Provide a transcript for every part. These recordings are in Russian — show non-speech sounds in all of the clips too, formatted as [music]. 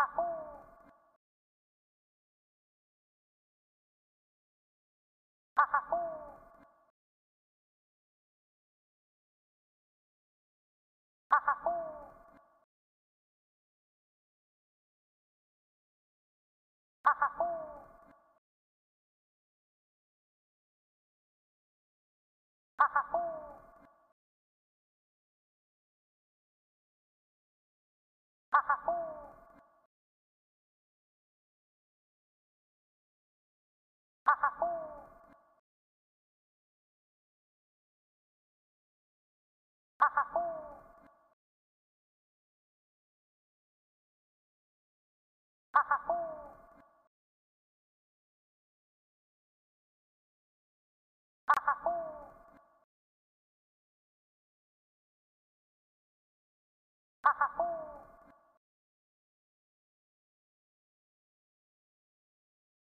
ako. Ako. Ako. Ako. Ako. Ako. Ako. Ako. Ako.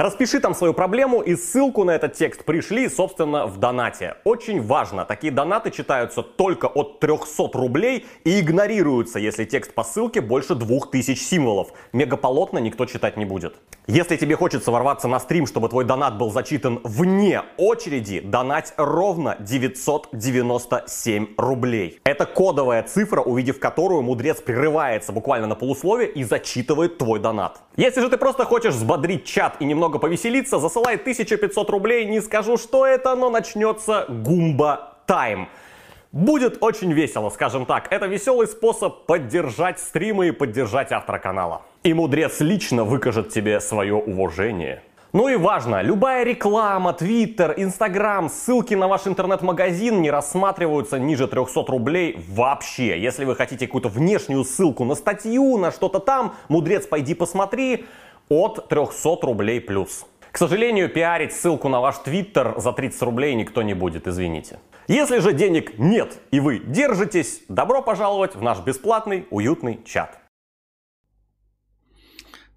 Распиши там свою проблему и ссылку на этот текст пришли, собственно, в донате. Очень важно, такие донаты читаются только от 300 рублей и игнорируются, если текст по ссылке больше 2000 символов. Мегаполотно никто читать не будет. Если тебе хочется ворваться на стрим, чтобы твой донат был зачитан вне очереди, донать ровно 997 рублей. Это кодовая цифра, увидев которую мудрец прерывается буквально на полусловие и зачитывает твой донат. Если же ты просто хочешь взбодрить чат и немного повеселиться, засылай 1500 рублей, не скажу, что это, но начнется гумба тайм. Будет очень весело, скажем так. Это веселый способ поддержать стримы и поддержать автора канала. И мудрец лично выкажет тебе свое уважение. Ну и важно, любая реклама, твиттер, инстаграм, ссылки на ваш интернет-магазин не рассматриваются ниже 300 рублей вообще. Если вы хотите какую-то внешнюю ссылку на статью, на что-то там, мудрец, пойди посмотри, от 300 рублей плюс. К сожалению, пиарить ссылку на ваш твиттер за 30 рублей никто не будет, извините. Если же денег нет и вы держитесь, добро пожаловать в наш бесплатный уютный чат.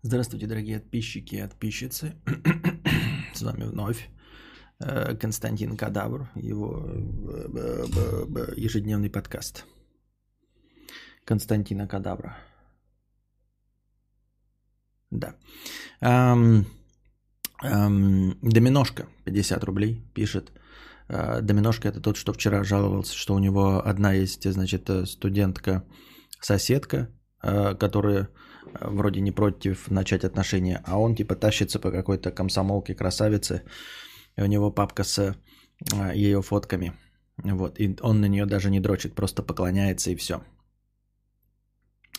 Здравствуйте, дорогие подписчики и подписчицы. С вами вновь э, Константин Кадавр, его э, ежедневный подкаст. Константина Кадавра. Да. Эм, эм, Доминошка, 50 рублей, пишет. Э, Доминошка это тот, что вчера жаловался, что у него одна есть, значит, студентка-соседка, э, которая э, вроде не против начать отношения, а он типа тащится по какой-то комсомолке красавице, и у него папка с ее фотками. Вот, и он на нее даже не дрочит, просто поклоняется и все.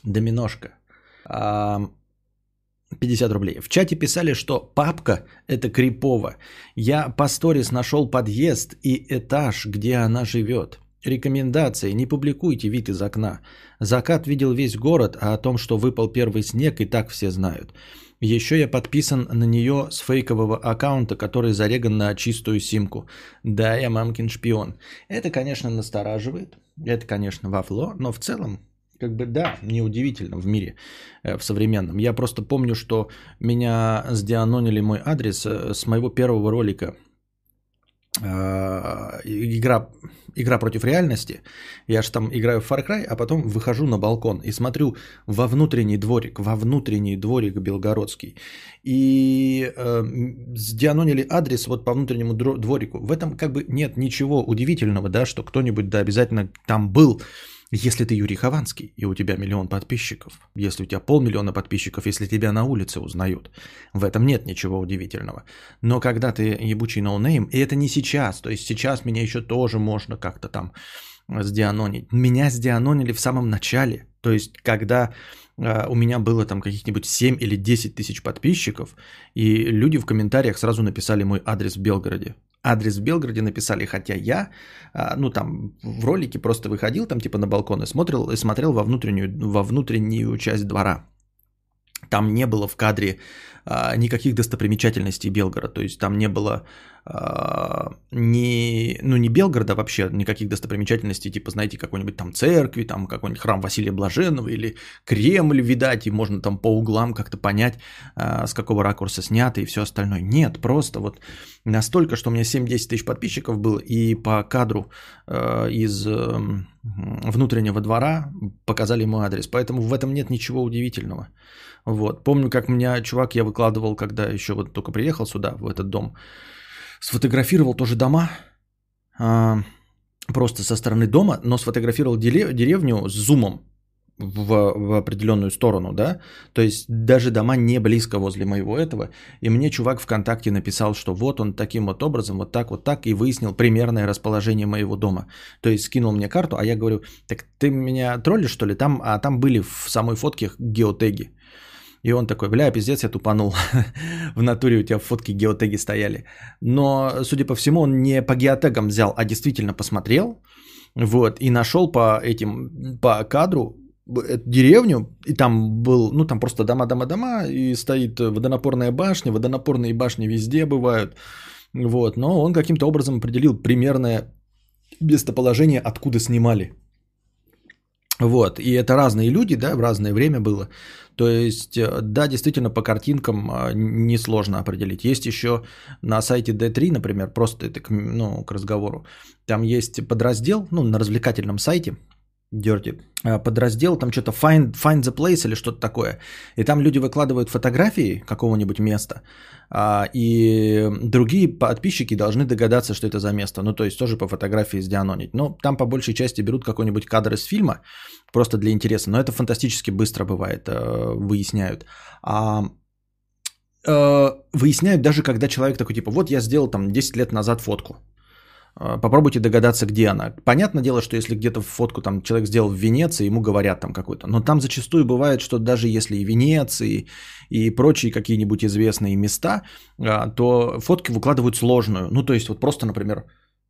Доминошка. 50 рублей. В чате писали, что папка – это крипово. Я по сторис нашел подъезд и этаж, где она живет. Рекомендации. Не публикуйте вид из окна. Закат видел весь город, а о том, что выпал первый снег, и так все знают. Еще я подписан на нее с фейкового аккаунта, который зареган на чистую симку. Да, я мамкин шпион. Это, конечно, настораживает. Это, конечно, вафло, но в целом как бы да, неудивительно в мире, э, в современном. Я просто помню, что меня сдианонили мой адрес э, с моего первого ролика. Э, игра, игра против реальности. Я же там играю в Far Cry, а потом выхожу на балкон и смотрю во внутренний дворик, во внутренний дворик Белгородский. И э, сдианонили адрес вот по внутреннему дворику. В этом как бы нет ничего удивительного, да, что кто-нибудь да обязательно там был если ты Юрий Хованский, и у тебя миллион подписчиков, если у тебя полмиллиона подписчиков, если тебя на улице узнают, в этом нет ничего удивительного. Но когда ты ебучий no name, и это не сейчас, то есть сейчас меня еще тоже можно как-то там сдеанонить. Меня сдеанонили в самом начале, то есть когда э, у меня было там каких-нибудь 7 или 10 тысяч подписчиков, и люди в комментариях сразу написали мой адрес в Белгороде адрес в Белгороде написали, хотя я, а, ну там в ролике просто выходил там типа на балкон и смотрел, и смотрел во внутреннюю, во внутреннюю часть двора. Там не было в кадре а, никаких достопримечательностей Белгорода. То есть там не было а, ни, ну не Белгорода вообще, никаких достопримечательностей, типа, знаете, какой-нибудь там церкви, там какой-нибудь храм Василия Блаженного или Кремль, видать, и можно там по углам как-то понять, а, с какого ракурса снято и все остальное. Нет, просто вот настолько, что у меня 7-10 тысяч подписчиков было, и по кадру а, из эм, внутреннего двора показали мой адрес. Поэтому в этом нет ничего удивительного. Вот. Помню, как меня чувак, я выкладывал, когда еще вот только приехал сюда, в этот дом, сфотографировал тоже дома, а, просто со стороны дома, но сфотографировал деревню с зумом в, в определенную сторону, да, то есть даже дома не близко возле моего этого, и мне чувак ВКонтакте написал, что вот он таким вот образом, вот так вот так, и выяснил примерное расположение моего дома, то есть скинул мне карту, а я говорю, так ты меня троллишь, что ли, там, а там были в самой фотке геотеги, и он такой, бля, пиздец, я тупанул. [laughs] в натуре у тебя фотки геотеги стояли. Но, судя по всему, он не по геотегам взял, а действительно посмотрел. Вот, и нашел по этим, по кадру деревню, и там был, ну там просто дома, дома, дома, и стоит водонапорная башня, водонапорные башни везде бывают, вот, но он каким-то образом определил примерное местоположение, откуда снимали. Вот, и это разные люди, да, в разное время было. То есть, э, да, действительно, по картинкам а, несложно определить. Есть еще на сайте D3, например, просто это к, ну, к разговору, там есть подраздел, ну, на развлекательном сайте, Dirty, а, подраздел, там что-то find, find the place или что-то такое. И там люди выкладывают фотографии какого-нибудь места, а, и другие подписчики должны догадаться, что это за место. Ну, то есть тоже по фотографии сдианонить. Но там по большей части берут какой-нибудь кадр из фильма, просто для интереса. Но это фантастически быстро бывает, э, выясняют. А э, выясняют даже, когда человек такой, типа, вот я сделал там 10 лет назад фотку. Э, попробуйте догадаться, где она. Понятное дело, что если где-то фотку там человек сделал в Венеции, ему говорят там какой-то. Но там зачастую бывает, что даже если и Венеции, и прочие какие-нибудь известные места, э, то фотки выкладывают сложную. Ну, то есть вот просто, например,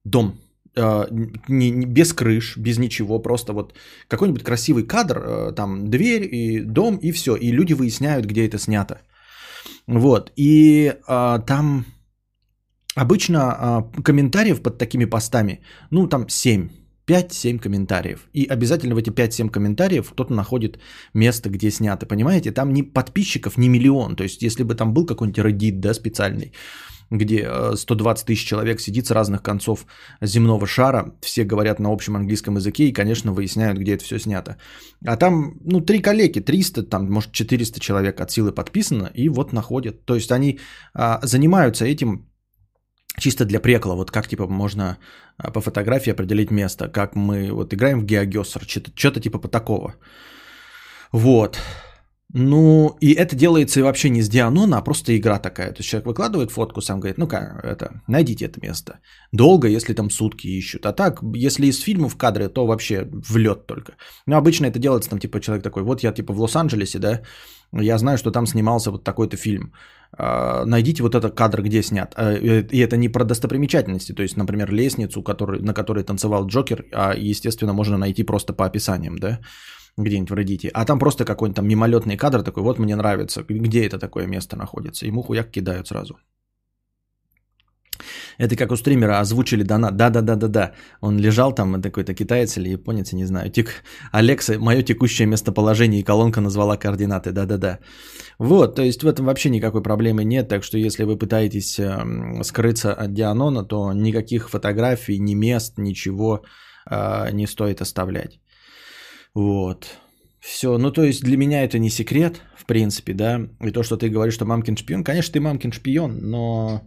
дом э, не, не, без крыш, без ничего, просто вот какой-нибудь красивый кадр, там дверь и дом и все, и люди выясняют, где это снято. Вот, и а, там Обычно а, комментариев под такими постами, ну там 7, 5-7 комментариев. И обязательно в эти 5-7 комментариев кто-то находит место, где снято. Понимаете, там ни подписчиков, ни миллион. То есть, если бы там был какой-нибудь Reddit, да, специальный, где 120 тысяч человек сидит с разных концов земного шара, все говорят на общем английском языке и, конечно, выясняют, где это все снято. А там, ну, три коллеги, 300, там, может, 400 человек от силы подписано, и вот находят. То есть, они а, занимаются этим чисто для прекла, вот как типа можно а, по фотографии определить место, как мы вот играем в геогесер, что-то, что-то типа по такого. Вот. Ну, и это делается вообще не с Дианона, а просто игра такая. То есть человек выкладывает фотку, сам говорит, ну-ка, это, найдите это место. Долго, если там сутки ищут. А так, если из фильмов кадры, то вообще в лед только. Но обычно это делается там, типа, человек такой, вот я типа в Лос-Анджелесе, да, я знаю, что там снимался вот такой-то фильм. А, найдите вот этот кадр, где снят. А, и это не про достопримечательности, то есть, например, лестницу, на которой танцевал Джокер, а, естественно, можно найти просто по описаниям, да, где-нибудь в Reddit. А там просто какой-нибудь там мимолетный кадр такой, вот мне нравится, где это такое место находится. Ему хуяк кидают сразу. Это как у стримера озвучили донат. Да-да-да-да-да. Он лежал там, такой-то китаец или японец, не знаю. Тик... Алекса, мое текущее местоположение и колонка назвала координаты. Да-да-да. Вот, то есть в этом вообще никакой проблемы нет. Так что если вы пытаетесь э, скрыться от Дианона, то никаких фотографий, ни мест, ничего э, не стоит оставлять. Вот. Все, ну то есть для меня это не секрет, в принципе, да. И то, что ты говоришь, что мамкин шпион, конечно, ты мамкин шпион, но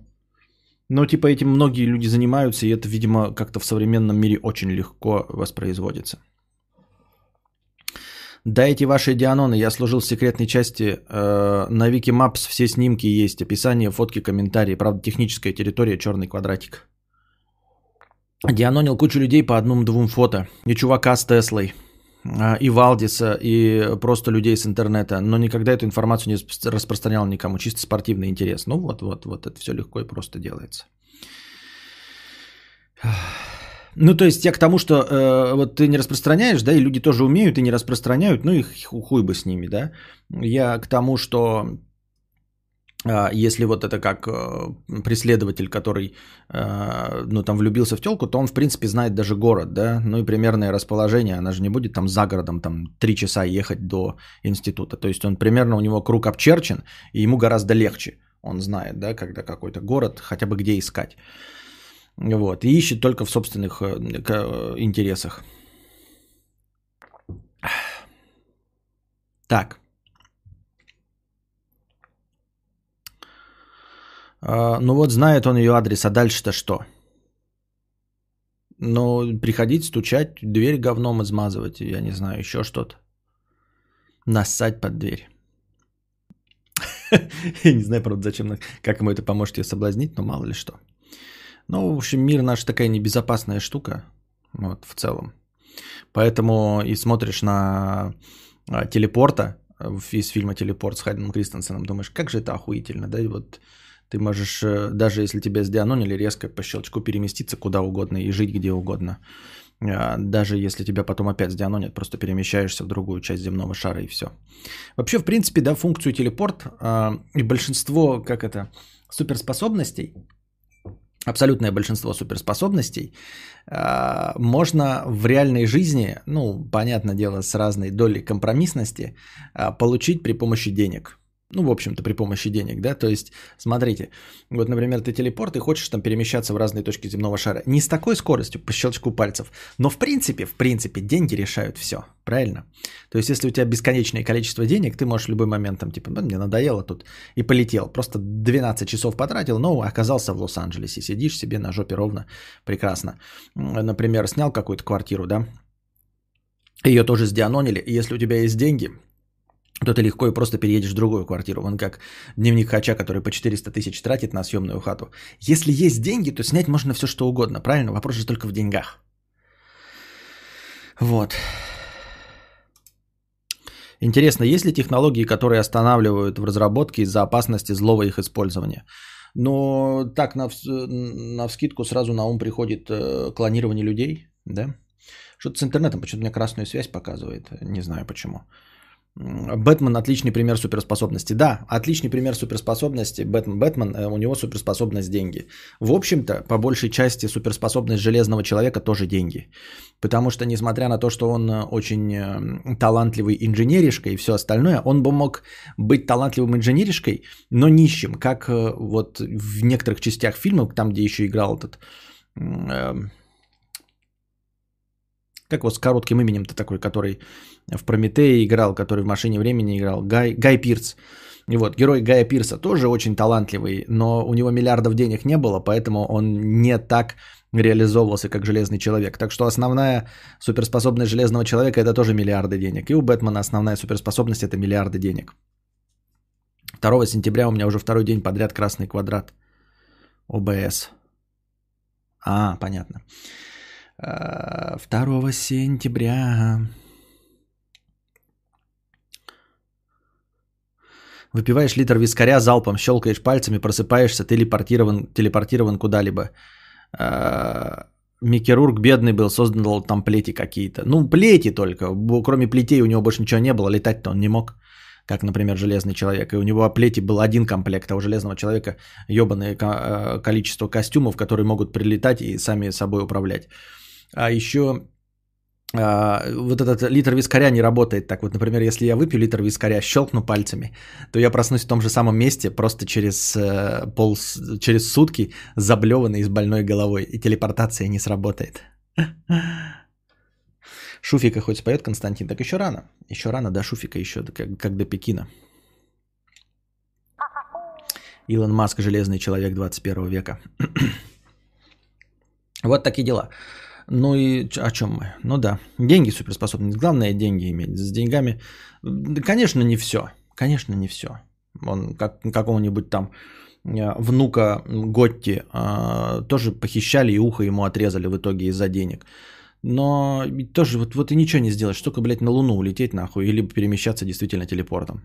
но типа этим многие люди занимаются, и это, видимо, как-то в современном мире очень легко воспроизводится. Дайте ваши дианоны, я служил в секретной части, э, на Wikimap's все снимки есть, описание, фотки, комментарии, правда техническая территория, черный квадратик. Дианонил кучу людей по одному-двум фото, и чувака с Теслой – и Валдиса, и просто людей с интернета, но никогда эту информацию не распространял никому, чисто спортивный интерес. Ну вот, вот, вот, это все легко и просто делается. Ну, то есть я к тому, что э, вот ты не распространяешь, да, и люди тоже умеют и не распространяют, ну и хуй бы с ними, да. Я к тому, что а, если вот это как э, преследователь, который э, ну, там влюбился в телку, то он, в принципе, знает даже город, да, ну и примерное расположение, она же не будет там за городом там три часа ехать до института. То есть он примерно, у него круг обчерчен, и ему гораздо легче. Он знает, да, когда какой-то город, хотя бы где искать. Вот, и ищет только в собственных э, интересах. Так. Ну вот знает он ее адрес, а дальше-то что? Ну, приходить, стучать, дверь говном измазывать, я не знаю, еще что-то. Нассать под дверь. [laughs] Я не знаю, правда, зачем, как ему это поможет ее соблазнить, но мало ли что. Ну, в общем, мир наш такая небезопасная штука, вот, в целом. Поэтому и смотришь на а, телепорта из фильма «Телепорт» с Хайденом Кристенсеном, думаешь, как же это охуительно, да, вот ты можешь, э, даже если тебя сдианонили, резко по щелчку переместиться куда угодно и жить где угодно. А, даже если тебя потом опять сдианонят, просто перемещаешься в другую часть земного шара и все. Вообще, в принципе, да, функцию телепорт а, и большинство, как это, суперспособностей, абсолютное большинство суперспособностей а, можно в реальной жизни, ну, понятное дело, с разной долей компромиссности, получить при помощи денег. Ну, в общем-то, при помощи денег, да, то есть, смотрите, вот, например, ты телепорт и хочешь там перемещаться в разные точки земного шара. Не с такой скоростью, по щелчку пальцев, но в принципе, в принципе, деньги решают все, правильно? То есть, если у тебя бесконечное количество денег, ты можешь в любой момент там, типа, мне надоело тут, и полетел, просто 12 часов потратил, но оказался в Лос-Анджелесе, сидишь себе на жопе ровно, прекрасно. Например, снял какую-то квартиру, да, ее тоже сдианонили, и если у тебя есть деньги, то ты легко и просто переедешь в другую квартиру. Вон как дневник Хача, который по 400 тысяч тратит на съемную хату. Если есть деньги, то снять можно все что угодно, правильно? Вопрос же только в деньгах. Вот. Интересно, есть ли технологии, которые останавливают в разработке из-за опасности злого их использования? Но так на, на вскидку сразу на ум приходит э, клонирование людей, да? Что-то с интернетом почему-то мне красную связь показывает, не знаю почему. Бэтмен отличный пример суперспособности. Да, отличный пример суперспособности. Бэтмен, Бэтмен, э, у него суперспособность деньги. В общем-то, по большей части суперспособность Железного Человека тоже деньги. Потому что, несмотря на то, что он э, очень э, талантливый инженеришка и все остальное, он бы мог быть талантливым инженеришкой, но нищим, как вот в некоторых частях фильмов, там, где еще играл этот... Как вот с коротким именем-то такой, который в Прометее играл, который в Машине времени играл, Гай, Гай Пирс. И вот, герой Гая Пирса тоже очень талантливый, но у него миллиардов денег не было, поэтому он не так реализовывался, как Железный Человек. Так что основная суперспособность Железного Человека – это тоже миллиарды денег. И у Бэтмена основная суперспособность – это миллиарды денег. 2 сентября у меня уже второй день подряд красный квадрат. ОБС. А, понятно. 2 а, сентября Выпиваешь литр вискаря залпом, щелкаешь пальцами, просыпаешься, ты телепортирован, телепортирован куда-либо. А, Микерург бедный был, создал там плети какие-то. Ну, плети только. Кроме плетей у него больше ничего не было, летать-то он не мог. Как, например, Железный Человек. И у него плети был один комплект, а у Железного Человека ебаное а, количество костюмов, которые могут прилетать и сами собой управлять. А еще а, вот этот литр вискаря не работает так. Вот, например, если я выпью литр вискаря, щелкну пальцами, то я проснусь в том же самом месте, просто через, э, пол, через сутки, заблеванный с больной головой, и телепортация не сработает. [laughs] Шуфика хоть споет Константин, так еще рано. Еще рано до Шуфика, еще как, как до Пекина. Илон Маск, железный человек 21 века. [clears throat] вот такие дела. Ну и о чем мы? Ну да, деньги суперспособность. Главное деньги иметь. С деньгами, конечно, не все. Конечно, не все. Он как какого-нибудь там э, внука Готти а, тоже похищали и ухо ему отрезали в итоге из-за денег. Но тоже вот, вот и ничего не сделаешь. Только, блядь, на Луну улететь нахуй или перемещаться действительно телепортом.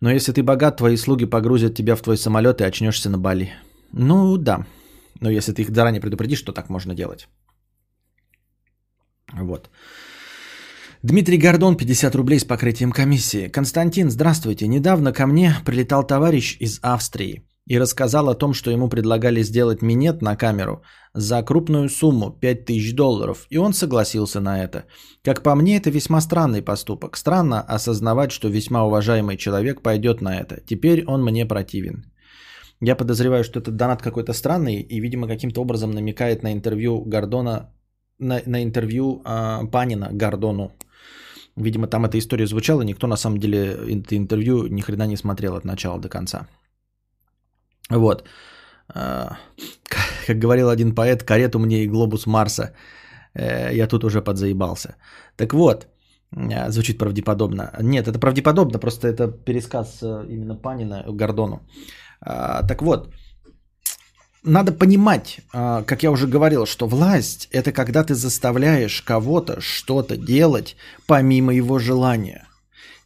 Но если ты богат, твои слуги погрузят тебя в твой самолет и очнешься на Бали. Ну да, но если ты их заранее предупредишь, то так можно делать. Вот. Дмитрий Гордон, 50 рублей с покрытием комиссии. Константин, здравствуйте. Недавно ко мне прилетал товарищ из Австрии и рассказал о том, что ему предлагали сделать минет на камеру за крупную сумму 5000 долларов, и он согласился на это. Как по мне, это весьма странный поступок. Странно осознавать, что весьма уважаемый человек пойдет на это. Теперь он мне противен. Я подозреваю, что этот донат какой-то странный и, видимо, каким-то образом намекает на интервью Гордона, на, на интервью э, Панина Гордону. Видимо, там эта история звучала, никто на самом деле это интервью ни хрена не смотрел от начала до конца. Вот. А, [laughs] как говорил один поэт, карету мне и глобус Марса. Э, я тут уже подзаебался. Так вот, а, звучит правдеподобно. Нет, это правдеподобно, просто это пересказ э, именно Панина Гордону. А, так вот, надо понимать, как я уже говорил, что власть – это когда ты заставляешь кого-то что-то делать помимо его желания.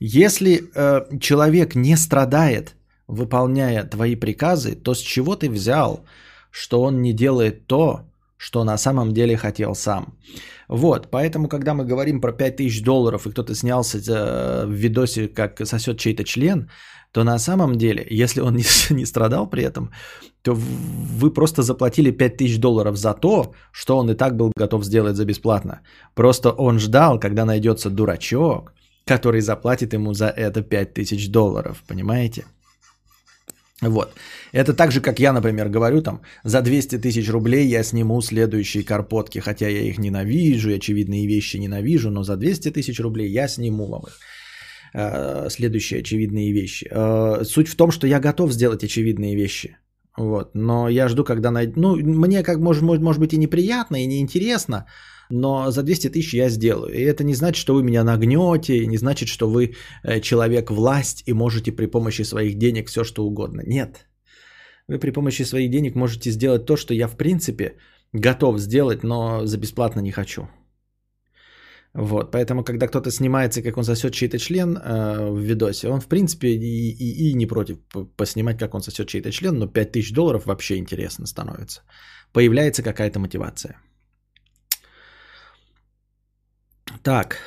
Если э, человек не страдает, выполняя твои приказы, то с чего ты взял, что он не делает то, что на самом деле хотел сам. Вот, поэтому, когда мы говорим про 5000 долларов, и кто-то снялся в видосе, как сосет чей-то член, то на самом деле, если он [laughs] не, не страдал при этом, то вы просто заплатили 5000 долларов за то, что он и так был готов сделать за бесплатно. Просто он ждал, когда найдется дурачок, который заплатит ему за это 5000 долларов, понимаете? Вот. Это так же, как я, например, говорю, там, за 200 тысяч рублей я сниму следующие карпотки, хотя я их ненавижу, очевидные вещи ненавижу, но за 200 тысяч рублей я сниму вам их. Э, следующие очевидные вещи. Э, суть в том, что я готов сделать очевидные вещи. Вот. Но я жду, когда найду... Ну, мне как может, может, может быть и неприятно, и неинтересно, но за 200 тысяч я сделаю. И это не значит, что вы меня нагнете, не значит, что вы э, человек власть и можете при помощи своих денег все что угодно. Нет. Вы при помощи своих денег можете сделать то, что я в принципе готов сделать, но за бесплатно не хочу. Вот, поэтому, когда кто-то снимается, как он сосет чей-то член э, в видосе, он, в принципе, и, и, и не против поснимать, как он сосет чей-то член, но 5000 долларов вообще интересно становится. Появляется какая-то мотивация. Так.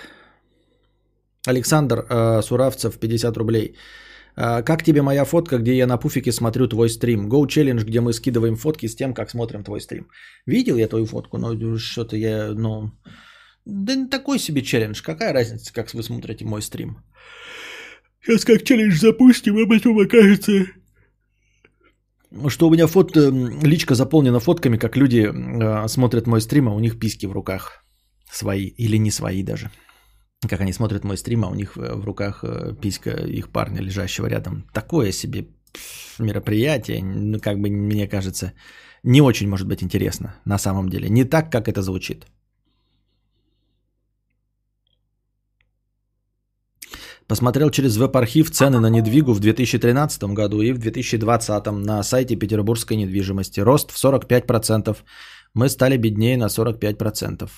Александр э, Суравцев, 50 рублей. Э, как тебе моя фотка, где я на пуфике смотрю твой стрим? Go Challenge, где мы скидываем фотки с тем, как смотрим твой стрим. Видел я твою фотку, но что-то я, ну... Да не такой себе челлендж. Какая разница, как вы смотрите мой стрим? Сейчас как челлендж запустим, а потом окажется... Что у меня фото, личка заполнена фотками, как люди э, смотрят мой стрим, а у них писки в руках свои или не свои даже. Как они смотрят мой стрим, а у них в руках э, писька их парня, лежащего рядом. Такое себе мероприятие, ну, как бы, мне кажется, не очень может быть интересно на самом деле. Не так, как это звучит. Посмотрел через веб-архив цены на недвигу в 2013 году и в 2020 на сайте петербургской недвижимости. Рост в 45%. Мы стали беднее на 45%.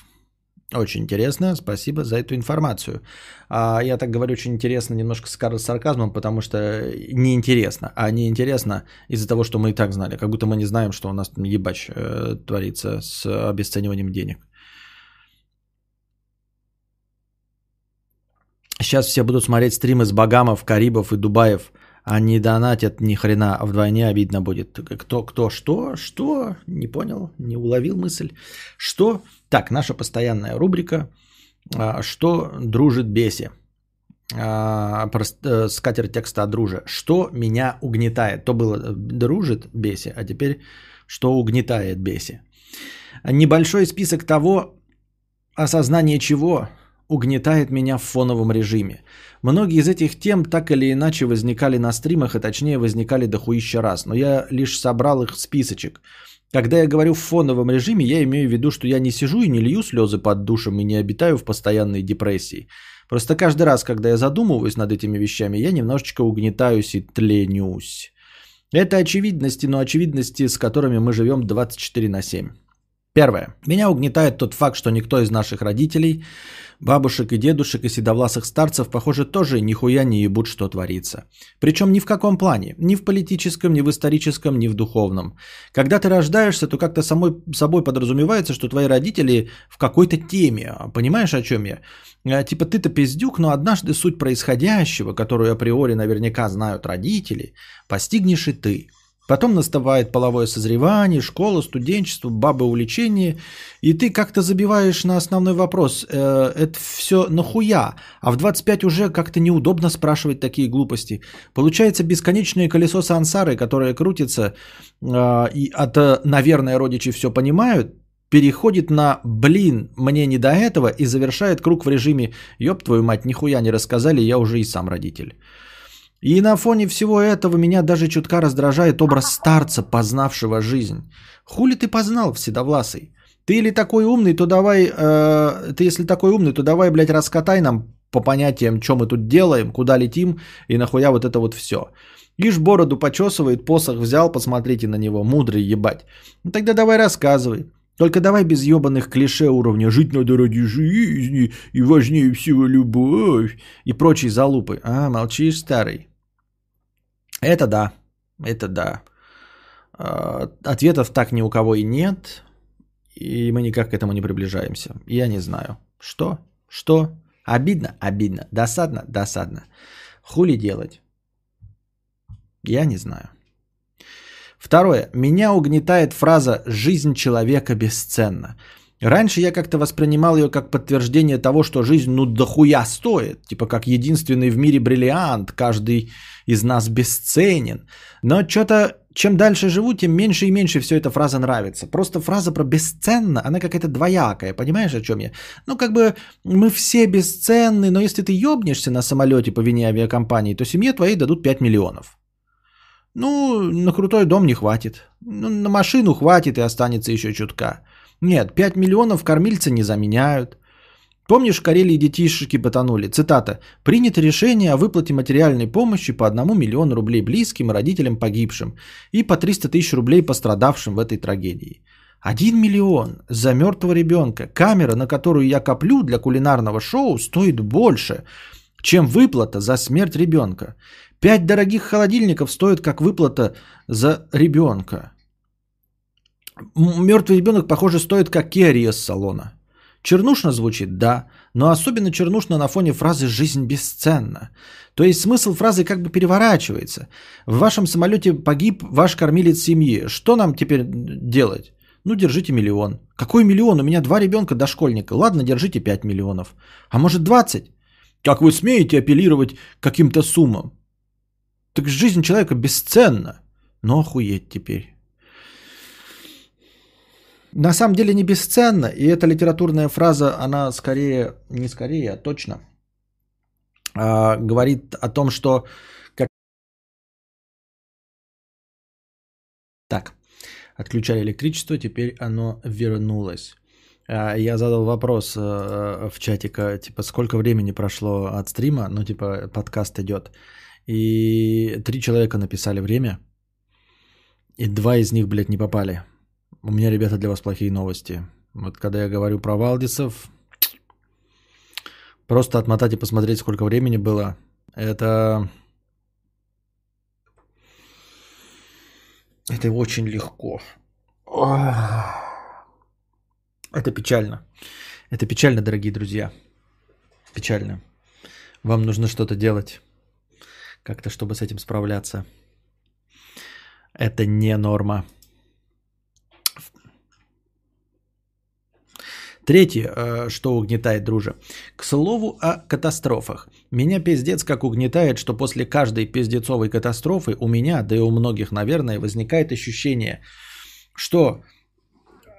Очень интересно, спасибо за эту информацию. А, я так говорю очень интересно, немножко с сарказмом, потому что неинтересно. А неинтересно из-за того, что мы и так знали. Как будто мы не знаем, что у нас ебач э, творится с обесцениванием денег. Сейчас все будут смотреть стримы с Багамов, Карибов и Дубаев. Они донатят ни хрена, а вдвойне обидно будет. Кто, кто, что, что? Не понял, не уловил мысль. Что? Так, наша постоянная рубрика. А, что дружит беси? А, э, скатерть текста о друже. Что меня угнетает? То было э, дружит беси, а теперь что угнетает беси. Небольшой список того, осознание чего угнетает меня в фоновом режиме. Многие из этих тем так или иначе возникали на стримах, и точнее возникали дохуища раз, но я лишь собрал их в списочек. Когда я говорю в фоновом режиме, я имею в виду, что я не сижу и не лью слезы под душем и не обитаю в постоянной депрессии. Просто каждый раз, когда я задумываюсь над этими вещами, я немножечко угнетаюсь и тленюсь. Это очевидности, но очевидности, с которыми мы живем 24 на 7. Первое. Меня угнетает тот факт, что никто из наших родителей, бабушек и дедушек и седовласых старцев, похоже, тоже нихуя не ебут, что творится. Причем ни в каком плане. Ни в политическом, ни в историческом, ни в духовном. Когда ты рождаешься, то как-то самой собой подразумевается, что твои родители в какой-то теме. Понимаешь, о чем я? Э, Типа ты-то пиздюк, но однажды суть происходящего, которую априори наверняка знают родители, постигнешь и ты. Потом наступает половое созревание, школа, студенчество, бабы увлечение, и ты как-то забиваешь на основной вопрос. Э, это все нахуя? А в 25 уже как-то неудобно спрашивать такие глупости. Получается бесконечное колесо сансары, которое крутится, э, и от, наверное, родичи все понимают, переходит на «блин, мне не до этого» и завершает круг в режиме «ёб твою мать, нихуя не рассказали, я уже и сам родитель». И на фоне всего этого меня даже чутка раздражает образ старца, познавшего жизнь. Хули ты познал, Вседовласый? Ты или такой умный, то давай... Э, ты если такой умный, то давай, блядь, раскатай нам по понятиям, что мы тут делаем, куда летим и нахуя вот это вот все. Ишь бороду почесывает, посох взял, посмотрите на него, мудрый ебать. Ну тогда давай рассказывай. Только давай без ебаных клише уровня «жить надо ради жизни» и «важнее всего любовь» и прочие залупы. А, молчишь, старый? Это да, это да. А, Ответов так ни у кого и нет, и мы никак к этому не приближаемся. Я не знаю. Что? Что? Обидно? Обидно. Досадно? Досадно. Хули делать? Я не знаю. Второе. Меня угнетает фраза «жизнь человека бесценна». Раньше я как-то воспринимал ее как подтверждение того, что жизнь ну дохуя стоит. Типа как единственный в мире бриллиант, каждый из нас бесценен. Но что-то, чем дальше живу, тем меньше и меньше все эта фраза нравится. Просто фраза про бесценно, она какая-то двоякая, понимаешь, о чем я? Ну, как бы мы все бесценны, но если ты ебнешься на самолете по вине авиакомпании, то семье твоей дадут 5 миллионов. Ну, на крутой дом не хватит. Ну, на машину хватит и останется еще чутка. Нет, 5 миллионов кормильца не заменяют. Помнишь, в Карелии детишки потонули? Цитата. «Принято решение о выплате материальной помощи по 1 миллиону рублей близким родителям погибшим и по 300 тысяч рублей пострадавшим в этой трагедии». Один миллион за мертвого ребенка. Камера, на которую я коплю для кулинарного шоу, стоит больше, чем выплата за смерть ребенка. Пять дорогих холодильников стоят как выплата за ребенка. Мертвый ребенок, похоже, стоит как Kia с салона. Чернушно звучит, да, но особенно чернушно на фоне фразы «жизнь бесценна». То есть смысл фразы как бы переворачивается. В вашем самолете погиб ваш кормилец семьи. Что нам теперь делать? Ну, держите миллион. Какой миллион? У меня два ребенка дошкольника. Ладно, держите 5 миллионов. А может 20? Как вы смеете апеллировать каким-то суммам? Так жизнь человека бесценна. Но охуеть теперь. На самом деле не бесценна, и эта литературная фраза, она скорее, не скорее, а точно а, говорит о том, что как... Так, отключали электричество, теперь оно вернулось. А, я задал вопрос а, в чатика, типа, сколько времени прошло от стрима, ну, типа, подкаст идет. И три человека написали время, и два из них, блядь, не попали. У меня, ребята, для вас плохие новости. Вот когда я говорю про Валдисов, просто отмотать и посмотреть, сколько времени было, это... Это очень легко. Это печально. Это печально, дорогие друзья. Печально. Вам нужно что-то делать. Как-то, чтобы с этим справляться. Это не норма. Третье, э, что угнетает, друже. К слову о катастрофах. Меня пиздец как угнетает, что после каждой пиздецовой катастрофы у меня, да и у многих, наверное, возникает ощущение, что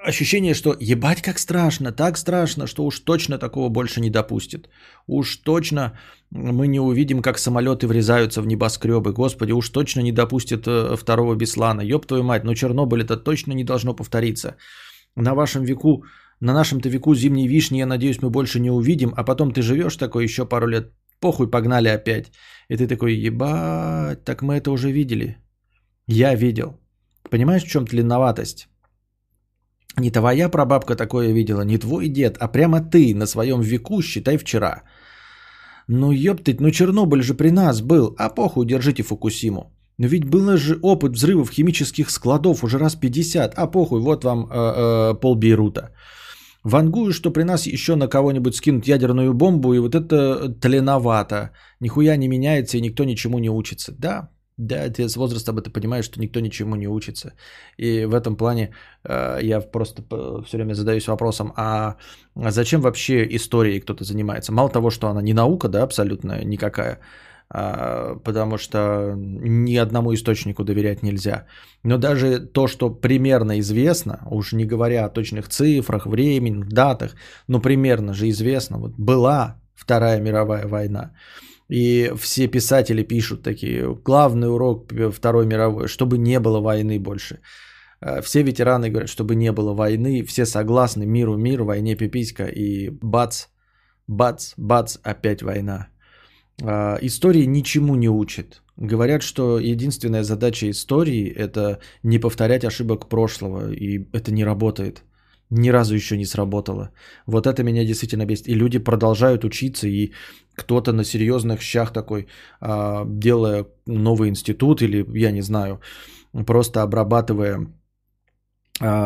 ощущение, что ебать как страшно, так страшно, что уж точно такого больше не допустит. Уж точно мы не увидим, как самолеты врезаются в небоскребы. Господи, уж точно не допустит э, второго Беслана. Ёб твою мать, но Чернобыль это точно не должно повториться. На вашем веку на нашем-то веку зимней вишни, я надеюсь, мы больше не увидим, а потом ты живешь такой еще пару лет, похуй, погнали опять. И ты такой, ебать, так мы это уже видели. Я видел. Понимаешь, в чем длинноватость? Не твоя прабабка такое видела, не твой дед, а прямо ты на своем веку, считай, вчера. Ну ёптыть, ну Чернобыль же при нас был, а похуй, держите Фукусиму. Но ведь был же опыт взрывов химических складов уже раз 50, а похуй, вот вам э, э, пол Бейрута. Вангую, что при нас еще на кого-нибудь скинут ядерную бомбу, и вот это тленовато. Нихуя не меняется, и никто ничему не учится. Да, да, ты с возрастом это понимаешь, что никто ничему не учится. И в этом плане э, я просто все время задаюсь вопросом, а зачем вообще историей кто-то занимается? Мало того, что она не наука, да, абсолютно никакая, потому что ни одному источнику доверять нельзя. Но даже то, что примерно известно, уж не говоря о точных цифрах, времени, датах, но примерно же известно, вот была Вторая мировая война. И все писатели пишут такие, главный урок Второй мировой, чтобы не было войны больше. А, все ветераны говорят, чтобы не было войны, все согласны, миру мир, войне пиписька, и бац, бац, бац, опять война. А, истории ничему не учат. Говорят, что единственная задача истории – это не повторять ошибок прошлого, и это не работает. Ни разу еще не сработало. Вот это меня действительно бесит. И люди продолжают учиться, и кто-то на серьезных щах такой, а, делая новый институт или, я не знаю, просто обрабатывая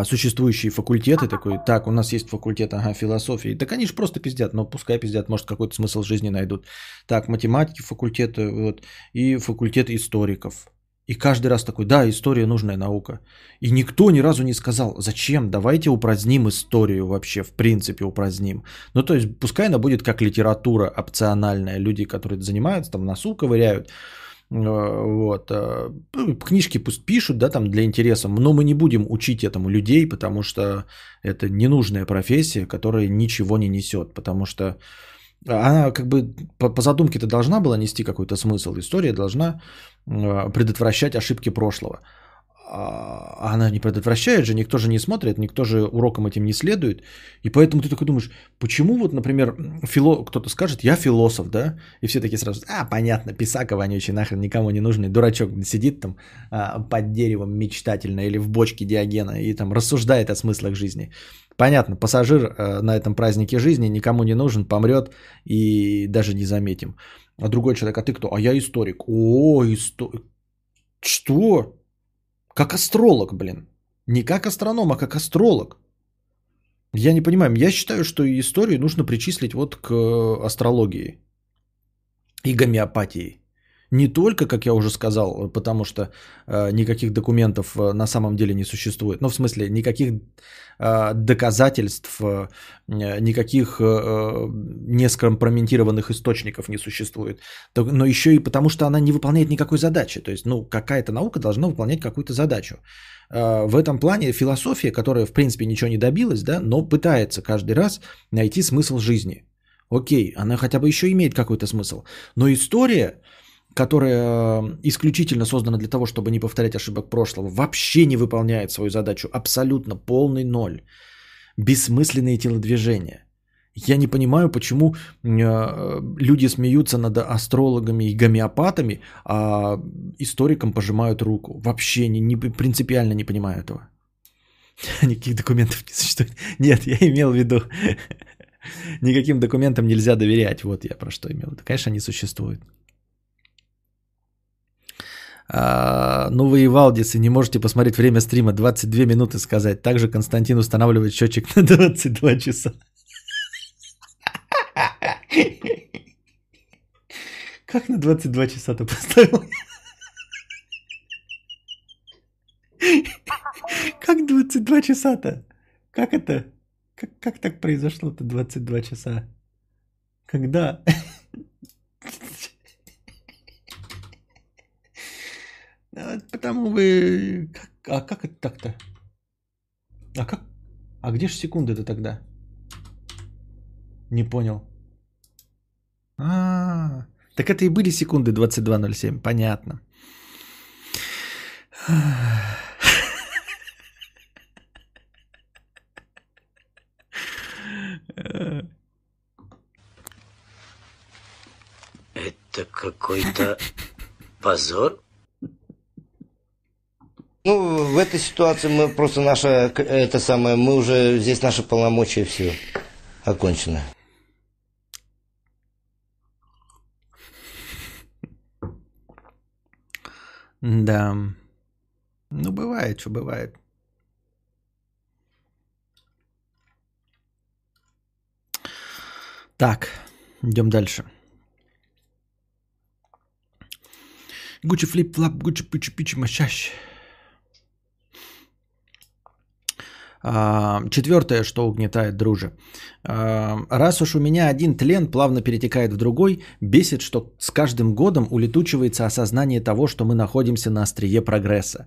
существующие факультеты, такой, так, у нас есть факультет, ага, философии, они же просто пиздят, но пускай пиздят, может какой-то смысл жизни найдут. Так, математики факультет, вот, и факультет историков. И каждый раз такой, да, история нужная наука. И никто ни разу не сказал, зачем, давайте упраздним историю вообще, в принципе упраздним. Ну, то есть, пускай она будет как литература опциональная. Люди, которые занимаются, там носу ковыряют, вот. Э, ну, книжки пусть пишут, да, там для интереса, но мы не будем учить этому людей, потому что это ненужная профессия, которая ничего не несет, потому что она как бы по, по задумке-то должна была нести какой-то смысл. История должна э, предотвращать ошибки прошлого. А она не предотвращает же, никто же не смотрит, никто же уроком этим не следует. И поэтому ты такой думаешь, почему вот, например, фило... кто-то скажет, я философ, да? И все такие сразу, а, понятно, писака вонючий, нахрен никому не нужный, дурачок сидит там а, под деревом мечтательно или в бочке Диогена и там рассуждает о смыслах жизни. Понятно, пассажир а, на этом празднике жизни никому не нужен, помрет и даже не заметим. А другой человек, а ты кто? А я историк. О, историк. Что? Как астролог, блин. Не как астроном, а как астролог. Я не понимаю. Я считаю, что историю нужно причислить вот к астрологии и гомеопатии. Не только, как я уже сказал, потому что э, никаких документов э, на самом деле не существует. Ну, в смысле, никаких э, доказательств, э, никаких э, нескомпрометированных источников не существует. Но еще и потому, что она не выполняет никакой задачи. То есть, ну, какая-то наука должна выполнять какую-то задачу. Э, в этом плане философия, которая, в принципе, ничего не добилась, да, но пытается каждый раз найти смысл жизни. Окей, она хотя бы еще имеет какой-то смысл. Но история которая э, исключительно создана для того, чтобы не повторять ошибок прошлого, вообще не выполняет свою задачу. Абсолютно полный ноль. Бессмысленные телодвижения. Я не понимаю, почему э, люди смеются над астрологами и гомеопатами, а историкам пожимают руку. Вообще не, не, принципиально не понимаю этого. [laughs] Никаких документов не существует. Нет, я имел в виду, [laughs] никаким документам нельзя доверять. Вот я про что имел в виду. Конечно, они существуют. А, ну вы и Валдис, и не можете посмотреть время стрима 22 минуты сказать. Также Константин устанавливает счетчик на [laughs] 22 часа. Как на 22 часа ты поставил? Как 22 часа-то? Как это? Как, как так произошло-то 22 часа? Когда? Потому вы... А как это так-то? А как? А где же секунды-то тогда? Не понял. А, так это и были секунды 22.07, понятно. Это какой-то позор? Ну, в этой ситуации мы просто наша, это самое, мы уже, здесь наши полномочия все окончено. Да. Ну, бывает, что бывает. Так, идем дальше. Гуччи флип флап, гуччи пучи пичи мощащ. А, Четвертое, что угнетает друже. Раз уж у меня один тлен плавно перетекает в другой, бесит, что с каждым годом улетучивается осознание того, что мы находимся на острие прогресса.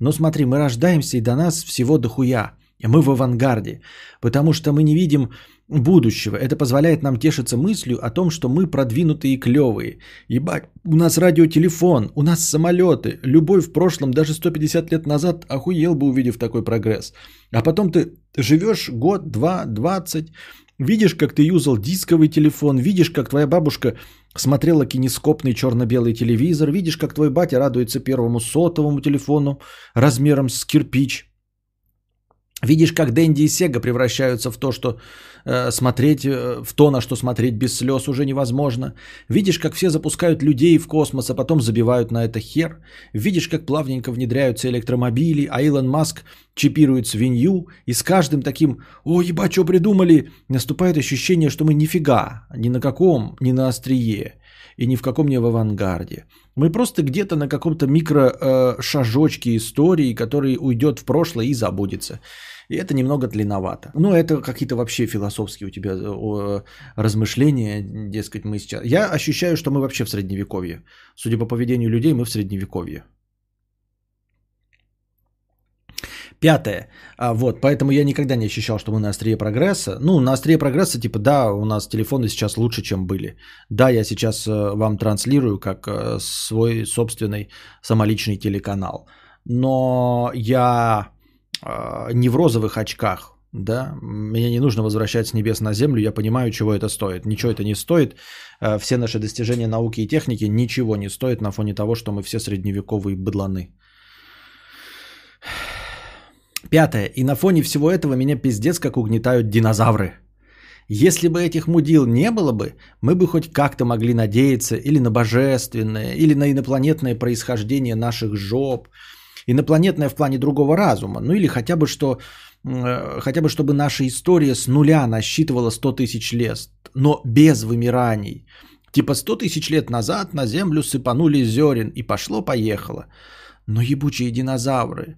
Но смотри, мы рождаемся, и до нас всего дохуя. Мы в авангарде, потому что мы не видим будущего. Это позволяет нам тешиться мыслью о том, что мы продвинутые и клевые. Ебать, у нас радиотелефон, у нас самолеты. Любой в прошлом, даже 150 лет назад, охуел бы, увидев такой прогресс. А потом ты живешь год, два, двадцать, видишь, как ты юзал дисковый телефон, видишь, как твоя бабушка смотрела кинескопный черно-белый телевизор, видишь, как твой батя радуется первому сотовому телефону размером с кирпич. Видишь, как Дэнди и Сега превращаются в то, что смотреть, э, в то, на что смотреть без слез уже невозможно. Видишь, как все запускают людей в космос, а потом забивают на это хер. Видишь, как плавненько внедряются электромобили, а Илон Маск чипирует свинью. И с каждым таким «О, ебать, что придумали?» наступает ощущение, что мы нифига, ни на каком, ни на острие и ни в каком не в авангарде. Мы просто где-то на каком-то микро э, шажочке истории, который уйдет в прошлое и забудется. И это немного длинновато. Но это какие-то вообще философские у тебя э, размышления, дескать, мы сейчас... Я ощущаю, что мы вообще в средневековье. Судя по поведению людей, мы в средневековье. Пятое. А, вот, поэтому я никогда не ощущал, что мы на острие прогресса. Ну, на острие прогресса, типа, да, у нас телефоны сейчас лучше, чем были. Да, я сейчас э, вам транслирую как э, свой собственный самоличный телеканал. Но я не в розовых очках, да, мне не нужно возвращать с небес на землю, я понимаю, чего это стоит. Ничего это не стоит. Э, Все наши достижения науки и техники ничего не стоят на фоне того, что мы все средневековые быдланы. Пятое. И на фоне всего этого меня пиздец как угнетают динозавры. Если бы этих мудил не было бы, мы бы хоть как-то могли надеяться или на божественное, или на инопланетное происхождение наших жоп. Инопланетное в плане другого разума. Ну или хотя бы что э, хотя бы чтобы наша история с нуля насчитывала 100 тысяч лет, но без вымираний. Типа 100 тысяч лет назад на Землю сыпанули зерен и пошло-поехало. Но ебучие динозавры.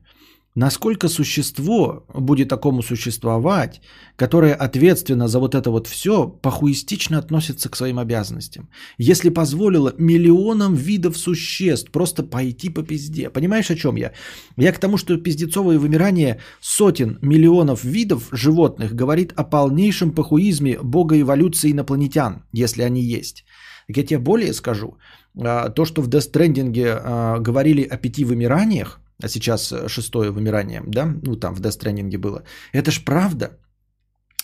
Насколько существо будет такому существовать, которое ответственно за вот это вот все похуистично относится к своим обязанностям? Если позволило миллионам видов существ просто пойти по пизде. Понимаешь, о чем я? Я к тому, что пиздецовое вымирание сотен миллионов видов животных говорит о полнейшем похуизме бога эволюции инопланетян, если они есть. Так я тебе более скажу. А, То, что в Stranding а, говорили о пяти вымираниях, а сейчас э, шестое вымирание, да, ну там в Death Stranding было, это ж правда.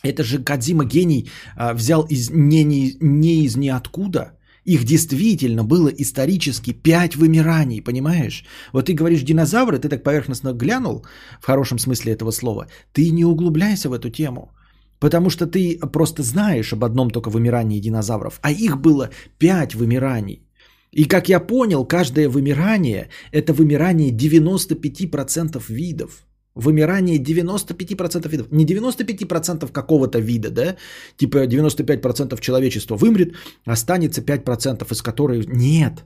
Это же Кадзима гений а, взял из, не, не, не из ниоткуда. Их действительно было исторически пять вымираний, понимаешь? Вот ты говоришь динозавры, ты так поверхностно глянул, в хорошем смысле этого слова, ты не углубляйся в эту тему. Потому что ты просто знаешь об одном только вымирании динозавров, а их было пять вымираний. И как я понял, каждое вымирание – это вымирание 95% видов. Вымирание 95% видов. Не 95% какого-то вида, да? Типа 95% человечества вымрет, останется 5%, из которых нет.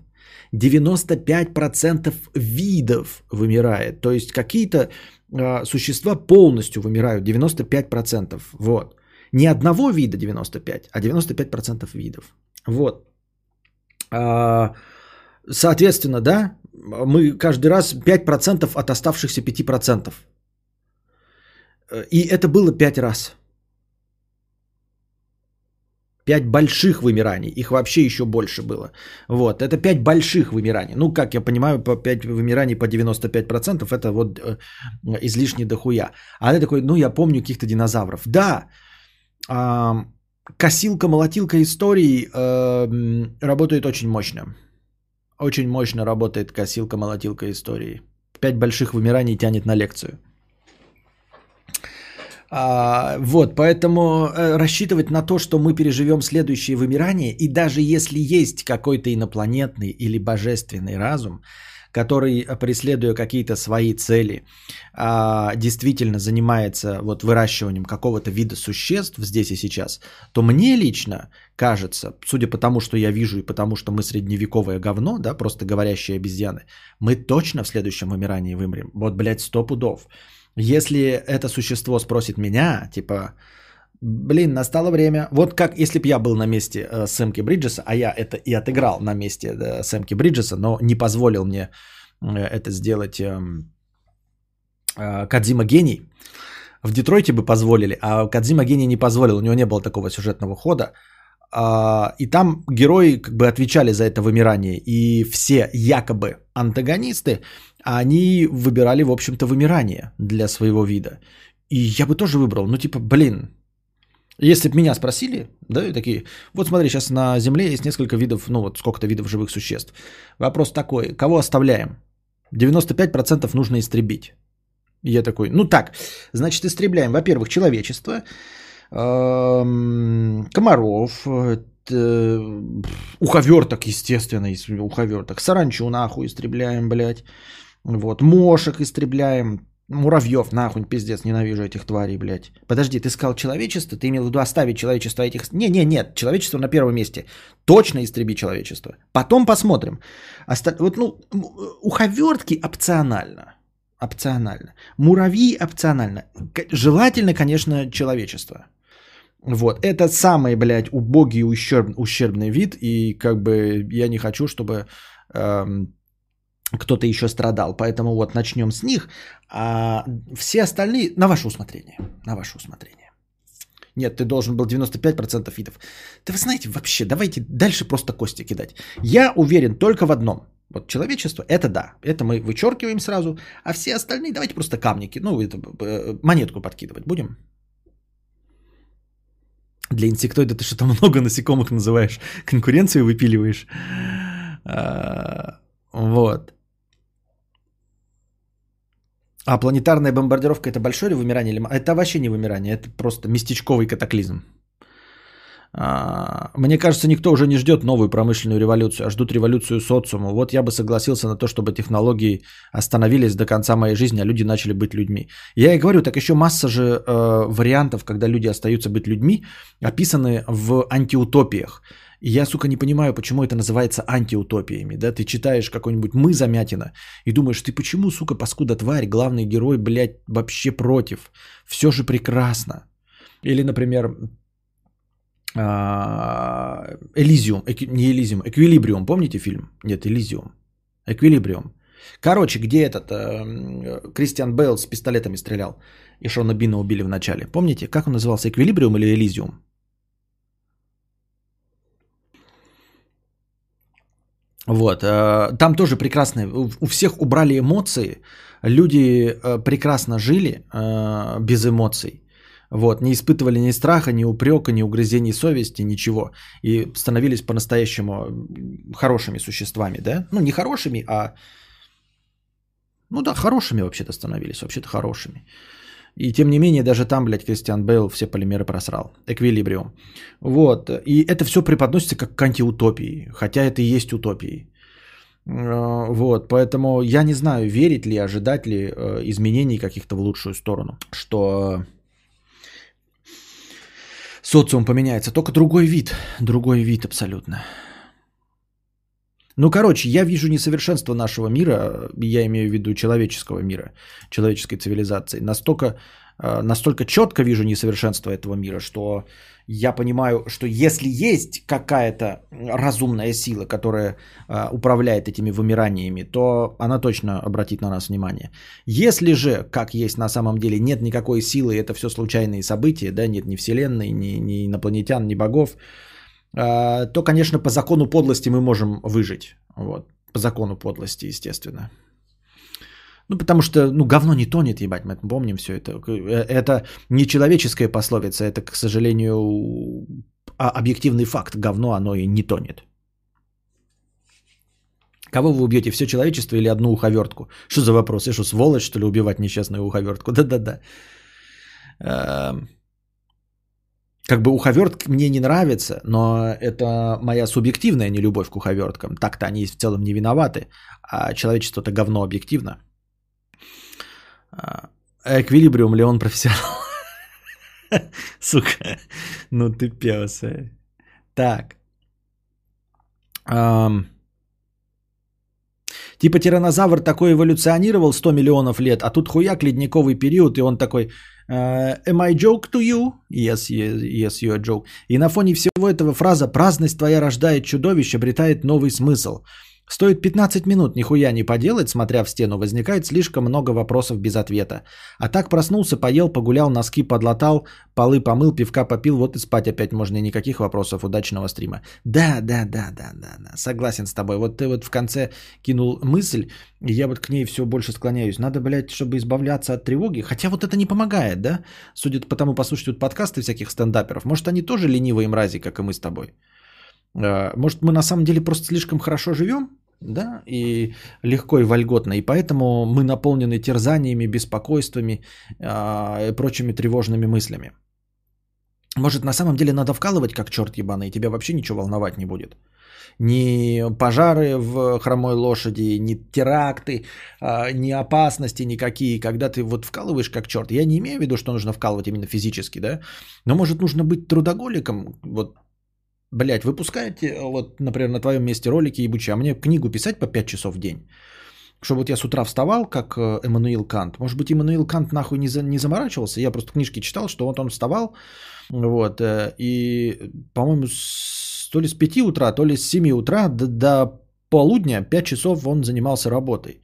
95% видов вымирает. То есть какие-то э, существа полностью вымирают, 95%. Вот. Не одного вида 95, а 95% видов. Вот. А, Соответственно, да, мы каждый раз 5% от оставшихся 5%. И это было 5 раз. 5 больших вымираний. Их вообще еще больше было. Вот. Это 5 больших вымираний. Ну, как я понимаю, по 5 вымираний по 95% это вот э, излишне дохуя. А ты такой, ну, я помню каких-то динозавров. Да, а, косилка-молотилка истории э, работает очень мощно. Очень мощно работает косилка-молотилка истории. Пять больших вымираний тянет на лекцию. А, вот, поэтому э, рассчитывать на то, что мы переживем следующее вымирание, и даже если есть какой-то инопланетный или божественный разум, который, э, преследуя какие-то свои цели, а, действительно занимается вот выращиванием какого-то вида существ здесь и сейчас, то мне лично кажется, судя по тому, что я вижу и потому, что мы средневековое говно, да, просто говорящие обезьяны, мы точно в следующем вымирании вымрем. Вот, блядь, сто пудов. Если это существо спросит меня, типа, блин, настало время. Вот как если бы я был на месте э, Сэмки Бриджеса, а я это и отыграл на месте э, Сэмки Бриджеса, но не позволил мне э, это сделать э, э, Кадзима Гений. В Детройте бы позволили, а Кадзима Гений не позволил, у него не было такого сюжетного хода. А, и там герои как бы отвечали за это вымирание. И все якобы антагонисты, они выбирали, в общем-то, вымирание для своего вида. И я бы тоже выбрал, ну типа, блин, если бы меня спросили, да, и такие, вот смотри, сейчас на Земле есть несколько видов, ну вот сколько-то видов живых существ. Вопрос такой, кого оставляем? 95% нужно истребить. Я такой, ну так, значит, истребляем, во-первых, человечество, эм, комаров, э, уховерток, естественно, уховерток, саранчу нахуй истребляем, блядь, вот, мошек истребляем, муравьев, нахуй, пиздец, ненавижу этих тварей, блядь. Подожди, ты сказал человечество, ты имел в виду оставить человечество этих... Не, не, нет, человечество на первом месте. Точно истреби человечество. Потом посмотрим. Оста... Вот, ну, уховертки опционально. Опционально. Муравьи опционально. Желательно, конечно, человечество. Вот, это самый, блядь, убогий ущерб, ущербный вид, и как бы я не хочу, чтобы эм, кто-то еще страдал. Поэтому вот начнем с них. А все остальные на ваше усмотрение. На ваше усмотрение. Нет, ты должен был 95% видов. Да вы знаете, вообще, давайте дальше просто кости кидать. Я уверен только в одном. Вот человечество, это да, это мы вычеркиваем сразу, а все остальные давайте просто камники, ну, это, монетку подкидывать будем. Для инсектоида ты что-то много насекомых называешь, конкуренцию выпиливаешь. А, вот. А планетарная бомбардировка это большое ли вымирание? Или... Это вообще не вымирание, это просто местечковый катаклизм. А, мне кажется, никто уже не ждет новую промышленную революцию, а ждут революцию социума. Вот я бы согласился на то, чтобы технологии остановились до конца моей жизни, а люди начали быть людьми. Я и говорю, так еще масса же э, вариантов, когда люди остаются быть людьми, описаны в антиутопиях. Я, сука, не понимаю, почему это называется антиутопиями. Да, ты читаешь какой-нибудь «Мы замятина» и думаешь, ты почему, сука, паскуда тварь, главный герой, блядь, вообще против? Все же прекрасно. Или, например, а, Элизиум, не Элизиум, Эквилибриум, помните фильм? Нет, Элизиум. Эквилибриум. Короче, где этот э, Кристиан Бейл с пистолетами стрелял и Шона Бина убили в начале. Помните, как он назывался, Эквилибриум или Элизиум? Вот, э, там тоже прекрасно, у всех убрали эмоции, люди э, прекрасно жили э, без эмоций, вот, не испытывали ни страха, ни упрека, ни угрызений совести, ничего, и становились по-настоящему хорошими существами, да, ну не хорошими, а, ну да, хорошими вообще-то становились, вообще-то хорошими. И тем не менее, даже там, блядь, Кристиан Бейл все полимеры просрал. Эквилибриум. Вот. И это все преподносится как к антиутопии. Хотя это и есть утопии. Э, вот. Поэтому я не знаю, верить ли, ожидать ли э, изменений каких-то в лучшую сторону. Что социум поменяется. Только другой вид. Другой вид абсолютно. Ну, короче, я вижу несовершенство нашего мира, я имею в виду человеческого мира, человеческой цивилизации. Настолько, э, настолько четко вижу несовершенство этого мира, что я понимаю, что если есть какая-то разумная сила, которая э, управляет этими вымираниями, то она точно обратит на нас внимание. Если же, как есть на самом деле, нет никакой силы, это все случайные события, да, нет ни Вселенной, ни, ни инопланетян, ни богов, то, конечно, по закону подлости мы можем выжить. Вот. По закону подлости, естественно. Ну, потому что, ну, говно не тонет, ебать, мы помним все это. Э, это не человеческая пословица, это, к сожалению, а, объективный факт. Говно, оно и не тонет. Кого вы убьете, все человечество или одну уховертку? Что за вопрос? Я что, сволочь, что ли, убивать несчастную уховертку? [laughs] Да-да-да. Как бы уховертки мне не нравится, но это моя субъективная нелюбовь к уховерткам. Так-то они в целом не виноваты, а человечество-то говно объективно. А, Эквилибриум ли он профессионал? [laughs] Сука, ну ты пес. э. Так. Типа тиранозавр такой эволюционировал 100 миллионов лет, а тут хуяк ледниковый период, и он такой «Am I joke to you?» Yes, yes, yes, you're a joke. И на фоне всего этого фраза «Праздность твоя рождает чудовище» обретает новый смысл. Стоит 15 минут нихуя не поделать, смотря в стену, возникает слишком много вопросов без ответа. А так проснулся, поел, погулял, носки подлатал, полы помыл, пивка попил, вот и спать опять можно, и никаких вопросов, удачного стрима. Да, да, да, да, да, да, согласен с тобой. Вот ты вот в конце кинул мысль, и я вот к ней все больше склоняюсь. Надо, блядь, чтобы избавляться от тревоги. Хотя вот это не помогает, да? Судя по тому, послушать вот подкасты всяких стендаперов. Может, они тоже ленивые мрази, как и мы с тобой. Э, Может, мы на самом деле просто слишком хорошо живем, да, и легко и вольготно, и поэтому мы наполнены терзаниями, беспокойствами э, и прочими тревожными мыслями. Может, на самом деле надо вкалывать как черт ебаный, и тебя вообще ничего волновать не будет. Ни пожары в хромой лошади, ни теракты, а, ни опасности никакие, когда ты вот вкалываешь как черт. Я не имею в виду, что нужно вкалывать именно физически, да, но может нужно быть трудоголиком, вот Блять, выпускаете, вот, например, на твоем месте ролики ебучие, а мне книгу писать по 5 часов в день. Чтобы вот я с утра вставал, как э, Эммануил Кант. Может быть, Эммануил Кант нахуй не, за, не заморачивался. Я просто книжки читал, что вот он вставал, вот, э, и, по-моему, с, то ли с 5 утра, то ли с 7 утра до, до полудня, 5 часов он занимался работой.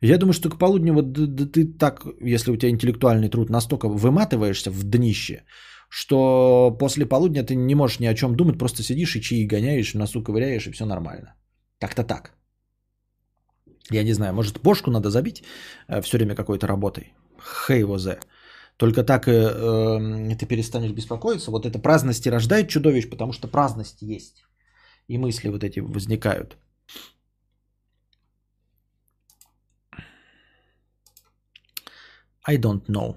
Я думаю, что к полудню вот да, да ты так, если у тебя интеллектуальный труд, настолько выматываешься в днище, что после полудня ты не можешь ни о чем думать, просто сидишь и чаи гоняешь, в носу ковыряешь, и все нормально. Как-то так. Я не знаю, может, бошку надо забить все время какой-то работой. Хей его зе. Только так э, э, ты перестанешь беспокоиться. Вот это праздности рождает чудовищ, потому что праздность есть. И мысли вот эти возникают. I don't know.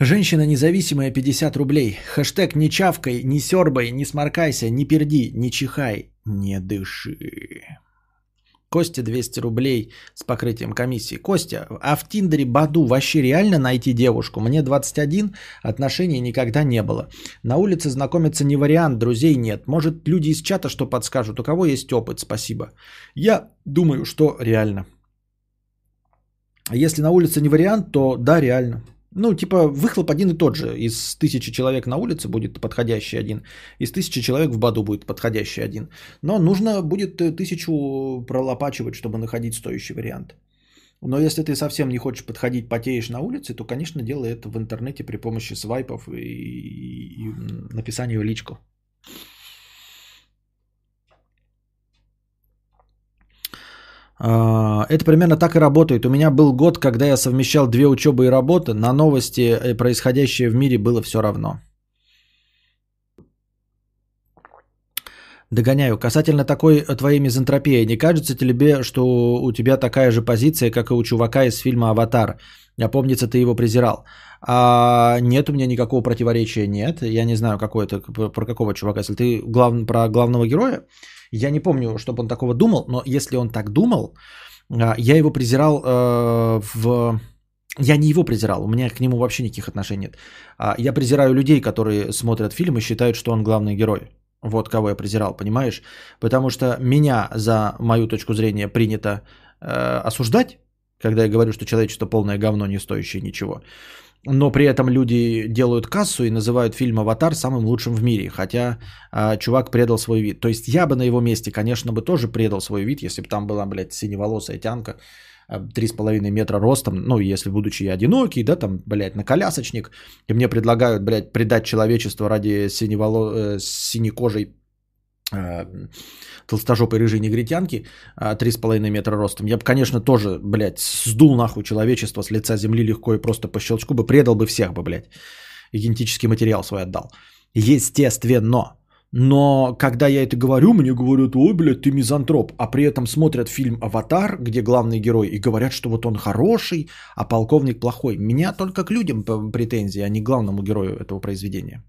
Женщина независимая 50 рублей. Хэштег не чавкай, не сербай, не сморкайся, не перди, не чихай, не дыши. Костя 200 рублей с покрытием комиссии. Костя, а в Тиндере Баду вообще реально найти девушку? Мне 21, отношений никогда не было. На улице знакомиться не вариант, друзей нет. Может, люди из чата что подскажут? У кого есть опыт? Спасибо. Я думаю, что реально. Если на улице не вариант, то да, реально. Ну, типа, выхлоп один и тот же. Из тысячи человек на улице будет подходящий один. Из тысячи человек в Баду будет подходящий один. Но нужно будет тысячу пролопачивать, чтобы находить стоящий вариант. Но если ты совсем не хочешь подходить, потеешь на улице, то, конечно, делай это в интернете при помощи свайпов и, и написания в личку. Это примерно так и работает. У меня был год, когда я совмещал две учебы и работы. На новости, происходящее в мире, было все равно. Догоняю. Касательно такой твоей мизантропии, не кажется тебе, что у тебя такая же позиция, как и у чувака из фильма «Аватар»? Я помнится, ты его презирал. А, нет, у меня никакого противоречия нет. Я не знаю, какой это, про какого чувака. Если ты глав, про главного героя, я не помню, чтобы он такого думал, но если он так думал, я его презирал э, в... Я не его презирал, у меня к нему вообще никаких отношений нет. Я презираю людей, которые смотрят фильм и считают, что он главный герой. Вот кого я презирал, понимаешь? Потому что меня за мою точку зрения принято э, осуждать, когда я говорю, что человечество полное говно, не стоящее ничего. Но при этом люди делают кассу и называют фильм «Аватар» самым лучшим в мире, хотя а, чувак предал свой вид. То есть я бы на его месте, конечно, бы тоже предал свой вид, если бы там была, блядь, синеволосая тянка, три с половиной метра ростом, ну, если будучи я одинокий, да, там, блядь, на колясочник, и мне предлагают, блядь, предать человечество ради синеволо... э, синекожей толстожопой рыжей негритянки, три с половиной метра ростом, я бы, конечно, тоже, блядь, сдул нахуй человечество с лица земли легко и просто по щелчку бы, предал бы всех бы, блядь, генетический материал свой отдал. Естественно. Но когда я это говорю, мне говорят, ой, блядь, ты мизантроп. А при этом смотрят фильм «Аватар», где главный герой, и говорят, что вот он хороший, а полковник плохой. Меня только к людям претензии, а не к главному герою этого произведения.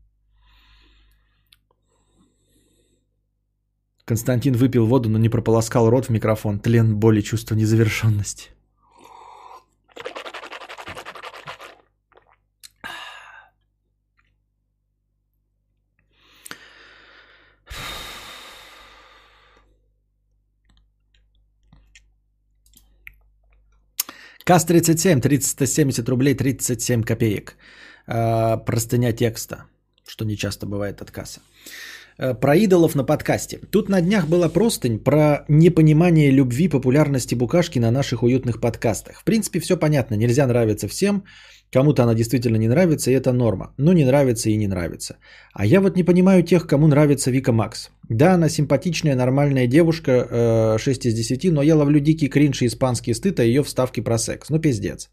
Константин выпил воду, но не прополоскал рот в микрофон. Тлен боли, чувство незавершенности. КАС-37, 370 рублей 37 копеек. Э, простыня текста, что не часто бывает от кассы. Э, Про идолов на подкасте. Тут на днях была простынь про непонимание любви популярности букашки на наших уютных подкастах. В принципе, все понятно. Нельзя нравиться всем. Кому-то она действительно не нравится, и это норма. Но не нравится и не нравится. А я вот не понимаю тех, кому нравится Вика Макс. Да, она симпатичная, нормальная девушка, э, 6 из 10, но я ловлю дикий кринж и испанский стыд, а ее вставки про секс. Ну, пиздец.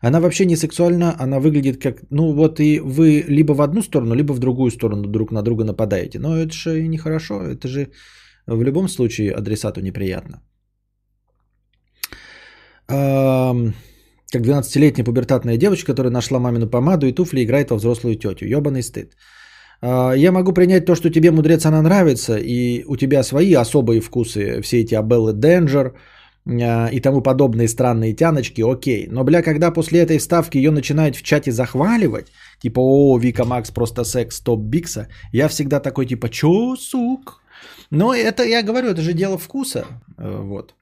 Она вообще не сексуальна, она выглядит как... Ну, вот и вы либо в одну сторону, либо в другую сторону друг на друга нападаете. Но это же нехорошо, это же в любом случае адресату неприятно. Как 12-летняя пубертатная девочка, которая нашла мамину помаду и туфли, играет во взрослую тетю. Ебаный стыд. А, Я могу принять то, что тебе, мудрец, она нравится, и у тебя свои особые вкусы, все эти Абеллы Денджер а, и тому подобные странные тяночки, окей. Но, бля, когда после этой вставки ее начинают в чате захваливать, типа, о, Вика Макс просто секс, топ Бикса, я всегда такой, типа, чё, сук? Но это, я говорю, это же дело вкуса, э, вот.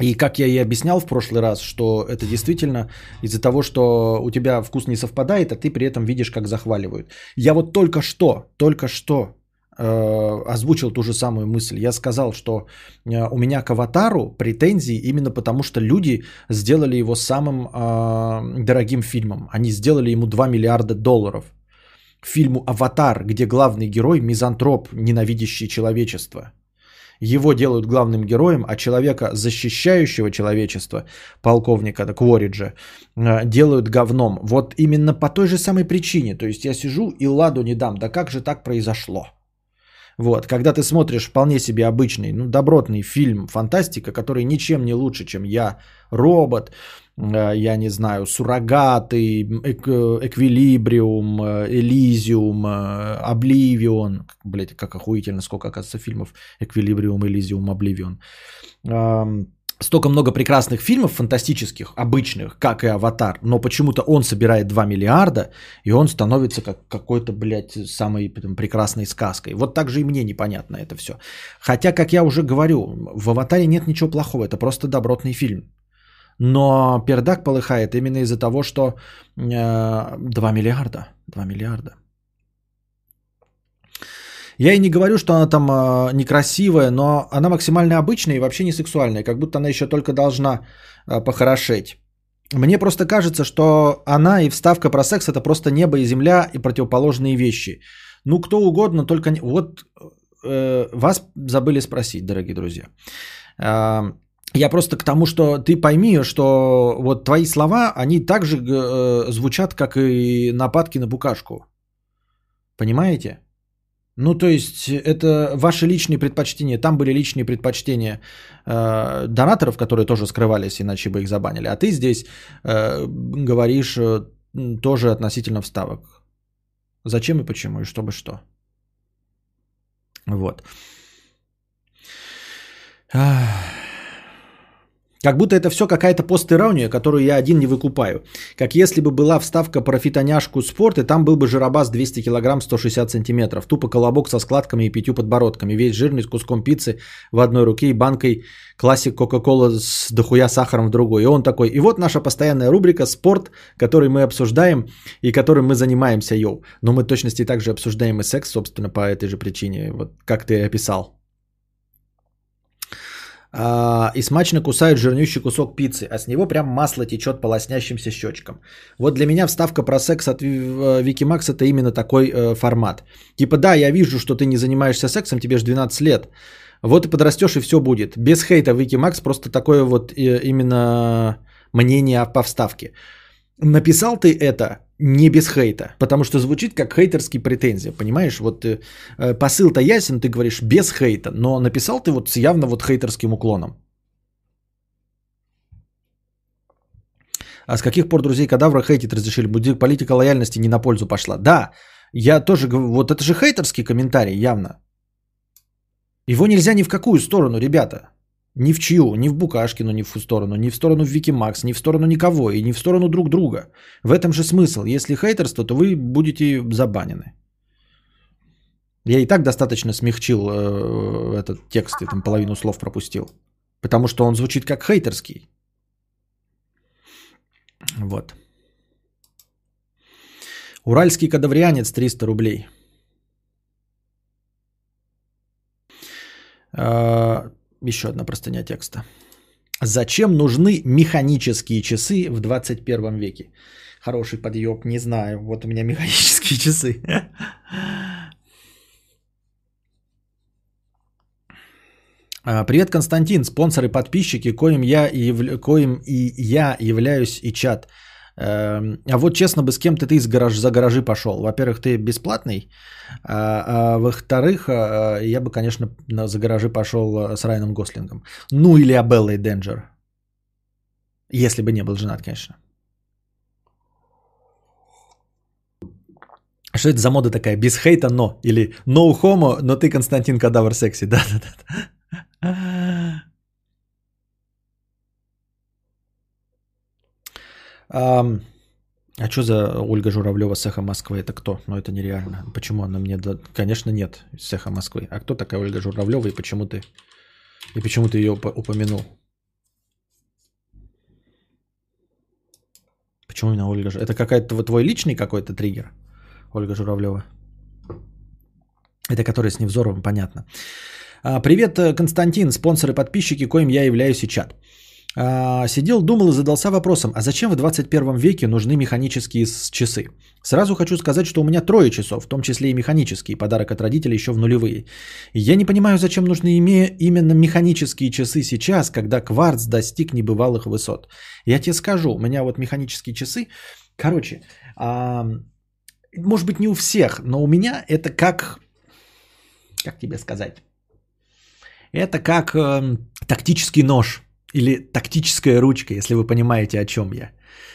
И как я и объяснял в прошлый раз, что это действительно из-за того, что у тебя вкус не совпадает, а ты при этом видишь, как захваливают. Я вот только что, только что озвучил ту же самую мысль. Я сказал, что э, у меня к аватару претензии именно потому, что люди сделали его самым э, дорогим фильмом. Они сделали ему 2 миллиарда долларов. Фильму «Аватар», где главный герой – мизантроп, ненавидящий человечество – его делают главным героем, а человека, защищающего человечество, полковника Квориджа, э, делают говном. Вот именно по той же самой причине. То есть я сижу и ладу не дам. Да как же так произошло? Вот, когда ты смотришь вполне себе обычный, ну, добротный фильм, фантастика, который ничем не лучше, чем я, робот, э, я не знаю, суррогаты, эк- эквилибриум, э, элизиум, э, обливион, блять, как охуительно, сколько, оказывается, фильмов эквилибриум, элизиум, обливион. Столько много прекрасных фильмов фантастических, обычных, как и «Аватар», но почему-то он собирает 2 миллиарда, и он становится как какой-то, блядь, самой там, прекрасной сказкой. Вот так же и мне непонятно это все. Хотя, как я уже говорю, в «Аватаре» нет ничего плохого, это просто добротный фильм. Но пердак полыхает именно из-за того, что э, 2 миллиарда. 2 миллиарда. Я и не говорю, что она там э, некрасивая, но она максимально обычная и вообще не сексуальная, как будто она еще только должна э, похорошеть. Мне просто кажется, что она и вставка про секс это просто небо и земля и противоположные вещи. Ну, кто угодно, только не... Вот э, вас забыли спросить, дорогие друзья. Э, я просто к тому, что ты пойми, что вот твои слова, они также э, звучат, как и нападки на букашку. Понимаете? Ну, то есть, это ваши личные предпочтения. Там были личные предпочтения э, донаторов, которые тоже скрывались, иначе бы их забанили. А ты здесь э, говоришь э, тоже относительно вставок. Зачем и почему, и чтобы что. Вот. Ах. Как будто это все какая-то постирония, которую я один не выкупаю. Как если бы была вставка про фитоняшку спорт, и там был бы жиробас 200 килограмм 160 сантиметров. Тупо колобок со складками и пятью подбородками. Весь жирный с куском пиццы в одной руке и банкой классик Кока-Кола с дохуя сахаром в другой. И он такой, и вот наша постоянная рубрика «Спорт», который мы обсуждаем и которым мы занимаемся, йоу. Но мы точности также обсуждаем и секс, собственно, по этой же причине, вот как ты описал. А, и смачно кусают жирнющий кусок пиццы, а с него прям масло течет по лоснящимся щечкам. Вот для меня вставка про секс от э, Вики Макс это именно такой э, формат. Типа, да, я вижу, что ты не занимаешься сексом, тебе же 12 лет. Вот и подрастешь, и все будет. Без хейта Вики Макс просто такое вот э, именно мнение по вставке. Написал ты это не без хейта, потому что звучит как хейтерские претензии, понимаешь? Вот э, э, посыл-то ясен, ты говоришь без хейта, но написал ты вот с явно вот хейтерским уклоном. А с каких пор друзей кадавра хейтить разрешили? Будет политика лояльности не на пользу пошла. Да, я тоже говорю, вот это же хейтерский комментарий явно. Его нельзя ни в какую сторону, ребята. Ни в чью, ни в Букашкину, ни в сторону, ни в сторону Викимакс, ни в сторону никого и ни в сторону друг друга. В этом же смысл. Если хейтерство, то вы будете забанены. Я и так достаточно смягчил э, этот текст, и там половину слов пропустил. Потому что он звучит как хейтерский. Вот. Уральский кадаврианец 300 рублей. Еще одна простыня текста. Зачем нужны механические часы в 21 веке? Хороший подъеб, не знаю. Вот у меня [laughs] механические часы. А, Привет, Константин, спонсоры, подписчики, коим я, и яв... коим и я являюсь и чат. Эм, а вот честно бы с кем-то ты из гараж... за гаражи пошел. Во-первых, ты бесплатный, а, а во-вторых, а, я бы, конечно, за гаражи пошел с Райаном Гослингом. Ну или Абеллой Денджер. Если бы не был женат, конечно. Что это за мода такая? Без хейта, но. Или no homo, но ты Константин Кадавр секси. [laughs] Да-да-да. А, а что за Ольга Журавлева с эхо Москвы? Это кто? Ну, это нереально. Почему она мне... Конечно, нет с эхо Москвы. А кто такая Ольга Журавлева и почему ты... И почему ты ее упомянул? Почему именно Ольга Журавлева? Это какая-то твой личный какой-то триггер? Ольга Журавлева. Это который с Невзоровым, понятно. А, привет, э, Константин, спонсоры, подписчики, коим я являюсь и чат. А, сидел, думал и задался вопросом, а зачем в 21 веке нужны механические часы? Сразу хочу сказать, что у меня трое часов, в том числе и механические, подарок от родителей еще в нулевые. Я не понимаю, зачем нужны именно механические часы сейчас, когда кварц достиг небывалых высот. Я тебе скажу, у меня вот механические часы, короче, а, может быть не у всех, но у меня это как, как тебе сказать, это как э, тактический нож или тактическая ручка, если вы понимаете, о чем я.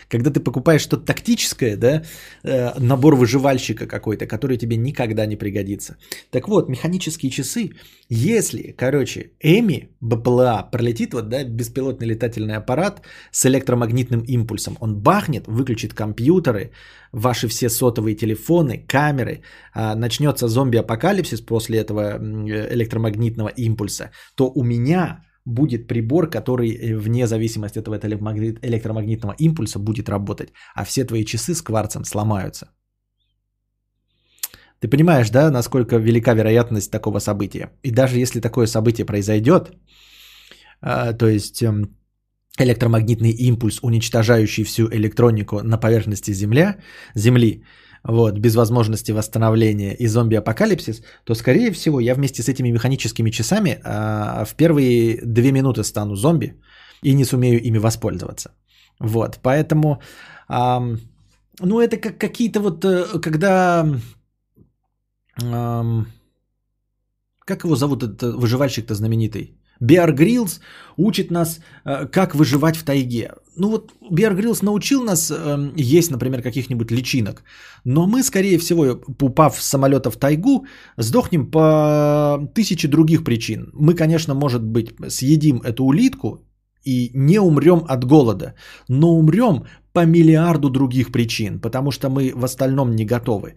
Когда ты покупаешь что-то тактическое, да, э, набор выживальщика какой-то, который тебе никогда не пригодится. Так вот, механические часы, если, короче, Эми БПЛА пролетит, вот, да, беспилотный летательный аппарат с электромагнитным импульсом, он бахнет, выключит компьютеры, ваши все сотовые телефоны, камеры, а, начнется зомби-апокалипсис после этого электромагнитного импульса, то у меня будет прибор, который э, вне зависимости от этого электромагнитного импульса будет работать, а все твои часы с кварцем сломаются. Ты понимаешь, да, насколько велика вероятность такого события? И даже если такое событие произойдет, а, то есть эм, электромагнитный импульс, уничтожающий всю электронику на поверхности Земля, Земли, вот, без возможности восстановления и зомби-апокалипсис, то, скорее всего, я вместе с этими механическими часами а, в первые две минуты стану зомби и не сумею ими воспользоваться. Вот, поэтому, а, ну, это как какие-то вот, э, когда, а, как его зовут, этот выживальщик-то знаменитый? Биар Грилс учит нас, э, как выживать в тайге. Ну вот Биар Грилс научил нас эм, есть, например, каких-нибудь личинок. Но мы, скорее всего, упав с самолета в тайгу, сдохнем по тысяче других причин. Мы, конечно, может быть, съедим эту улитку и не умрем от голода, но умрем по миллиарду других причин, потому что мы в остальном не готовы.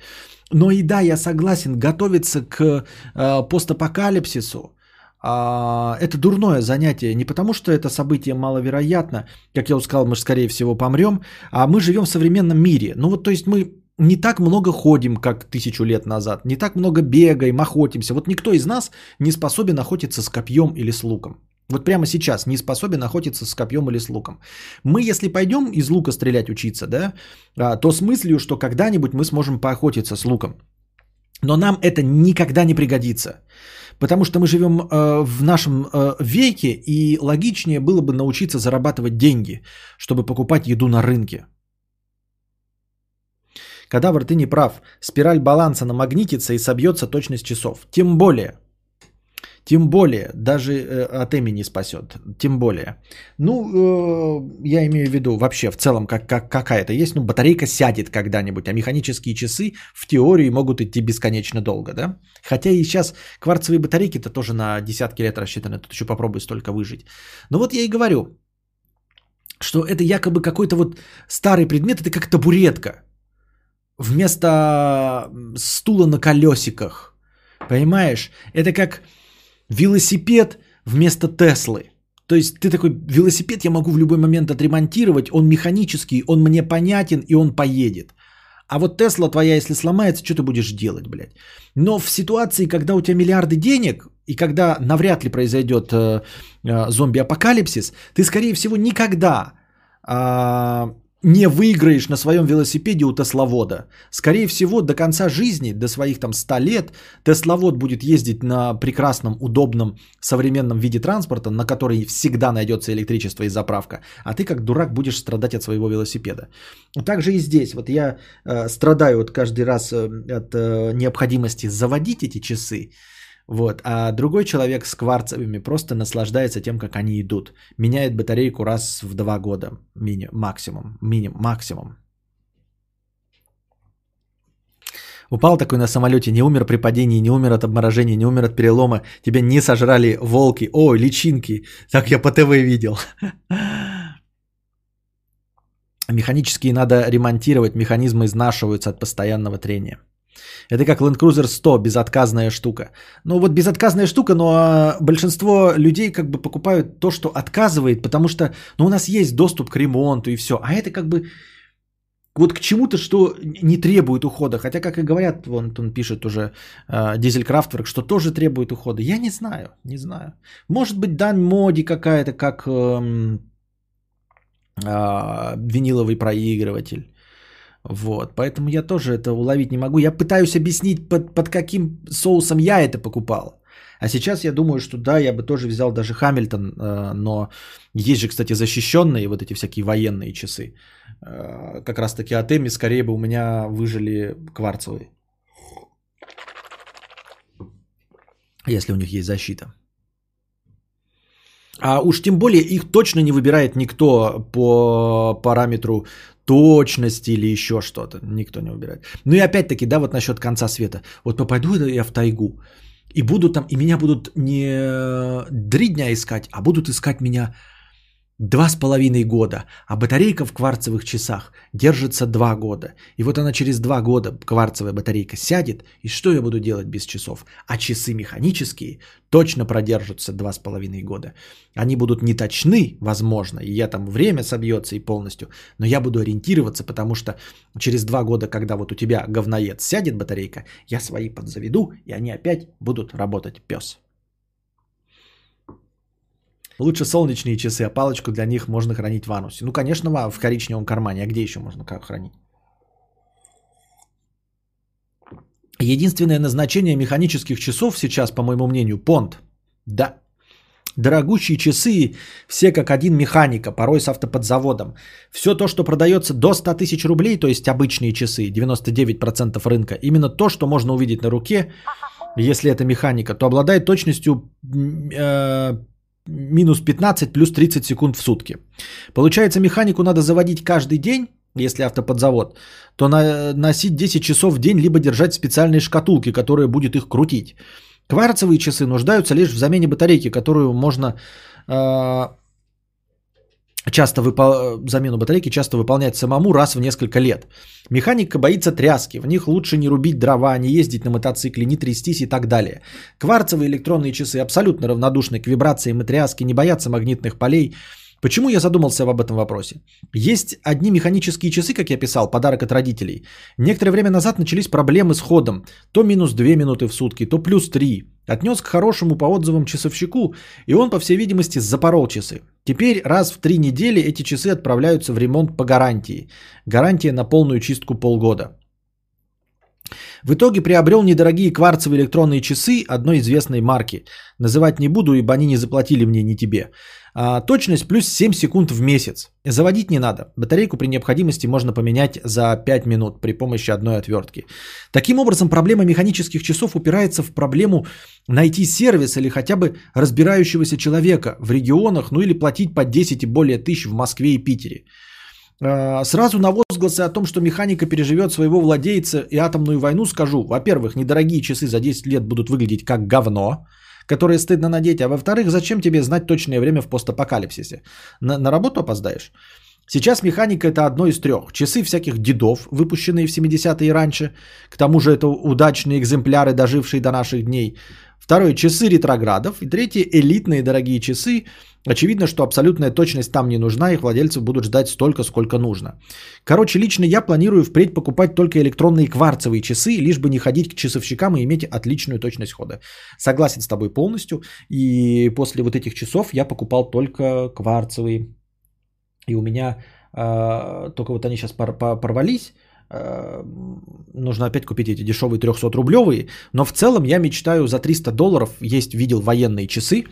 Но и да, я согласен, готовиться к э, постапокалипсису, а, это дурное занятие не потому, что это событие маловероятно, как я уже сказал, мы же скорее всего помрем, а мы живем в современном мире. Ну вот то есть мы не так много ходим, как тысячу лет назад, не так много бегаем, охотимся. Вот никто из нас не способен охотиться с копьем или с луком. Вот прямо сейчас не способен охотиться с копьем или с луком. Мы, если пойдем из лука стрелять учиться, да, а, то с мыслью, что когда-нибудь мы сможем поохотиться с луком. Но нам это никогда не пригодится. Потому что мы живем э, в нашем э, веке, и логичнее было бы научиться зарабатывать деньги, чтобы покупать еду на рынке. Кадавр, ты не прав. Спираль баланса намагнитится и собьется точность часов. Тем более, тем более, даже э, от Эми не спасет. Тем более. Ну, э, я имею в виду вообще в целом как, как, какая-то есть. Ну, батарейка сядет когда-нибудь, а механические часы в теории могут идти бесконечно долго, да? Хотя и сейчас кварцевые батарейки-то тоже на десятки лет рассчитаны. Тут еще попробуй столько выжить. Но вот я и говорю, что это якобы какой-то вот старый предмет, это как табуретка. Вместо стула на колесиках. Понимаешь? Это как велосипед вместо Теслы. То есть ты такой, велосипед я могу в любой момент отремонтировать, он механический, он мне понятен и он поедет. А вот Тесла твоя, если сломается, что ты будешь делать, блядь? Но в ситуации, когда у тебя миллиарды денег, и когда навряд ли произойдет э, э, зомби-апокалипсис, ты, скорее всего, никогда э, не выиграешь на своем велосипеде у тесловода. Скорее всего, до конца жизни, до своих там 100 лет, тесловод будет ездить на прекрасном, удобном, современном виде транспорта, на который всегда найдется электричество и заправка. А ты как дурак будешь страдать от своего велосипеда. Также и здесь. Вот я э, страдаю вот каждый раз э, от э, необходимости заводить эти часы. Вот. А другой человек с кварцевыми просто наслаждается тем, как они идут. Меняет батарейку раз в два года. Мини, максимум. Минимум. Максимум. Упал такой на самолете, не умер при падении, не умер от обморожения, не умер от перелома. Тебя не сожрали волки. Ой, личинки. Так я по ТВ видел. Механические надо ремонтировать, механизмы изнашиваются от постоянного трения. Это как Land Cruiser 100, безотказная штука. Ну вот безотказная штука, но а, большинство людей как бы покупают то, что отказывает, потому что ну, у нас есть доступ к ремонту и все. А это как бы вот к чему-то, что не требует ухода. Хотя, как и говорят, вон он пишет уже Дизель что тоже требует ухода. Я не знаю, не знаю. Может быть, дань моде какая-то, как э, э, виниловый проигрыватель. Вот, поэтому я тоже это уловить не могу. Я пытаюсь объяснить, под, под каким соусом я это покупал. А сейчас я думаю, что да, я бы тоже взял даже Хамильтон, э, но есть же, кстати, защищенные вот эти всякие военные часы. Э, как раз таки от Эми скорее бы у меня выжили кварцевые. Если у них есть защита. А уж тем более их точно не выбирает никто по параметру точности или еще что-то. Никто не убирает. Ну и опять-таки, да, вот насчет конца света. Вот попаду я в тайгу, и буду там, и меня будут не три дня искать, а будут искать меня Два с половиной года, а батарейка в кварцевых часах держится два года. И вот она через два года, кварцевая батарейка, сядет, и что я буду делать без часов? А часы механические точно продержатся два с половиной года. Они будут не точны, возможно, и я там время собьется и полностью, но я буду ориентироваться, потому что через два года, когда вот у тебя говноед сядет батарейка, я свои подзаведу, и они опять будут работать пес. Лучше солнечные часы, а палочку для них можно хранить в анусе. Ну, конечно, в коричневом кармане. А где еще можно как хранить? Единственное назначение механических часов сейчас, по моему мнению, понт. Да. Дорогущие часы, все как один механика, порой с автоподзаводом. Все то, что продается до 100 тысяч рублей, то есть обычные часы, 99% рынка, именно то, что можно увидеть на руке, если это механика, то обладает точностью э, минус 15 плюс 30 секунд в сутки. Получается, механику надо заводить каждый день, если автоподзавод, то носить 10 часов в день, либо держать специальные шкатулки, которые будет их крутить. Кварцевые часы нуждаются лишь в замене батарейки, которую можно э, часто выпол... замену батарейки часто выполнять самому раз в несколько лет. Механика боится тряски, в них лучше не рубить дрова, не ездить на мотоцикле, не трястись и так далее. Кварцевые электронные часы абсолютно равнодушны к вибрациям и тряске, не боятся магнитных полей, Почему я задумался об этом вопросе? Есть одни механические часы, как я писал, подарок от родителей. Некоторое время назад начались проблемы с ходом. То минус 2 минуты в сутки, то плюс 3. Отнес к хорошему по отзывам часовщику, и он, по всей видимости, запорол часы. Теперь раз в три недели эти часы отправляются в ремонт по гарантии. Гарантия на полную чистку полгода. В итоге приобрел недорогие кварцевые электронные часы одной известной марки. Называть не буду, ибо они не заплатили мне, ни тебе. А, точность плюс 7 секунд в месяц. Заводить не надо. Батарейку при необходимости можно поменять за 5 минут при помощи одной отвертки. Таким образом, проблема механических часов упирается в проблему найти сервис или хотя бы разбирающегося человека в регионах, ну или платить по 10 и более тысяч в Москве и Питере. А, Сразу на возгласы о том, что механика переживет своего владельца и атомную войну, скажу. Во-первых, недорогие часы за 10 лет будут выглядеть как говно, которое стыдно надеть. А во-вторых, зачем тебе знать точное время в постапокалипсисе? На, на работу опоздаешь? Сейчас механика это одно из трех. Часы всяких дедов, выпущенные в 70-е и раньше. К тому же это удачные экземпляры, дожившие до наших дней. Второе, часы ретроградов. И третье, элитные дорогие часы. Очевидно, что абсолютная точность там не нужна, их владельцы будут ждать столько, сколько нужно. Короче, лично я планирую впредь покупать только электронные кварцевые часы, лишь бы не ходить к часовщикам и иметь отличную точность хода. Согласен с тобой полностью. И после вот этих часов я покупал только кварцевые. И у меня э, только вот они сейчас пор- пор- порвались. Э, нужно опять купить эти дешевые 300-рублевые. Но в целом я мечтаю за 300 долларов. Есть, видел военные часы.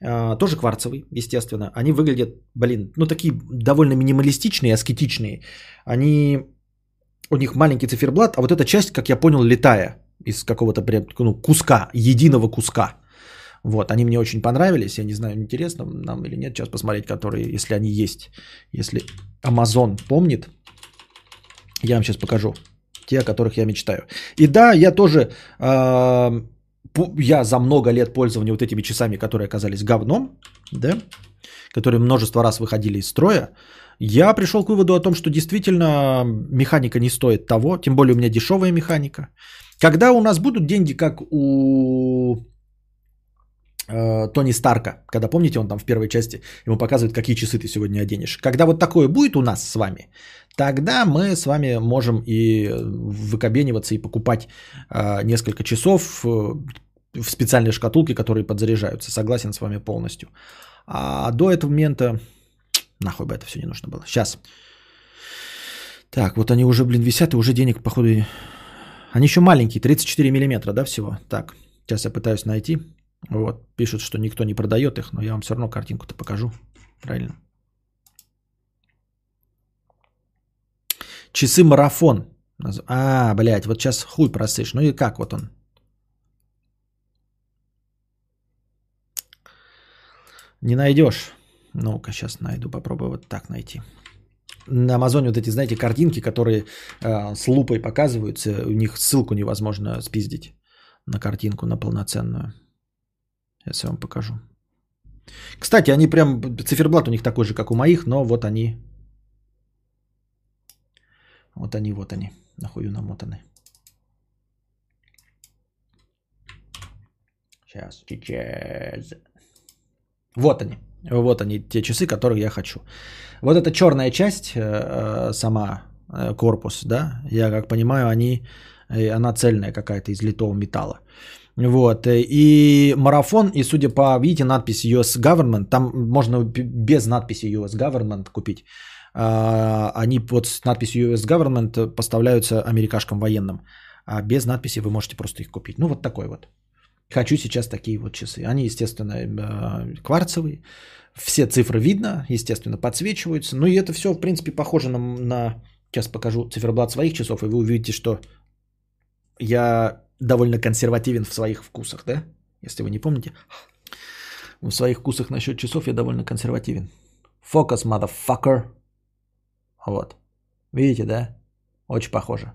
э, тоже кварцевые, естественно. Они выглядят, блин, ну такие довольно минималистичные, аскетичные. Они, у них маленький циферблат, а вот эта часть, как я понял, летая из какого-то прям, ну, куска, единого куска. Вот, они мне очень понравились. Я не знаю, интересно нам или нет. Сейчас посмотреть, которые, если они есть. Если Amazon помнит, я вам сейчас покажу. Те, о которых я мечтаю. И да, я тоже, пу- я за много лет пользования вот этими часами, которые оказались говном, да, которые множество раз выходили из строя, я пришел к выводу о том, что действительно механика не стоит того, тем более у меня дешевая механика. Когда у нас будут деньги, как у э, Тони Старка, когда помните, он там в первой части ему показывает, какие часы ты сегодня оденешь. Когда вот такое будет у нас с вами, тогда мы с вами можем и выкобениваться и покупать э, несколько часов э, в специальной шкатулке, которые подзаряжаются. Согласен с вами полностью. А до этого момента нахуй бы это все не нужно было. Сейчас. Так, вот они уже, блин, висят, и уже денег, походу, они еще маленькие, 34 миллиметра, да, всего. Так, сейчас я пытаюсь найти. Вот, пишут, что никто не продает их, но я вам все равно картинку-то покажу. Правильно. Часы марафон. А, блядь, вот сейчас хуй просышь. Ну и как вот он? Не найдешь. Ну-ка, сейчас найду, попробую вот так найти. На Амазоне вот эти, знаете, картинки, которые э, с лупой показываются, у них ссылку невозможно спиздить на картинку, на полноценную. Сейчас я вам покажу. Кстати, они прям, циферблат у них такой же, как у моих, но вот они. Вот они, вот они, нахую намотаны. Сейчас, сейчас. Вот они. Вот они, те часы, которые я хочу. Вот эта черная часть, э, э, сама э, корпус, да, я как понимаю, они, она цельная какая-то из литого металла. Вот, и марафон, и судя по, видите, надпись US Government, там можно без надписи US Government купить. А, Они с надписью US Government поставляются америкашкам военным, а без надписи вы можете просто их купить. Ну, вот такой вот. Хочу сейчас такие вот часы. Они, естественно, э, кварцевые. Все цифры видно, естественно, подсвечиваются. Ну и это все, в принципе, похоже на, на... Сейчас покажу циферблат своих часов, и вы увидите, что я довольно консервативен в своих вкусах, да? Если вы не помните. В своих вкусах насчет часов я довольно консервативен. Focus, motherfucker. Вот. Видите, да? Очень похоже.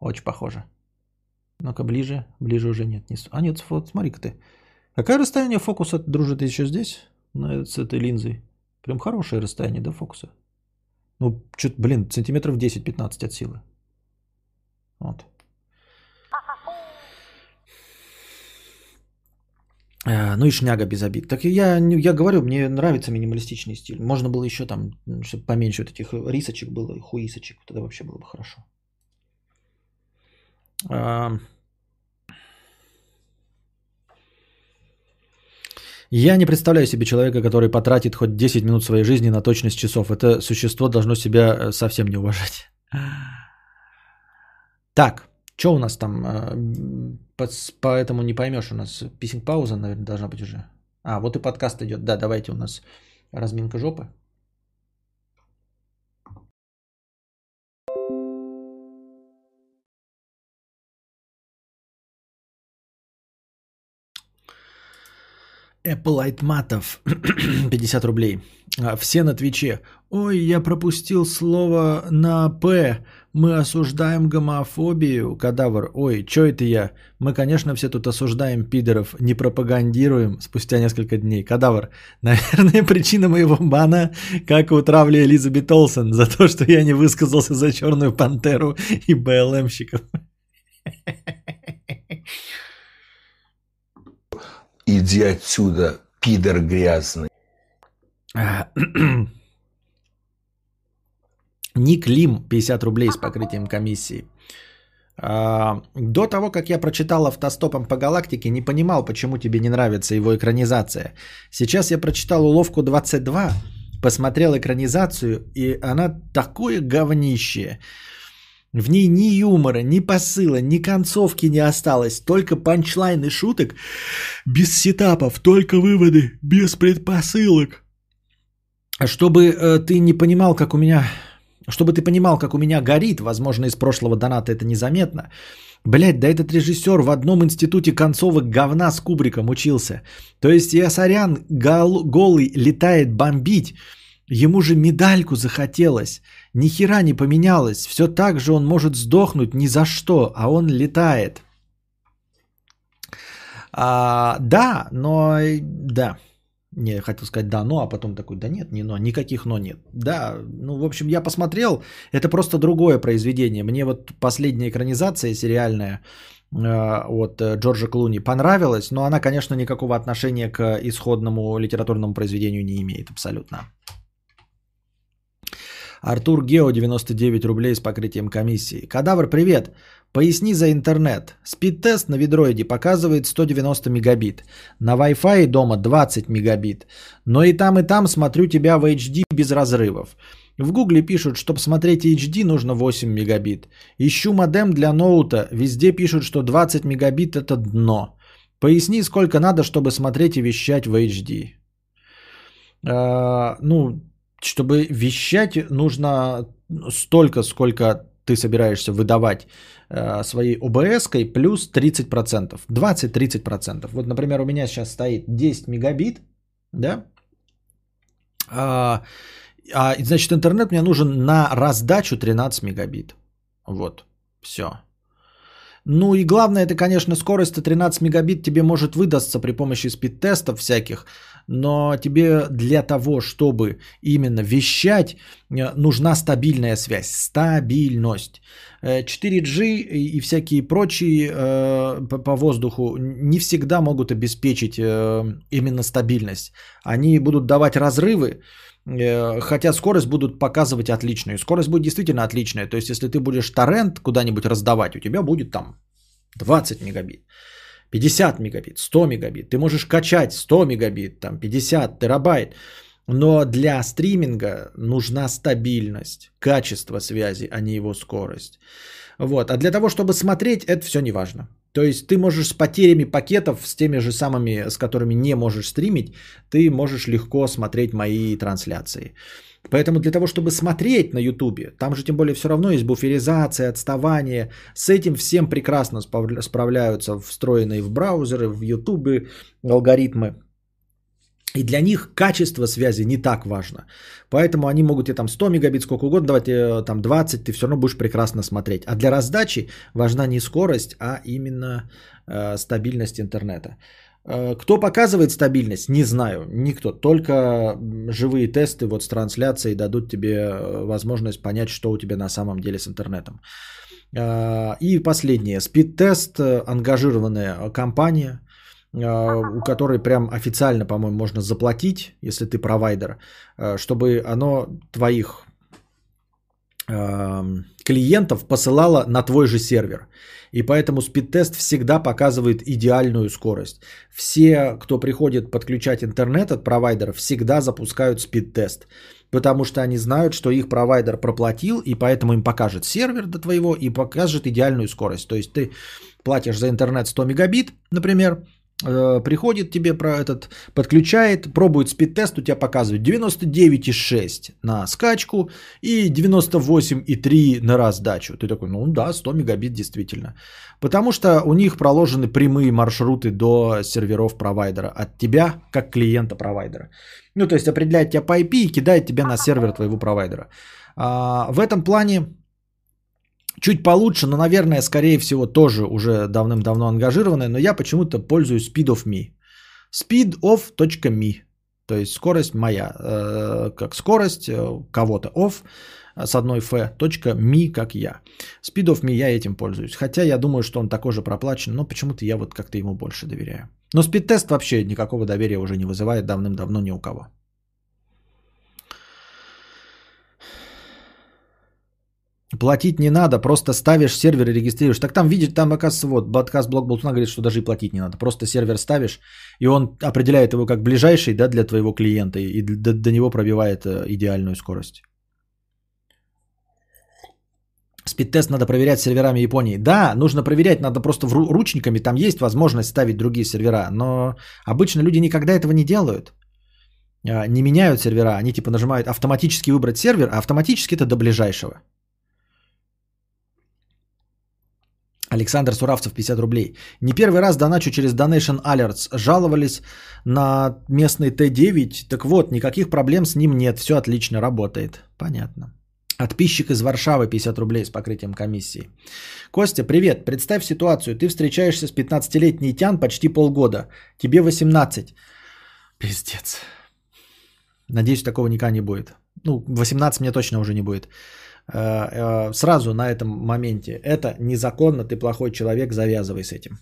Очень похоже. Ну-ка, ближе. Ближе уже нет. А нет, вот смотри-ка ты. Какое расстояние фокуса, дружит, еще здесь? Ну, с этой линзой. Прям хорошее расстояние до фокуса. Ну, что-то, блин, сантиметров 10-15 от силы. Вот. Ну и шняга без обид. Так я, я говорю, мне нравится минималистичный стиль. Можно было еще там, чтобы поменьше вот этих рисочек было, и хуисочек. Тогда вообще было бы хорошо. Я не представляю себе человека, который потратит хоть 10 минут своей жизни на точность часов. Это существо должно себя э, совсем не уважать. Так, Что у нас там? По- Поэтому не поймешь, у нас писинг пауза, наверное, должна быть уже. А, вот и подкаст идет. Да, давайте у нас разминка жопы. Apple Айтматов, 50 [clears throat] рублей. А, Все на Твиче. Ой, я пропустил слово на «П». Мы осуждаем гомофобию. Кадавр. Ой, что это я? Мы, конечно, все тут осуждаем пидоров, не пропагандируем спустя несколько дней. Кадавр. Наверное, [laughs] причина моего бана, как у травли Элизабет Олсен, за то, что я не высказался за Черную Пантеру и БЛМщиков. [laughs] Иди отсюда, пидор грязный. [clears throat] Ник Лим, 50 рублей с покрытием комиссии. А, До того, как я прочитал автостопом по галактике, не понимал, почему тебе не нравится его экранизация. Сейчас я прочитал уловку 22, посмотрел экранизацию, и она такое говнище. В ней ни юмора, ни посыла, ни концовки не осталось, только панчлайны шуток, без сетапов, только выводы, без предпосылок. Чтобы э, ты не понимал, как у меня... Чтобы ты понимал, как у меня горит, возможно, из прошлого доната это незаметно. Блять, да этот режиссер в одном институте концовок говна с Кубриком учился. То есть Ясарян гол- голый летает бомбить. Ему же медальку захотелось. Ни хера не поменялось. Все так же он может сдохнуть ни за что, а он летает. А, да, но да. Не, хотел сказать да, но, а потом такой, да нет, не но, никаких но нет. Да, ну, в общем, я посмотрел, это просто другое произведение. Мне вот последняя экранизация сериальная э, от э, Джорджа Клуни понравилась, но она, конечно, никакого отношения к исходному литературному произведению не имеет абсолютно. Артур Гео, 99 рублей с покрытием комиссии. Кадавр, привет. Поясни за интернет. Спид-тест на ведроиде показывает 190 мегабит. На Wi-Fi дома 20 мегабит. Но и там, и там смотрю тебя в HD без разрывов. В гугле пишут, чтобы смотреть HD нужно 8 мегабит. Ищу модем для ноута. Везде пишут, что 20 мегабит это дно. Поясни, сколько надо, чтобы смотреть и вещать в HD. А, ну, чтобы вещать, нужно столько, сколько ты собираешься выдавать э, своей ОБС-кой плюс 30%. 20-30%. Вот, например, у меня сейчас стоит 10 мегабит, да? А, а, значит, интернет мне нужен на раздачу 13 мегабит. Вот, все. Ну и главное, это, конечно, скорость 13 мегабит тебе может выдастся при помощи спид-тестов всяких, но тебе для того, чтобы именно вещать, э, нужна стабильная связь, стабильность. Э, 4G и и всякие прочие э, по, воздуху не всегда могут обеспечить э, именно стабильность. Они будут давать разрывы, э, хотя скорость будут показывать отличную. Скорость будет действительно отличная. То есть, если ты будешь торрент куда-нибудь раздавать, у тебя будет там 20 мегабит. 50 мегабит, 100 мегабит. Ты можешь качать 100 мегабит, там 50 терабайт. Но для стриминга нужна стабильность, качество связи, а не его скорость. Вот. А для того, чтобы смотреть, это все не важно. То есть ты можешь с потерями пакетов, с теми же самыми, с которыми не можешь стримить, ты можешь легко смотреть мои трансляции. Поэтому для того, чтобы смотреть на YouTube, там же тем более все равно есть буферизация, отставание. С этим всем прекрасно справляются встроенные в браузеры, в YouTube алгоритмы. И для них качество связи не так важно. Поэтому они могут тебе там 100 мегабит, сколько угодно, давать э, там 20, ты все равно будешь прекрасно смотреть. А для раздачи важна не скорость, а именно э, стабильность интернета. Э, Кто показывает стабильность, не знаю, никто. Только живые тесты вот с трансляцией дадут тебе э, возможность понять, что у тебя на самом деле с интернетом. Э, И последнее. Спид-тест, ангажированная компания, у которой прям официально, по-моему, можно заплатить, если ты провайдер, чтобы оно твоих эм, клиентов посылала на твой же сервер. И поэтому спид-тест всегда показывает идеальную скорость. Все, кто приходит подключать интернет от провайдера, всегда запускают спид-тест. Потому что они знают, что их провайдер проплатил, и поэтому им покажет сервер до твоего и покажет идеальную скорость. То есть ты платишь за интернет 100 мегабит, например, приходит тебе про этот, подключает, пробует спид-тест, у тебя показывает 99,6 на скачку и 98,3 на раздачу. Ты такой, ну да, 100 мегабит действительно. Потому что у них проложены прямые маршруты до серверов провайдера от тебя, как клиента провайдера. Ну, то есть определяет тебя по IP и кидает тебя на сервер твоего провайдера. А, в этом плане чуть получше, но, наверное, скорее всего, тоже уже давным-давно ангажированная, но я почему-то пользуюсь speedof.me. speedoff.me, то есть скорость моя, э, как скорость э, кого-то off с одной f, me, как я. Speedof.me я этим пользуюсь, хотя я думаю, что он такой же проплачен, но почему-то я вот как-то ему больше доверяю. Но спид-тест вообще никакого доверия уже не вызывает давным-давно ни у кого. Платить не надо, просто ставишь сервер и регистрируешь. Так там видишь, там оказывается, вот, подкаст Блок Болтуна говорит, что даже и платить не надо. Просто сервер ставишь, и он определяет его как ближайший да, для твоего клиента, и до, до него пробивает э, идеальную скорость. Спид-тест надо проверять серверами Японии. Да, нужно проверять, надо просто ручниками, там есть возможность ставить другие сервера, но обычно люди никогда этого не делают. А, Не меняют сервера, они типа нажимают автоматически выбрать сервер, а автоматически это до ближайшего. Александр Суравцев, 50 рублей. Не первый раз доначу через Donation Alerts. Жаловались на местный Т9. Так вот, никаких проблем с ним нет. Все отлично работает. Понятно. Подписчик из Варшавы 50 рублей с покрытием комиссии. Костя, привет. Представь ситуацию. Ты встречаешься с 15-летней Тян почти полгода. Тебе 18. Пиздец. Надеюсь, такого никогда не будет. Ну, 18 мне точно уже не будет. Э, э, Сразу на этом моменте. Это незаконно, ты плохой человек, завязывай с этим.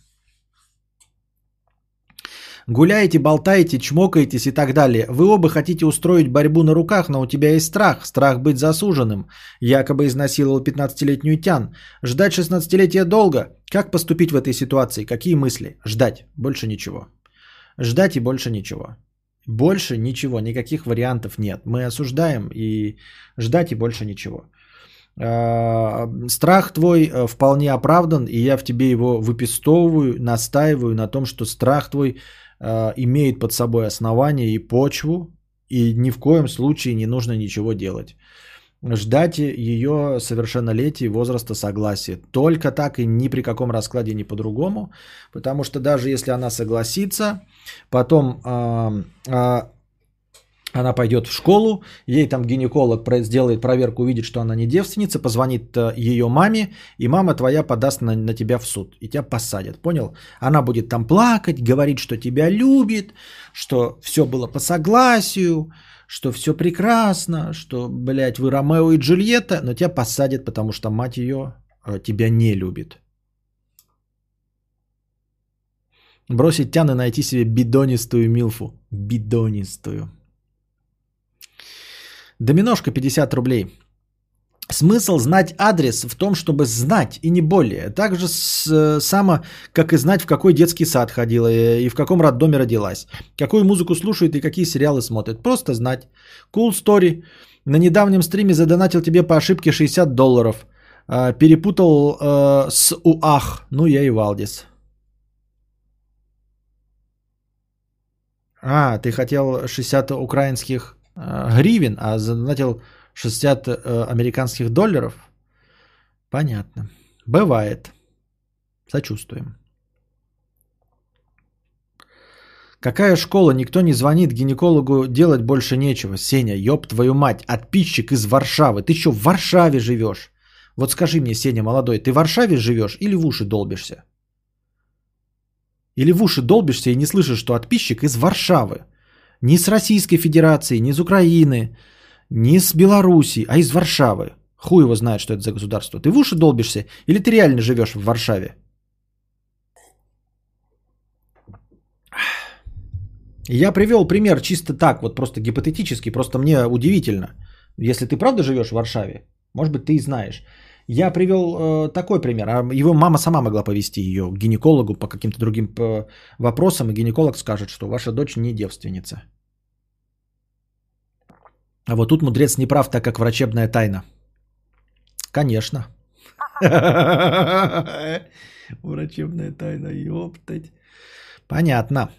Гуляете, болтаете, чмокаетесь и так далее. Вы оба хотите устроить борьбу на руках, но у тебя есть страх. Страх быть засуженным. Якобы изнасиловал 15-летнюю тян. Ждать 16-летия долго. Как поступить в этой ситуации? Какие мысли? Ждать. Больше ничего. Ждать и больше ничего. Больше ничего. Никаких вариантов нет. Мы осуждаем и ждать и больше ничего. Э, Страх твой э, вполне оправдан, и я в тебе его выпистовываю, настаиваю на том, что страх твой э, имеет под собой основание и почву, и ни в коем случае не нужно ничего делать. Ждать ее совершеннолетия и возраста согласия. Только так и ни при каком раскладе ни по-другому. Потому что даже если она согласится, потом а, она пойдет в школу, ей там гинеколог сделает проверку, увидит, что она не девственница, позвонит э, ее маме, и мама твоя подаст на, на тебя в суд, и тебя посадят, понял? Она будет там плакать, говорить, что тебя любит, что все было по согласию, что все прекрасно, что, блядь, вы Ромео и Джульетта, но тебя посадят, потому что мать ее э, тебя не любит. Бросить тян и найти себе бидонистую милфу. Бидонистую. Доминошка 50 рублей. Смысл знать адрес в том, чтобы знать и не более. Так же с- э, само, как и знать, в какой детский сад ходила э, и в каком роддоме родилась. Какую музыку слушает и какие сериалы смотрит. Просто знать. Cool story. На недавнем стриме задонатил тебе по ошибке 60 долларов. А, Перепутал э, с УАХ. Ну, я и Валдис. А, ты хотел 60 украинских гривен, а задонатил 60 э, американских долларов? Понятно. Бывает. Сочувствуем. Какая школа? Никто не звонит гинекологу, делать больше нечего. Сеня, ёб твою мать, отписчик из Варшавы. Ты что, в Варшаве живешь? Вот скажи мне, Сеня, молодой, ты в Варшаве живешь или в уши долбишься? Или в уши долбишься и не слышишь, что отписчик из Варшавы? Не с Российской Федерации, не из Украины, не с Беларуси, а из Варшавы. Хуй его знает, что это за государство. Ты в уши долбишься или ты реально живешь в Варшаве? Я привел пример чисто так, вот просто гипотетически, просто мне удивительно. Если ты правда живешь в Варшаве, может быть, ты и знаешь. Я привел э, такой пример. А его мама сама могла повести ее к гинекологу по каким-то другим э, вопросам, и гинеколог скажет, что ваша дочь не девственница. А вот тут мудрец не прав, так как врачебная тайна. Конечно. [laughs] Врачебная тайна, ёптать. Понятно.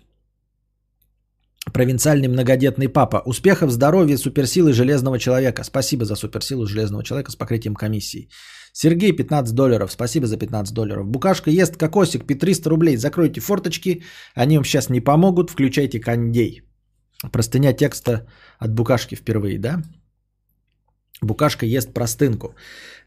Провинциальный многодетный папа. Успехов, здоровья, суперсилы железного человека. Спасибо за суперсилу железного человека с покрытием комиссии. Сергей, 15 долларов. Спасибо за 15 долларов. Букашка ест кокосик, пи 300 рублей. Закройте форточки, они вам сейчас не помогут. Включайте кондей. Простыня текста от Букашки впервые, да? Букашка ест простынку.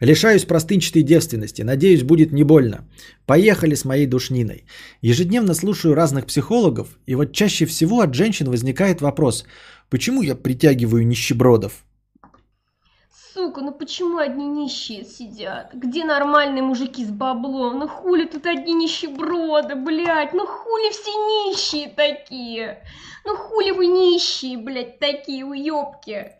Лишаюсь простынчатой девственности. Надеюсь, будет не больно. Поехали с моей душниной. Ежедневно слушаю разных психологов, и вот чаще всего от женщин возникает вопрос, почему я притягиваю нищебродов? Сука, ну почему одни нищие сидят? Где нормальные мужики с баблом? Ну хули тут одни нищеброды, блядь? Ну хули все нищие такие? Ну хули вы нищие, блядь, такие уёбки?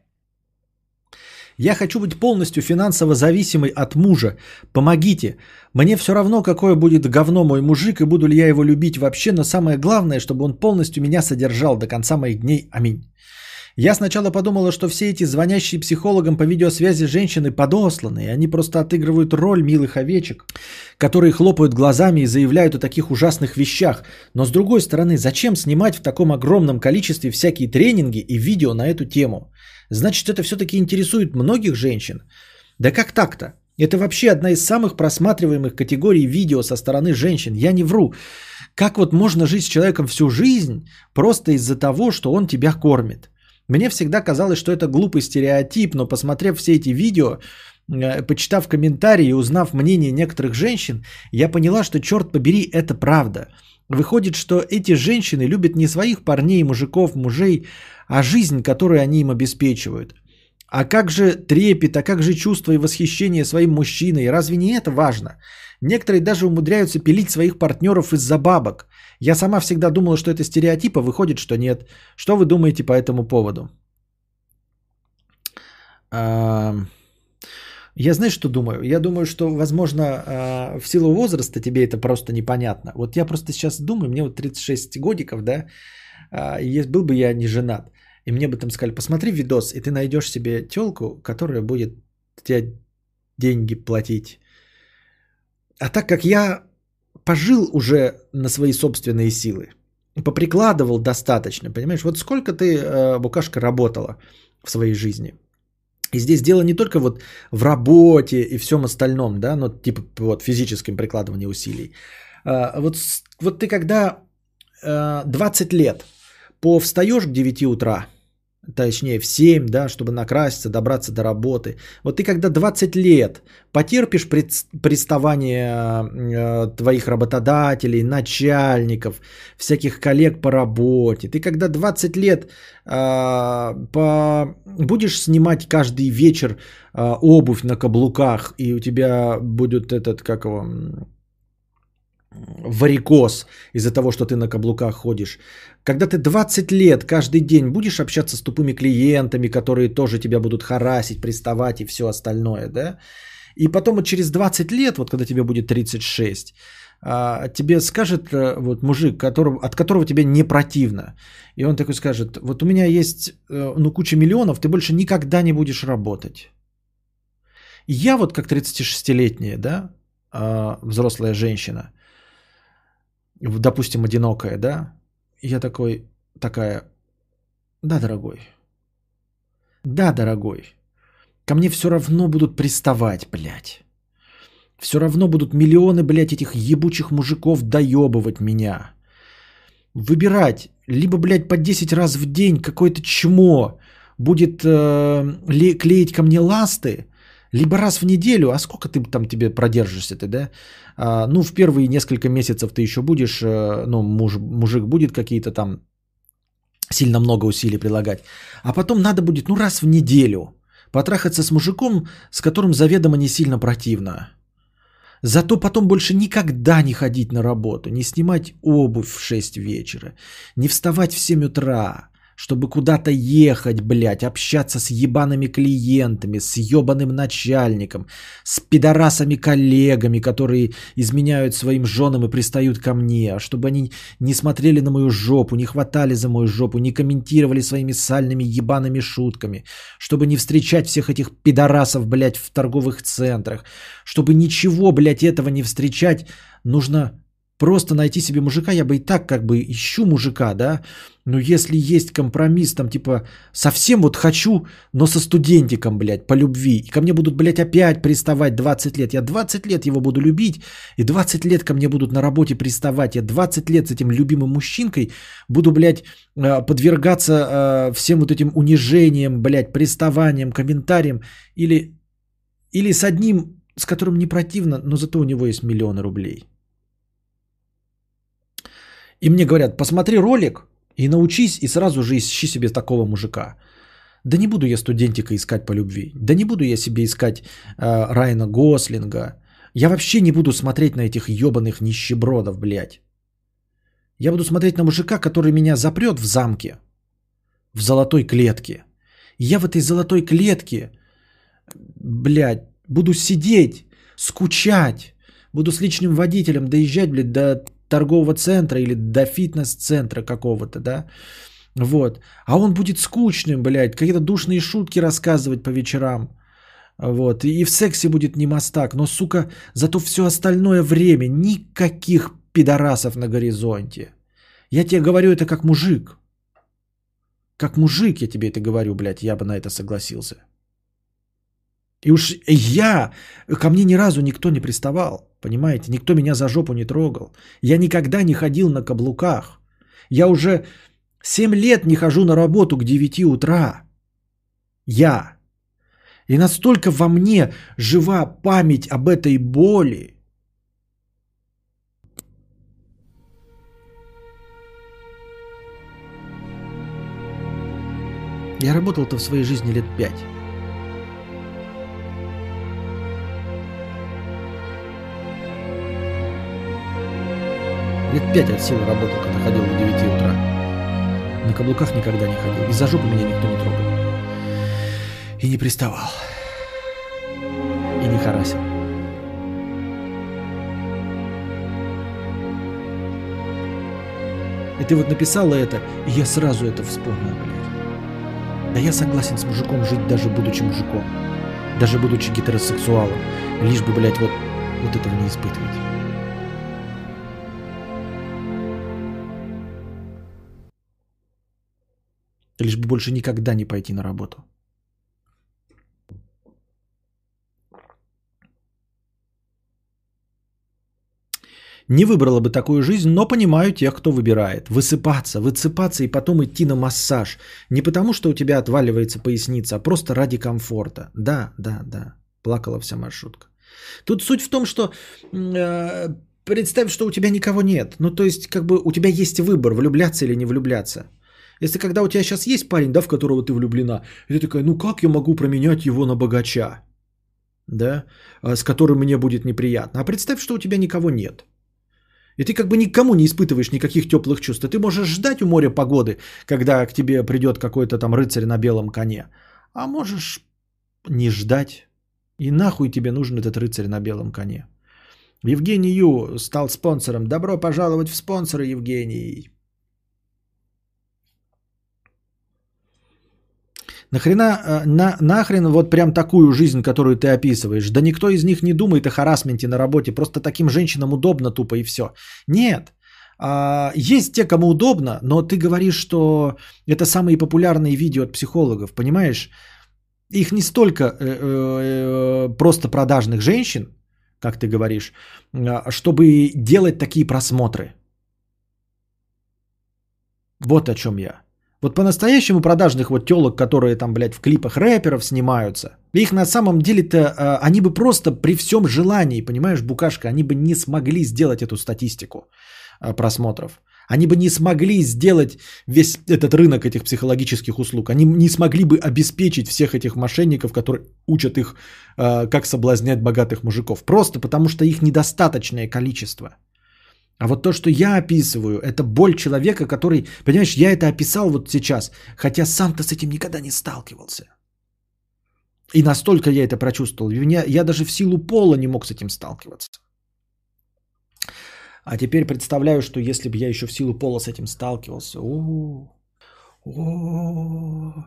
Я хочу быть полностью финансово зависимой от мужа. Помогите. Мне все равно, какое будет говно мой мужик и буду ли я его любить вообще, но самое главное, чтобы он полностью меня содержал до конца моих дней. Аминь. Я сначала подумала, что все эти звонящие психологам по видеосвязи женщины подосланные, они просто отыгрывают роль милых овечек, которые хлопают глазами и заявляют о таких ужасных вещах. Но с другой стороны, зачем снимать в таком огромном количестве всякие тренинги и видео на эту тему? Значит, это все-таки интересует многих женщин. Да как так-то? Это вообще одна из самых просматриваемых категорий видео со стороны женщин. Я не вру. Как вот можно жить с человеком всю жизнь просто из-за того, что он тебя кормит? Мне всегда казалось, что это глупый стереотип, но посмотрев все эти видео, э, почитав комментарии и узнав мнение некоторых женщин, я поняла, что черт побери, это правда. Выходит, что эти женщины любят не своих парней, мужиков, мужей, а жизнь, которую они им обеспечивают. А как же трепет, а как же чувство и восхищение своим мужчиной? Разве не это важно? Некоторые даже умудряются пилить своих партнеров из-за бабок. Я сама всегда думала, что это стереотип, а выходит, что нет. Что вы думаете по этому поводу? А, я знаю, что думаю. Я думаю, что, возможно, а, в силу возраста тебе это просто непонятно. Вот я просто сейчас думаю, мне вот 36 годиков, да, а, был бы я не женат, и мне бы там сказали, посмотри видос, и ты найдешь себе телку, которая будет тебе деньги платить. А так как я пожил уже на свои собственные силы, поприкладывал достаточно, понимаешь? Вот сколько ты, э, Букашка, работала в своей жизни? И здесь дело не только вот в работе и всем остальном, да, но типа вот физическом прикладывании усилий. А, вот, вот ты когда 20 э, лет по встаешь к 9 утра, точнее в 7, да, чтобы накраситься, добраться до работы. Вот ты когда 20 лет потерпишь приставание э, твоих работодателей, начальников, всяких коллег по работе, ты когда 20 лет э, по... будешь снимать каждый вечер э, обувь на каблуках, и у тебя будет этот, как его, варикоз из-за того, что ты на каблуках ходишь. Когда ты 20 лет каждый день будешь общаться с тупыми клиентами, которые тоже тебя будут харасить, приставать и все остальное, да? И потом вот через 20 лет, вот когда тебе будет 36, а, тебе скажет э, вот мужик, которого, от которого тебе не противно. И он такой скажет, вот у меня есть э, ну, куча миллионов, ты больше никогда не будешь работать. я вот как 36-летняя, да, а, взрослая женщина, допустим, одинокая, да, я такой, такая, да, дорогой, да, дорогой, ко мне все равно будут приставать, блядь. Все равно будут миллионы, блядь, этих ебучих мужиков доебывать меня. Выбирать, либо, блядь, по 10 раз в день какое-то чмо будет э, клеить ко мне ласты, либо раз в неделю, а сколько ты там тебе продержишься ты, да? А, ну, в первые несколько месяцев ты еще будешь, э, ну, муж, мужик будет какие-то там сильно много усилий прилагать. А потом надо будет, ну, раз в неделю потрахаться с мужиком, с которым заведомо не сильно противно. Зато потом больше никогда не ходить на работу, не снимать обувь в 6 вечера, не вставать в 7 утра, чтобы куда-то ехать, блядь, общаться с ебаными клиентами, с ебаным начальником, с пидорасами-коллегами, которые изменяют своим женам и пристают ко мне, чтобы они не смотрели на мою жопу, не хватали за мою жопу, не комментировали своими сальными ебаными шутками, чтобы не встречать всех этих пидорасов, блядь, в торговых центрах, чтобы ничего, блядь, этого не встречать, нужно просто найти себе мужика, я бы и так как бы ищу мужика, да, но если есть компромисс, там типа совсем вот хочу, но со студентиком, блядь, по любви, и ко мне будут, блядь, опять приставать 20 лет, я 20 лет его буду любить, и 20 лет ко мне будут на работе приставать, я 20 лет с этим любимым мужчинкой буду, блядь, э, подвергаться э, всем вот этим унижениям, блядь, приставаниям, комментариям, или, или с одним, с которым не противно, но зато у него есть миллионы рублей. И мне говорят, посмотри ролик и научись, и сразу же ищи себе такого мужика. Да не буду я студентика искать по любви. Да не буду я себе искать э, Райана Гослинга. Я вообще не буду смотреть на этих ебаных нищебродов, блядь. Я буду смотреть на мужика, который меня запрет в замке, в золотой клетке. Я в этой золотой клетке, блядь, буду сидеть, скучать, буду с личным водителем доезжать, блядь, до торгового центра или до фитнес-центра какого-то, да, вот. А он будет скучным, блядь, какие-то душные шутки рассказывать по вечерам, вот. И в сексе будет не мастак, но, сука, зато все остальное время никаких пидорасов на горизонте. Я тебе говорю это как мужик. Как мужик я тебе это говорю, блядь, я бы на это согласился. И уж я, ко мне ни разу никто не приставал, понимаете? Никто меня за жопу не трогал. Я никогда не ходил на каблуках. Я уже 7 лет не хожу на работу к 9 утра. Я. И настолько во мне жива память об этой боли. Я работал-то в своей жизни лет пять. Лет пять от силы работал, когда ходил до 9 утра. На каблуках никогда не ходил. И за жопу меня никто не трогал. И не приставал. И не харасил. И ты вот написала это, и я сразу это вспомнил, блядь. Да я согласен с мужиком жить, даже будучи мужиком. Даже будучи гетеросексуалом. Лишь бы, блядь, вот, вот этого не испытывать. Лишь бы больше никогда не пойти на работу. Не выбрала бы такую жизнь, но понимаю тех, кто выбирает. Высыпаться, высыпаться и потом идти на массаж. Не потому, что у тебя отваливается поясница, а просто ради комфорта. Да, да, да. Плакала вся маршрутка. Тут суть в том, что э, представь, что у тебя никого нет. Ну, то есть, как бы у тебя есть выбор, влюбляться или не влюбляться. Если когда у тебя сейчас есть парень, да, в которого ты влюблена, и ты такая, ну как я могу променять его на богача, да, а, с которым мне будет неприятно. А представь, что у тебя никого нет. И ты как бы никому не испытываешь никаких теплых чувств. Ты можешь ждать у моря погоды, когда к тебе придет какой-то там рыцарь на белом коне. А можешь не ждать. И нахуй тебе нужен этот рыцарь на белом коне. Евгений Ю стал спонсором. Добро пожаловать в спонсоры, Евгений. Нахрена, э, на, нахрен вот прям такую жизнь, которую ты описываешь? Да никто из них не думает о харасменте на работе, просто таким женщинам удобно тупо и все. Нет, а, есть те, кому удобно, но ты говоришь, что это самые популярные видео от психологов, понимаешь? Их не столько э, э, просто продажных женщин, как ты говоришь, а, чтобы делать такие просмотры. Вот о чем я. Вот по-настоящему продажных вот телок, которые там, блядь, в клипах рэперов снимаются, их на самом деле-то, э, они бы просто при всем желании, понимаешь, букашка, они бы не смогли сделать эту статистику э, просмотров. Они бы не смогли сделать весь этот рынок этих психологических услуг. Они не смогли бы обеспечить всех этих мошенников, которые учат их, э, как соблазнять богатых мужиков. Просто потому что их недостаточное количество. А вот то, что я описываю, это боль человека, который, понимаешь, я это описал вот сейчас, хотя сам-то с этим никогда не сталкивался. И настолько я это прочувствовал. Меня, я даже в силу пола не мог с этим сталкиваться. А теперь представляю, что если бы я еще в силу пола с этим сталкивался, о, о,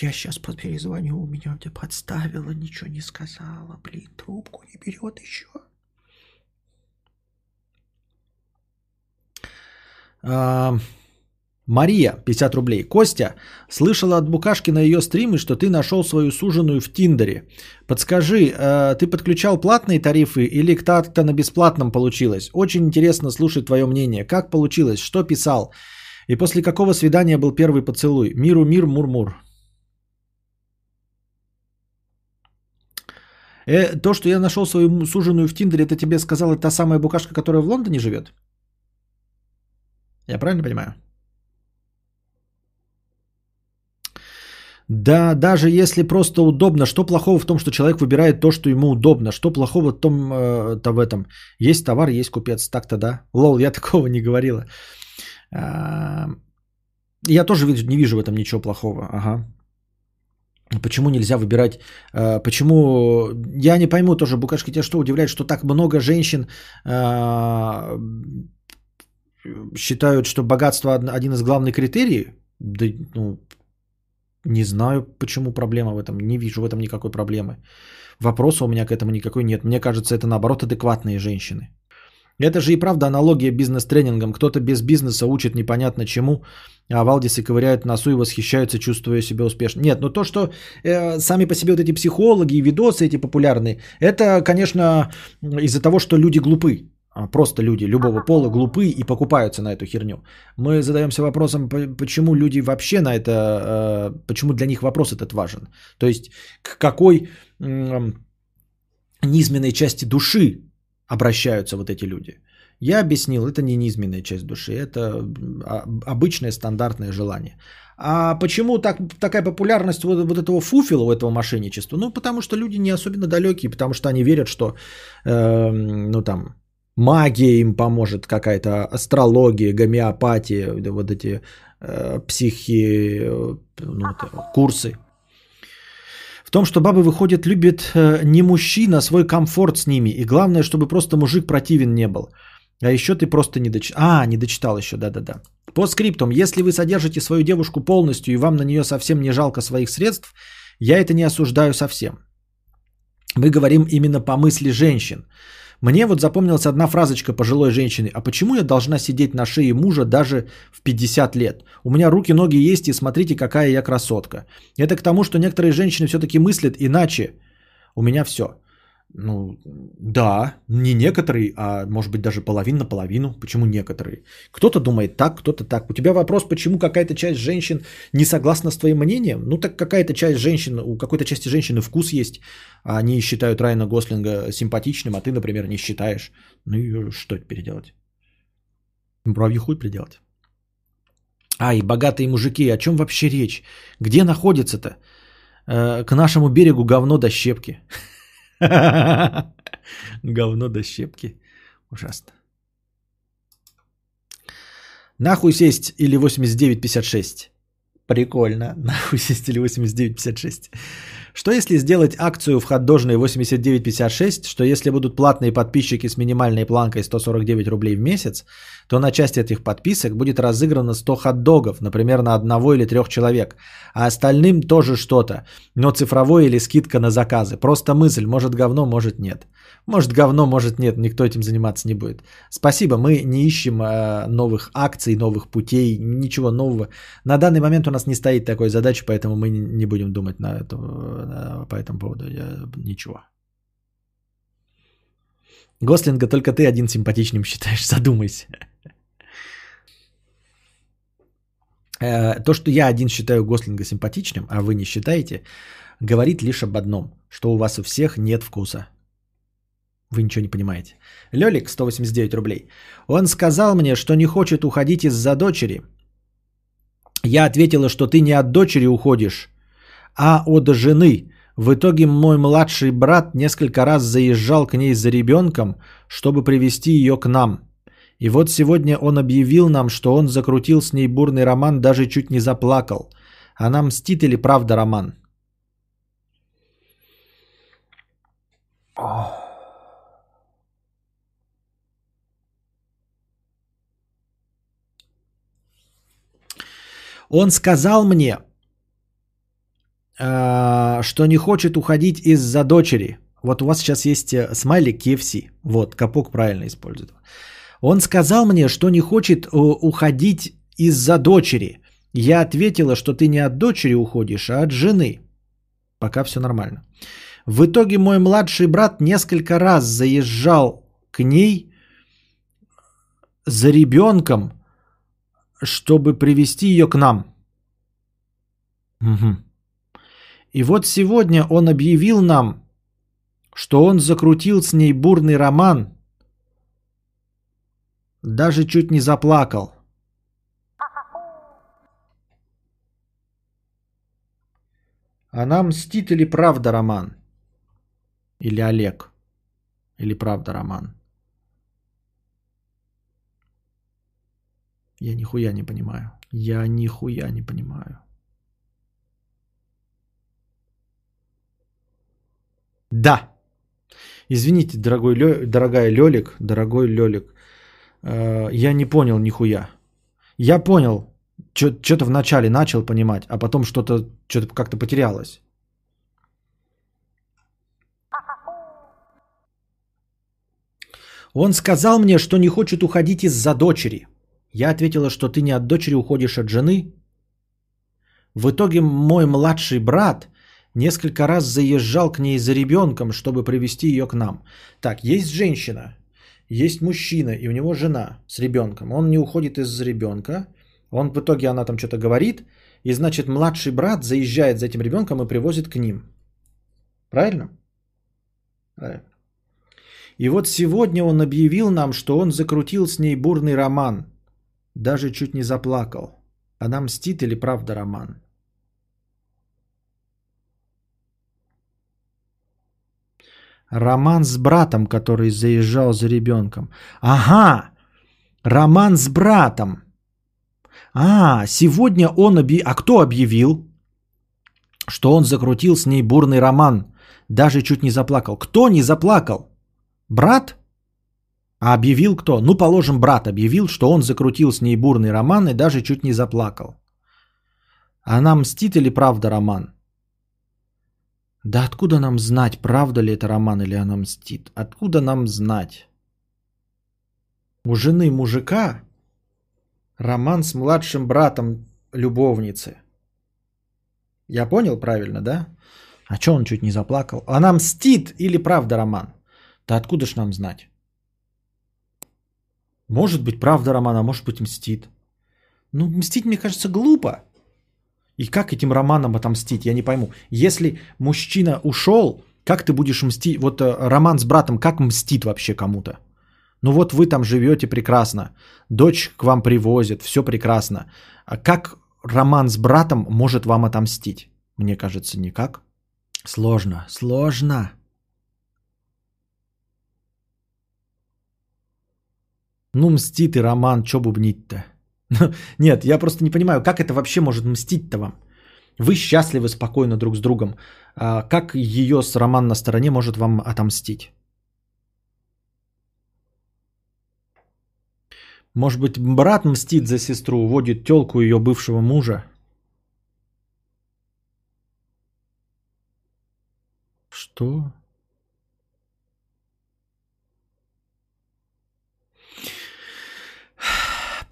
я сейчас перезвоню, меня где подставила, ничего не сказала, блин, трубку не берет еще. А, Мария, 50 рублей. Костя, слышала от Букашки на ее стримы, что ты нашел свою суженую в Тиндере. Подскажи, э, ты подключал платные тарифы или как-то на бесплатном получилось? Очень интересно слушать твое мнение. Как получилось? Что писал? И после какого свидания был первый поцелуй? Миру мир, мур-мур. Э, то, что я нашел свою суженую в Тиндере, это тебе сказала та самая букашка, которая в Лондоне живет? Я правильно понимаю? Да, даже если просто удобно, что плохого в том, что человек выбирает то, что ему удобно? Что плохого в том, э, в этом? Есть товар, есть купец, так-то да. Лол, я [laughs] такого не говорила. А, я тоже не вижу в этом ничего плохого. Ага. Почему нельзя выбирать? Э, почему? Я не пойму тоже, Букашки, тебя что удивляет, что так много женщин э, считают, что богатство один из главных критерий? Да, ну, не знаю, почему проблема в этом. Не вижу в этом никакой проблемы. Вопроса у меня к этому никакой нет. Мне кажется, это наоборот адекватные женщины. Это же и правда аналогия бизнес-тренингом. Кто-то без бизнеса учит непонятно чему, а Валдисы ковыряют носу и восхищаются, чувствуя себя успешным. Нет, но то, что э, сами по себе вот эти психологи и видосы эти популярные, это, конечно, из-за того, что люди глупы. А, просто люди любого пола глупы и покупаются на эту херню. Мы задаемся вопросом, почему люди вообще на это, э, почему для них вопрос этот важен. То есть к какой низменной части души обращаются вот эти люди. Я объяснил, это не низменная часть души, это а, обычное стандартное желание. А почему так, такая популярность вот, вот этого фуфила, у этого мошенничества? Ну, потому что люди не особенно далекие, потому что они верят, что, э, ну, там, магия им поможет, какая-то астрология, гомеопатия, вот эти э, психи, э, ну, курсы. В том, что бабы выходят, любят э, не мужчина, а свой комфорт с ними. И главное, чтобы просто мужик противен не был. А еще ты просто не дочитал. А, не дочитал еще, да-да-да. По скриптам, если вы содержите свою девушку полностью и вам на нее совсем не жалко своих средств, я это не осуждаю совсем. Мы говорим именно по мысли женщин. Мне вот запомнилась одна фразочка пожилой женщины. А почему я должна сидеть на шее мужа даже в 50 лет? У меня руки, ноги есть, и смотрите, какая я красотка. Это к тому, что некоторые женщины все-таки мыслят иначе. У меня все. Ну, да, не некоторые, а может быть даже половина на половину. Почему некоторые? Кто-то думает так, кто-то так. У тебя вопрос, почему какая-то часть женщин не согласна с твоим мнением? Ну, так какая-то часть женщин, у какой-то части женщины вкус есть. А они считают Райана Гослинга симпатичным, а ты, например, не считаешь. Ну и что теперь делать? Муравью хуй приделать. А, и богатые мужики, о чем вообще речь? Где находится-то? Э, к нашему берегу говно до щепки. [laughs] [laughs] Говно до щепки. Ужасно. Нахуй сесть или 89.56? Прикольно. [laughs] Нахуй сесть или 89.56? Что если сделать акцию в ходдожной 89.56, что если будут платные подписчики с минимальной планкой 149 рублей в месяц, то на часть этих подписок будет разыграно 100 хот-догов, например, на одного или трех человек, а остальным тоже что-то, но цифровой или скидка на заказы. Просто мысль, может говно, может нет. Может говно, может нет, никто этим заниматься не будет. Спасибо, мы не ищем э, новых акций, новых путей, ничего нового. На данный момент у нас не стоит такой задачи, поэтому мы не будем думать на это, по этому поводу э, ничего. Гослинга только ты один симпатичным считаешь, [laughs] задумайся. Э, то, что я один считаю Гослинга симпатичным, а вы не считаете, говорит лишь об одном, что у вас у всех нет вкуса. Вы ничего не понимаете. Лелик, 189 рублей. Он сказал мне, что не хочет уходить из-за дочери. Я ответила, что ты не от дочери уходишь, а от жены. В итоге мой младший брат несколько раз заезжал к ней за ребенком, чтобы привести ее к нам. И вот сегодня он объявил нам, что он закрутил с ней бурный роман, даже чуть не заплакал. Она мстит или правда роман? Он сказал мне, э, что не хочет уходить из-за дочери. Вот у вас сейчас есть э, смайлик KFC. Вот, Капок правильно использует. Он сказал мне, что не хочет э, уходить из-за дочери. Я ответила, что ты не от дочери уходишь, а от жены. Пока все нормально. В итоге мой младший брат несколько раз заезжал к ней за ребенком, чтобы привести ее к нам. Мгм. И вот сегодня он объявил нам, что он закрутил с ней бурный роман, даже чуть не заплакал. Она мстит или правда роман? Или Олег? Или правда роман? Я нихуя не понимаю. Я нихуя не понимаю. Да. Извините, дорогой Лё... дорогая Лёлик, дорогой Лёлик. Э, я не понял нихуя. Я понял, что-то вначале начал понимать, а потом что-то что-то как-то потерялось. Он сказал мне, что не хочет уходить из-за дочери. Я ответила, что ты не от дочери уходишь от жены. В итоге мой младший брат несколько раз заезжал к ней за ребенком, чтобы привести ее к нам. Так, есть женщина, есть мужчина, и у него жена с ребенком. Он не уходит из-за ребенка. Он в итоге, она там что-то говорит, и значит, младший брат заезжает за этим ребенком и привозит к ним. Правильно? Правильно. И вот сегодня он объявил нам, что он закрутил с ней бурный роман. Даже чуть не заплакал. Она мстит или правда роман? Роман с братом, который заезжал за ребенком. Ага, роман с братом. А, сегодня он объявил... А кто объявил, что он закрутил с ней бурный роман? Даже чуть не заплакал. Кто не заплакал? Брат? А объявил кто? Ну, положим, брат объявил, что он закрутил с ней бурный роман и даже чуть не заплакал. Она мстит или правда роман? Да откуда нам знать, правда ли это роман или она мстит? Откуда нам знать? У жены мужика роман с младшим братом любовницы. Я понял правильно, да? А что он чуть не заплакал? Она мстит или правда роман? Да откуда ж нам знать? Может быть, правда роман, а может быть, мстит. Ну, мстить, мне кажется, глупо. И как этим романом отомстить, я не пойму. Если мужчина ушел, как ты будешь мстить? Вот э, роман с братом, как мстит вообще кому-то? Ну вот вы там живете прекрасно, дочь к вам привозит, все прекрасно. А как роман с братом может вам отомстить? Мне кажется, никак. Сложно, сложно. Ну, мстит и роман, чё бубнить-то? [laughs] Нет, я просто не понимаю, как это вообще может мстить-то вам? Вы счастливы спокойно друг с другом. А как ее с роман на стороне может вам отомстить? Может быть, брат мстит за сестру, уводит телку ее бывшего мужа? Что?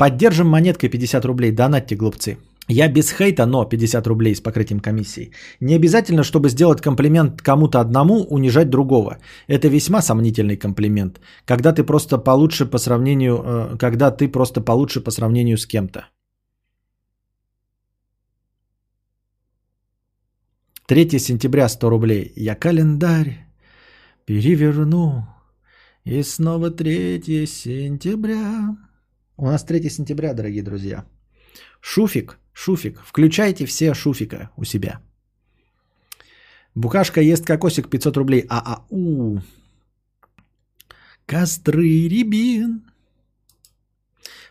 Поддержим монеткой 50 рублей. Донатьте, глупцы. Я без хейта, но 50 рублей с покрытием комиссии. Не обязательно, чтобы сделать комплимент кому-то одному, унижать другого. Это весьма сомнительный комплимент. Когда ты просто получше по сравнению, э, когда ты просто получше по сравнению с кем-то. 3 сентября 100 рублей. Я календарь переверну. И снова 3 сентября. У нас 3 сентября, дорогие друзья. Шуфик, Шуфик, включайте все Шуфика у себя. Букашка ест кокосик 500 рублей. А-а-у. Костры рябин.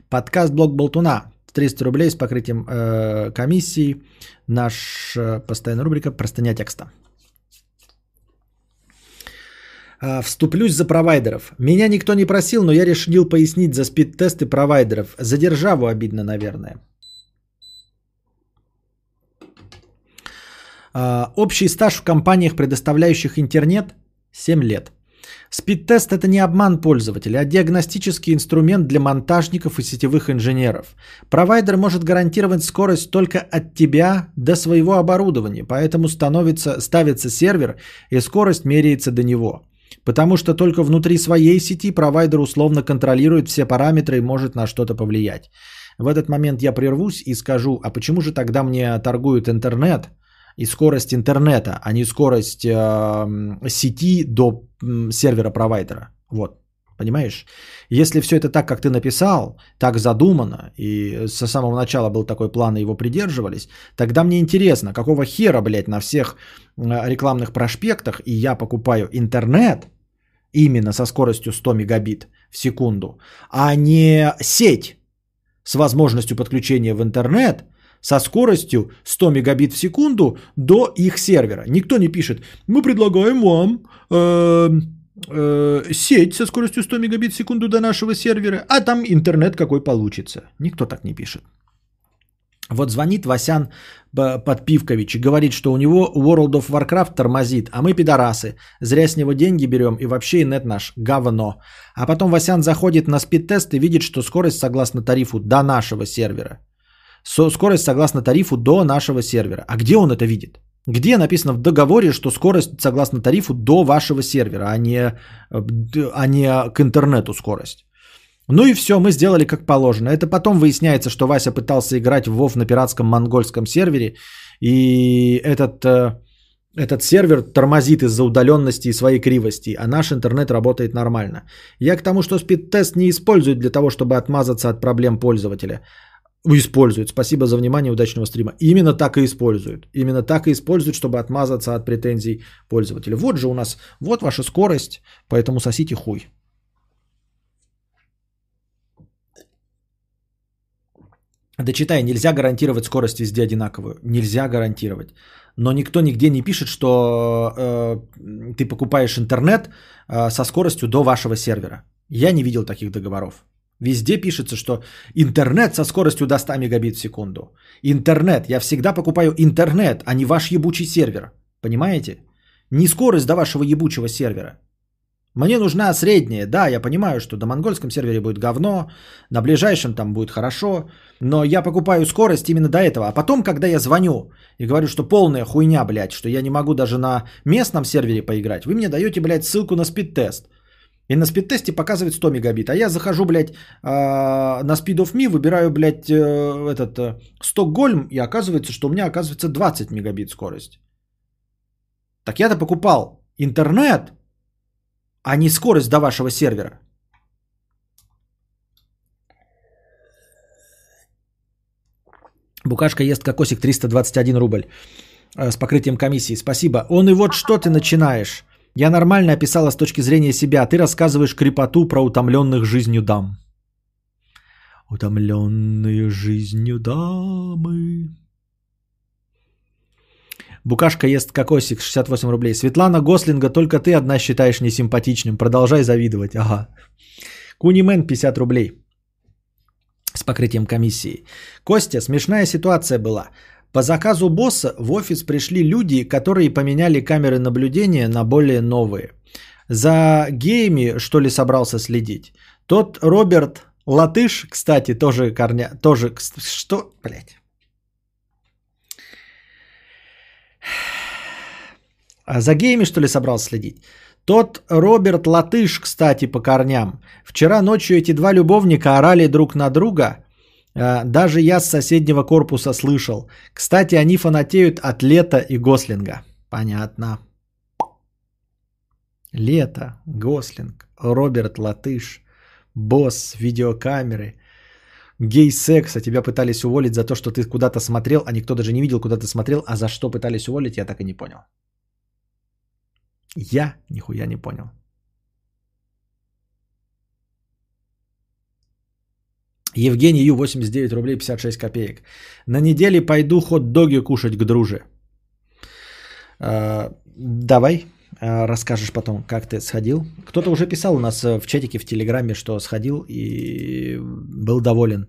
Подкаст Блок Болтуна. 300 рублей с покрытием э, комиссии. Наша постоянная рубрика «Простыня текста». А, Вступлюсь за провайдеров. Меня никто не просил, но я решил пояснить за спид-тесты провайдеров. За державу обидно, наверное. А, Общий стаж в компаниях, предоставляющих интернет – 7 лет. Спид-тест – это не обман пользователя, а диагностический инструмент для монтажников и сетевых инженеров. Провайдер может гарантировать скорость только от тебя до своего оборудования, поэтому становится, ставится сервер и скорость меряется до него. Потому что только внутри своей сети провайдер условно контролирует все параметры и может на что-то повлиять. В этот момент я прервусь и скажу, а почему же тогда мне торгует интернет и скорость интернета, а не скорость э, сети до сервера провайдера? Вот, понимаешь? Если все это так, как ты написал, так задумано, и со самого начала был такой план, и его придерживались, тогда мне интересно, какого хера, блядь, на всех э, рекламных проспектах, и я покупаю интернет, именно со скоростью 100 мегабит в секунду, а не сеть с возможностью подключения в интернет со скоростью 100 мегабит в секунду до их сервера. Никто не пишет, мы предлагаем вам э, э, сеть со скоростью 100 мегабит в секунду до нашего сервера, а там интернет какой получится. Никто так не пишет. Вот звонит Васян Подпивкович и говорит, что у него World of Warcraft тормозит, а мы пидорасы. Зря с него деньги берем и вообще инет наш говно. А потом Васян заходит на спид-тест и видит, что скорость согласно тарифу до нашего сервера. Скорость согласно тарифу до нашего сервера. А где он это видит? Где написано в договоре, что скорость согласно тарифу до вашего сервера, а не, э, а не к интернету скорость? Ну и все, мы сделали как положено. Это потом выясняется, что Вася пытался играть в WoW на пиратском монгольском сервере, и этот, э, этот сервер тормозит из-за удаленности и своей кривости, а наш интернет работает нормально. Я к тому, что спид-тест не используют для того, чтобы отмазаться от проблем пользователя. Используют. Спасибо за внимание, удачного стрима. Именно так и используют. Именно так и используют, чтобы отмазаться от претензий пользователя. Вот же у нас, вот ваша скорость, поэтому сосите хуй. Да читай, нельзя гарантировать скорость везде одинаковую. Нельзя гарантировать. Но никто нигде не пишет, что э, ты покупаешь интернет э, со скоростью до вашего сервера. Я не видел таких договоров. Везде пишется, что интернет со скоростью до 100 мегабит в секунду. Интернет. Я всегда покупаю интернет, а не ваш ебучий сервер. Понимаете? Не скорость до вашего ебучего сервера. Мне нужна средняя. Да, я понимаю, что на монгольском сервере будет говно, на ближайшем там будет хорошо, но я покупаю скорость именно до этого. А потом, когда я звоню и говорю, что полная хуйня, блядь, что я не могу даже на местном сервере поиграть, вы мне даете, блядь, ссылку на спид-тест. И на спид-тесте показывает 100 мегабит. А я захожу, блядь, а, на Speed of Me, выбираю, блядь, э, этот э, Стокгольм, и оказывается, что у меня оказывается 20 мегабит скорость. Так я-то покупал интернет, а не скорость до вашего сервера. Букашка ест кокосик 321 рубль э, с покрытием комиссии. Спасибо. Он и вот что ты начинаешь. Я нормально описала с точки зрения себя. Ты рассказываешь крепоту про утомленных жизнью дам. Утомленные жизнью дамы. Букашка ест кокосик 68 рублей. Светлана Гослинга только ты одна считаешь несимпатичным. Продолжай завидовать. Ага. Кунимен 50 рублей с покрытием комиссии. Костя, смешная ситуация была. По заказу босса в офис пришли люди, которые поменяли камеры наблюдения на более новые. За геями, что ли, собрался следить? Тот Роберт Латыш, кстати, тоже корня... Тоже... Что? Блять. А за геями, что ли, собрался следить? Тот Роберт Латыш, кстати, по корням. Вчера ночью эти два любовника орали друг на друга. А, Даже я с соседнего корпуса слышал. Кстати, они фанатеют от Лета и Гослинга. Понятно. Лето, Гослинг, Роберт Латыш, босс, видеокамеры, гей-секс, а тебя пытались уволить за то, что ты куда-то смотрел, а никто даже не видел, куда ты смотрел, а за что пытались уволить, я так и не понял. Я нихуя не понял. Евгений Ю, 89 рублей 56 копеек. На неделе пойду хот-доги кушать к друже. А, давай, расскажешь потом, как ты сходил. Кто-то уже писал у нас э, в чатике в Телеграме, что сходил и был доволен,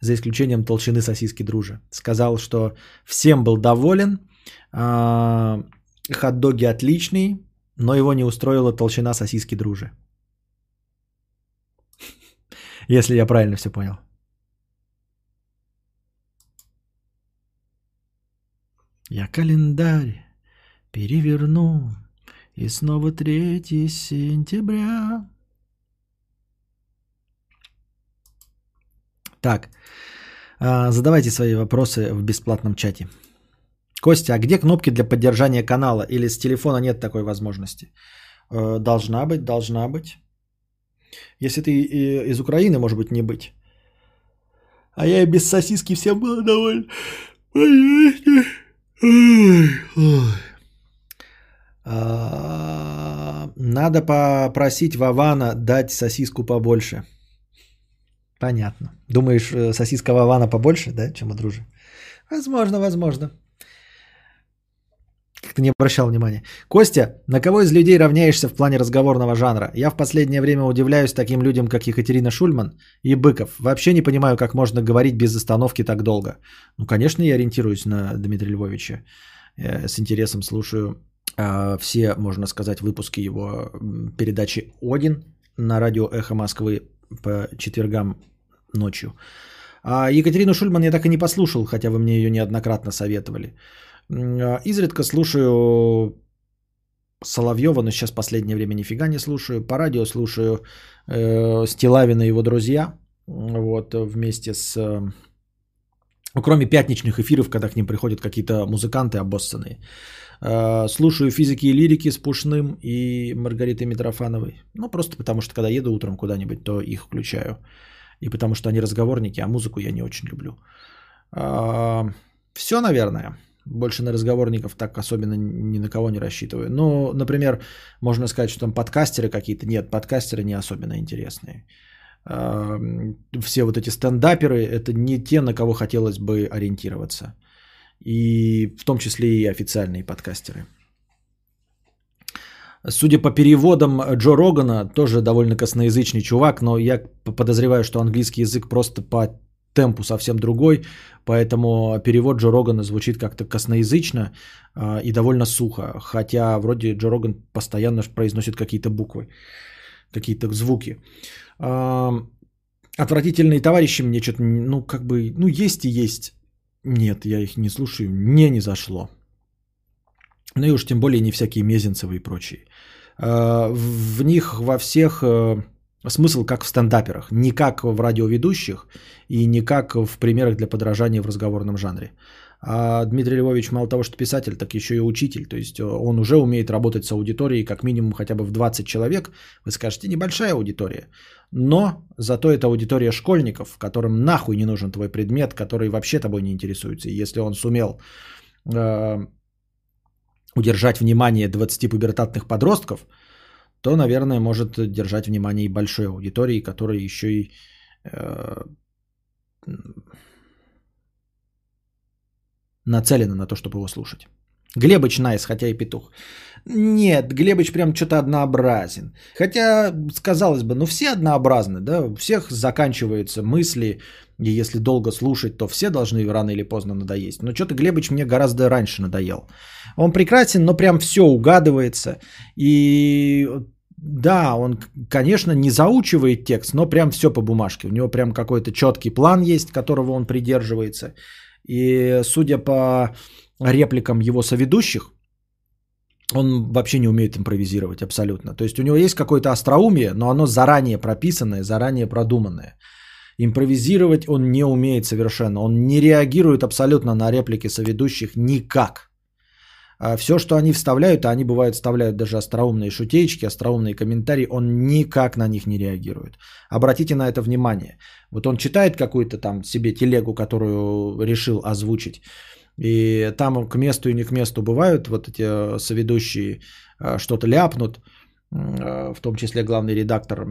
за исключением толщины сосиски дружи. Сказал, что всем был доволен, а, хот-доги отличный, но его не устроила толщина сосиски дружи. [laughs] Если я правильно все понял. Я календарь переверну, и снова 3 сентября. Так, а, задавайте свои вопросы в бесплатном чате. Костя, а где кнопки для поддержания канала? Или с телефона нет такой возможности? Э, Должна быть, должна быть. Если ты и- из Украины, может быть, не быть. А я и без сосиски всем был доволен. Ой. А, Надо попросить Вавана дать сосиску побольше. Понятно. Думаешь, э, сосиска Вавана побольше, да, чем у дружи? Возможно, возможно. Как-то не обращал внимания. Костя, на кого из людей равняешься в плане разговорного жанра? Я в последнее время удивляюсь таким людям, как Екатерина Шульман и Быков. Вообще не понимаю, как можно говорить без остановки так долго. Ну, конечно, я ориентируюсь на Дмитрия Львовича. Э, С интересом слушаю все, можно сказать, выпуски его передачи «Один» на радио «Эхо Москвы» по четвергам ночью. А Екатерину Шульман я так и не послушал, хотя вы мне ее неоднократно советовали. А, Изредка слушаю Соловьева, но сейчас последнее время нифига не слушаю. По радио слушаю э, Стилавина и его друзья. Вот, вместе с... э, ну, кроме пятничных эфиров, когда к ним приходят какие-то музыканты обоссанные. Э, Слушаю физики и лирики с Пушным и Маргаритой Митрофановой. Ну, просто потому что, когда еду утром куда-нибудь, то их включаю. И потому что они разговорники, а музыку я не очень люблю. Все, наверное. Больше на разговорников так особенно ни на кого не рассчитываю. Ну, например, можно сказать, что там подкастеры какие-то. Нет, подкастеры не особенно интересные. А, Все вот эти стендаперы – это не те, на кого хотелось бы ориентироваться. И в том числе и официальные подкастеры. Судя по переводам Джо Рогана, тоже довольно косноязычный чувак, но я подозреваю, что английский язык просто по темпу совсем другой, поэтому перевод Джо Рогана звучит как-то косноязычно а, и довольно сухо, хотя вроде Джо Роган постоянно произносит какие-то буквы, какие-то звуки. Отвратительные товарищи мне что-то, ну как бы, ну есть и есть. Нет, я их не слушаю, мне не зашло. Ну и уж тем более не всякие Мезенцевы и прочие. А, В них во всех э, смысл как в стендаперах, не как в радиоведущих и не как в примерах для подражания в разговорном жанре. А Дмитрий Львович мало того, что писатель, так еще и учитель. То есть э, он уже умеет работать с аудиторией как минимум хотя бы в 20 человек. Вы скажете, небольшая аудитория. Но зато это аудитория школьников, которым нахуй не нужен твой предмет, который вообще тобой не интересуется. И если он сумел э, удержать внимание 20 пубертатных подростков, то, наверное, может держать внимание и большой аудитории, которая еще и э, нацелена на то, чтобы его слушать. Глебыч nice, хотя и петух. Нет, Глебыч прям что-то однообразен. Хотя, казалось бы, ну все однообразны, да, у всех заканчиваются мысли, и если долго слушать, то все должны рано или поздно надоесть. Но что-то Глебыч мне гораздо раньше надоел. Он прекрасен, но прям все угадывается. И да, он, конечно, не заучивает текст, но прям все по бумажке. У него прям какой-то четкий план есть, которого он придерживается. И судя по репликам его соведущих, он вообще не умеет импровизировать абсолютно. То есть у него есть какое-то остроумие, но оно заранее прописанное, заранее продуманное. Импровизировать он не умеет совершенно. Он не реагирует абсолютно на реплики соведущих никак. Все, что они вставляют, а они бывают вставляют даже остроумные шутеечки, остроумные комментарии, он никак на них не реагирует. Обратите на это внимание. Вот он читает какую-то там себе телегу, которую решил озвучить, и там к месту и не к месту бывают вот эти э, соведущие э, что-то ляпнут, э, в том числе главный редактор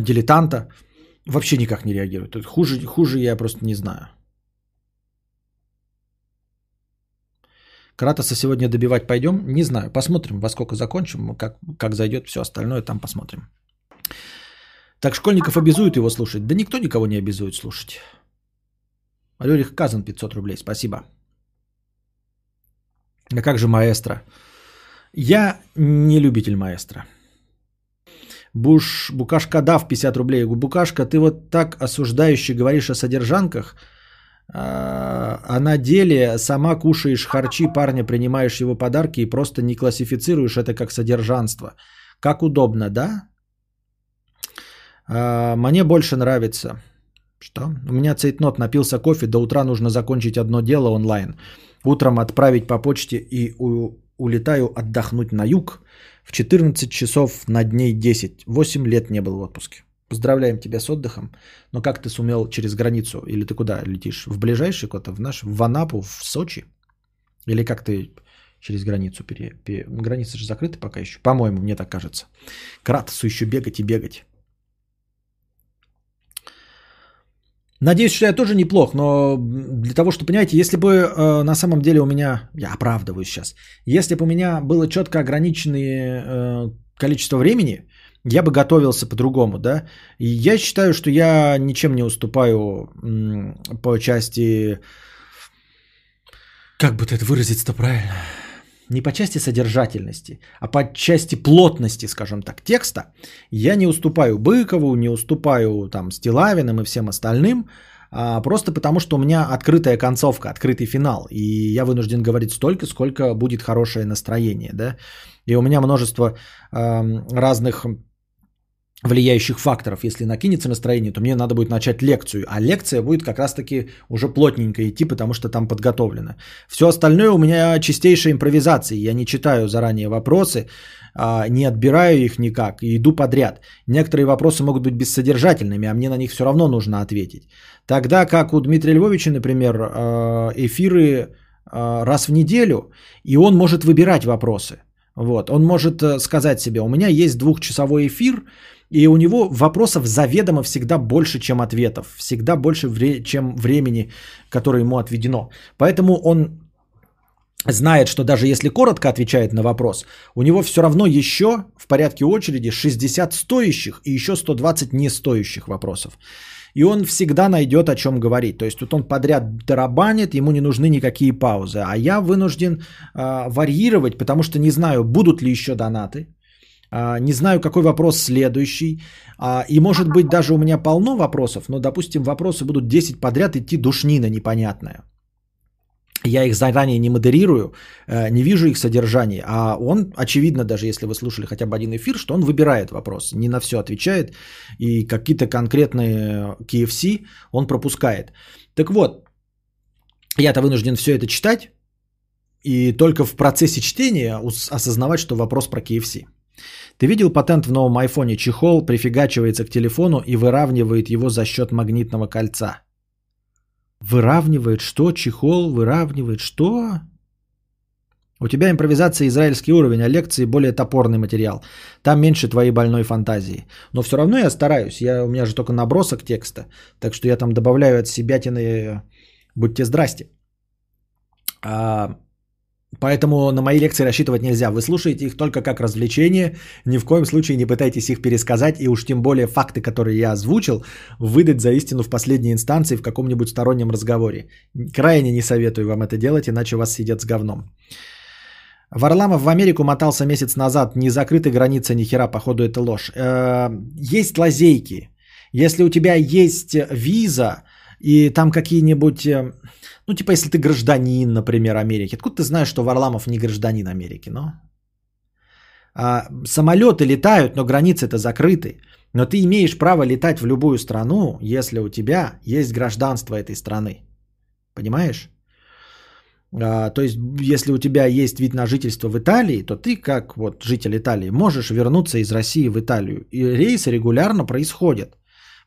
дилетанта, Вообще никак не реагирует. Хуже, хуже я просто не знаю. Кратоса сегодня добивать пойдем? Не знаю. Посмотрим, во сколько закончим, как, как зайдет все остальное, там посмотрим. Так школьников обязуют его слушать? Да никто никого не обязует слушать. Рюрих Казан 500 рублей, спасибо. А как же маэстро? Я не любитель маэстро. Буш, Букашка Дав 50 рублей. Букашка, ты вот так осуждающе говоришь о содержанках, а, а на деле сама кушаешь харчи парня, принимаешь его подарки и просто не классифицируешь это как содержанство. Как удобно, да? А, мне больше нравится. Что? У меня цейтнот напился кофе, до утра нужно закончить одно дело онлайн. Утром отправить по почте и у, улетаю отдохнуть на юг. В 14 часов на дней 10. 8 лет не был в отпуске. Поздравляем тебя с отдыхом. Но как ты сумел через границу? Или ты куда летишь? В ближайший куда-то? В наш? В Анапу? В Сочи? Или как ты через границу пере... пере... Границы же закрыты пока еще. По-моему, мне так кажется. Кратосу еще бегать и бегать. Надеюсь, что я тоже неплох, но для того, что, понимаете, если бы э, на самом деле у меня, я оправдываю сейчас, если бы у меня было четко ограниченное э, количество времени, я бы готовился по-другому, да. И я считаю, что я ничем не уступаю по части, как бы это выразить-то правильно, не по части содержательности, а по части плотности, скажем так, текста, я не уступаю Быкову, не уступаю там Стилавиным и всем остальным, а просто потому, что у меня открытая концовка, открытый финал, и я вынужден говорить столько, сколько будет хорошее настроение, да, и у меня множество э, разных влияющих факторов. Если накинется настроение, то мне надо будет начать лекцию. А лекция будет как раз-таки уже плотненько идти, потому что там подготовлено. Все остальное у меня чистейшая импровизация. Я не читаю заранее вопросы, а, не отбираю их никак и иду подряд. Некоторые вопросы могут быть бессодержательными, а мне на них все равно нужно ответить. Тогда как у Дмитрия Львовича, например, а, эфиры а, раз в неделю, и он может выбирать вопросы. Вот. Он может э, сказать себе, у меня есть двухчасовой эфир, и у него вопросов заведомо всегда больше, чем ответов. Всегда больше, вре- чем времени, которое ему отведено. Поэтому он знает, что даже если коротко отвечает на вопрос, у него все равно еще в порядке очереди 60 стоящих и еще 120 не стоящих вопросов. И он всегда найдет о чем говорить. То есть тут он подряд тарабанит, ему не нужны никакие паузы. А я вынужден э, варьировать, потому что не знаю, будут ли еще донаты. А, не знаю, какой вопрос следующий. А, и может быть даже у меня полно вопросов, но, допустим, вопросы будут 10 подряд идти душнина непонятная. Я их заранее не модерирую, э, не вижу их содержание, а он, очевидно, даже если вы слушали хотя бы один эфир, что он выбирает вопрос, не на все отвечает, и какие-то конкретные KFC он пропускает. Так вот, я-то вынужден все это читать, и только в процессе чтения осознавать, что вопрос про KFC. Ты видел патент в новом айфоне? Чехол прифигачивается к телефону и выравнивает его за счет магнитного кольца. Выравнивает что? Чехол выравнивает что? У тебя импровизация израильский уровень, а лекции более топорный материал. Там меньше твоей больной фантазии. Но все равно я стараюсь. Я, у меня же только набросок текста. Так что я там добавляю от себя будьте здрасте. А, Поэтому на мои лекции рассчитывать нельзя. Вы слушаете их только как развлечение. Ни в коем случае не пытайтесь их пересказать. И уж тем более факты, которые я озвучил, выдать за истину в последней инстанции в каком-нибудь стороннем разговоре. Крайне не советую вам это делать, иначе вас сидят с говном. Варламов в Америку мотался месяц назад. Не закрыты границы ни хера, походу это ложь. Э, есть лазейки. Если у тебя есть виза и там какие-нибудь э, ну, типа, если ты гражданин, например, Америки. Откуда ты знаешь, что Варламов не гражданин Америки, ну? А, самолеты летают, но границы-то закрыты. Но ты имеешь право летать в любую страну, если у тебя есть гражданство этой страны. Понимаешь? А, то есть, если у тебя есть вид на жительство в Италии, то ты, как вот житель Италии, можешь вернуться из России в Италию. И рейсы регулярно происходят.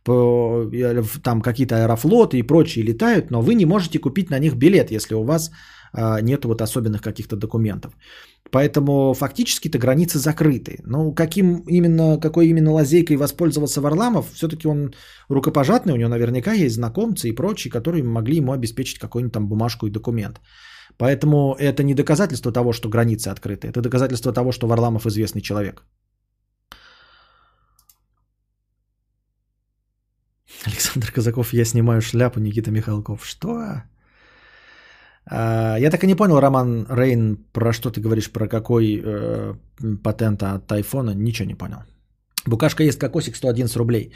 Или в- там какие-то аэрофлоты и прочие летают, но вы не можете купить на них билет, если у вас а, нет вот особенных каких-то документов. Поэтому фактически-то границы закрыты. Ну, каким именно, какой именно лазейкой воспользовался Варламов, все-таки он рукопожатный, у него наверняка есть знакомцы и прочие, которые могли ему обеспечить какую-нибудь там бумажку и документ. Поэтому это не доказательство того, что границы открыты, это доказательство того, что Варламов известный человек. [laughs] Александр Казаков, я снимаю шляпу, Никита Михалков. Что? А, Я так и не понял, Роман Рейн, про что ты говоришь, про какой э, патент от айфона, ничего не понял. Букашка есть кокосик 111 рублей.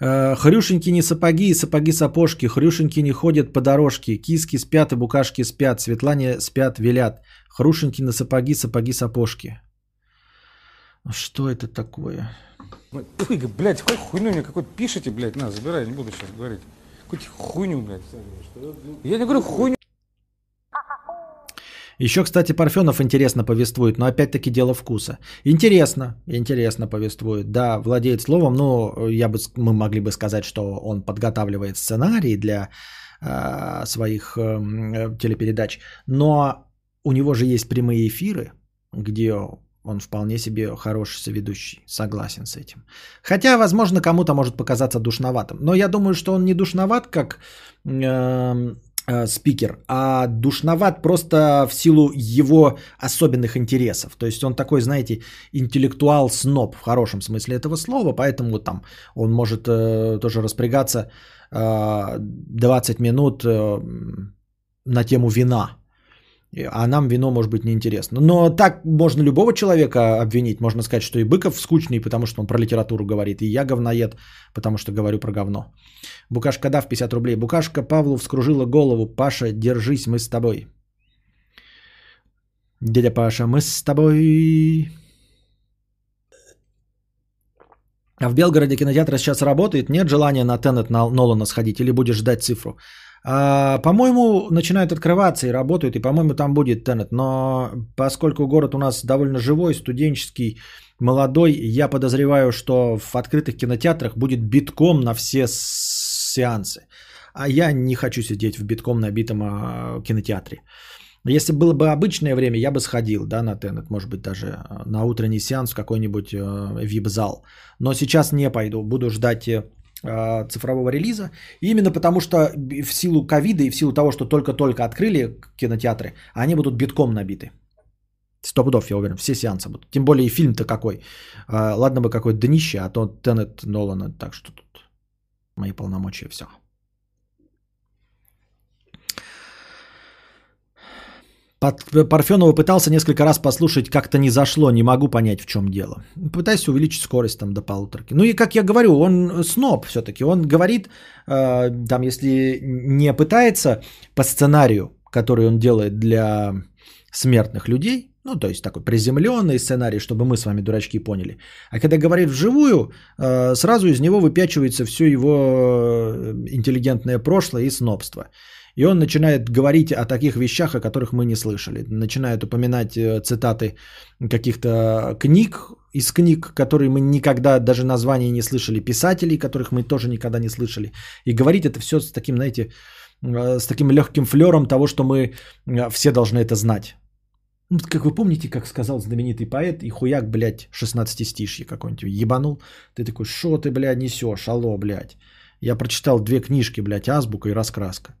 Э, Хрюшеньки не сапоги сапоги сапожки, хрюшеньки не ходят по дорожке, киски спят и букашки спят, Светлане спят, велят. Хрюшеньки на сапоги, сапоги сапожки. Что это такое? Вы, блядь, хоть хуйню мне какой-то пишите, блядь, на, забирай, не буду сейчас говорить. Какую-то хуйню, блядь. Я не говорю хуйню. Еще, кстати, Парфенов интересно повествует, но опять-таки дело вкуса. Интересно, интересно повествует. Да, владеет словом, но я бы, мы могли бы сказать, что он подготавливает сценарий для э, своих эм, э, телепередач. Но у него же есть прямые эфиры, где он вполне себе хороший соведущий. Согласен с этим. Хотя, возможно, кому-то может показаться душноватым. Но я думаю, что он не душноват, как эм, э, спикер, а душноват просто в силу его особенных интересов. То есть он такой, знаете, интеллектуал-сноб в хорошем смысле этого слова, поэтому там он может э, тоже распрягаться э, 20 минут э, на тему вина. И- А нам вино может быть неинтересно. Но так можно любого человека обвинить. Можно сказать, что и Быков скучный, потому что он про литературу говорит. И я говноед, потому что говорю про говно. Букашка Дав 50 рублей. Букашка Павлу вскружила голову. Паша, держись, мы с тобой. Дядя Паша, мы с тобой. А в Белгороде кинотеатр сейчас работает? Нет желания на Теннет на Нолана сходить? Или будешь ждать цифру? А, по-моему, начинают открываться и работают, и, по-моему, там будет Теннет. Но поскольку город у нас довольно живой, студенческий, молодой, я подозреваю, что в открытых кинотеатрах будет битком на все сеансы. А я не хочу сидеть в битком набитом а, кинотеатре. Если было бы обычное время, я бы сходил, да, на Теннет, может быть, даже а, на утренний сеанс в какой-нибудь вип-зал. Но сейчас не пойду, буду ждать э, цифрового релиза. Именно потому, что в силу ковида и в силу того, что только-только открыли кинотеатры, они будут битком набиты. Сто пудов, я уверен, все сеансы будут. Тем более и фильм-то какой. А, ладно бы какое днище, а то Теннет Нолана, так что тут мои полномочия, все. Парфенова пытался несколько раз послушать, как-то не зашло, не могу понять, в чем дело. Пытайся увеличить скорость там до полуторки. Ну и, как я говорю, он сноб все-таки. Он говорит, э, там, если не пытается по сценарию, который он делает для смертных людей, ну, то есть такой приземленный сценарий, чтобы мы с вами, дурачки, поняли. А когда говорит вживую, э, сразу из него выпячивается все его э, интеллигентное прошлое и снобство. И он начинает говорить о таких вещах, о которых мы не слышали. Начинает упоминать э, цитаты каких-то книг, из книг, которые мы никогда даже названий не слышали, писателей, которых мы тоже никогда не слышали. И говорить это все с таким, знаете, э, с таким легким флером того, что мы э, все должны это знать. Ну, Как вы помните, как сказал знаменитый поэт, и хуяк, блядь, 16 стишье какой-нибудь ебанул. Ты такой, что ты, блядь, несешь, алло, блядь. Я прочитал две книжки, блядь, азбука и раскраска.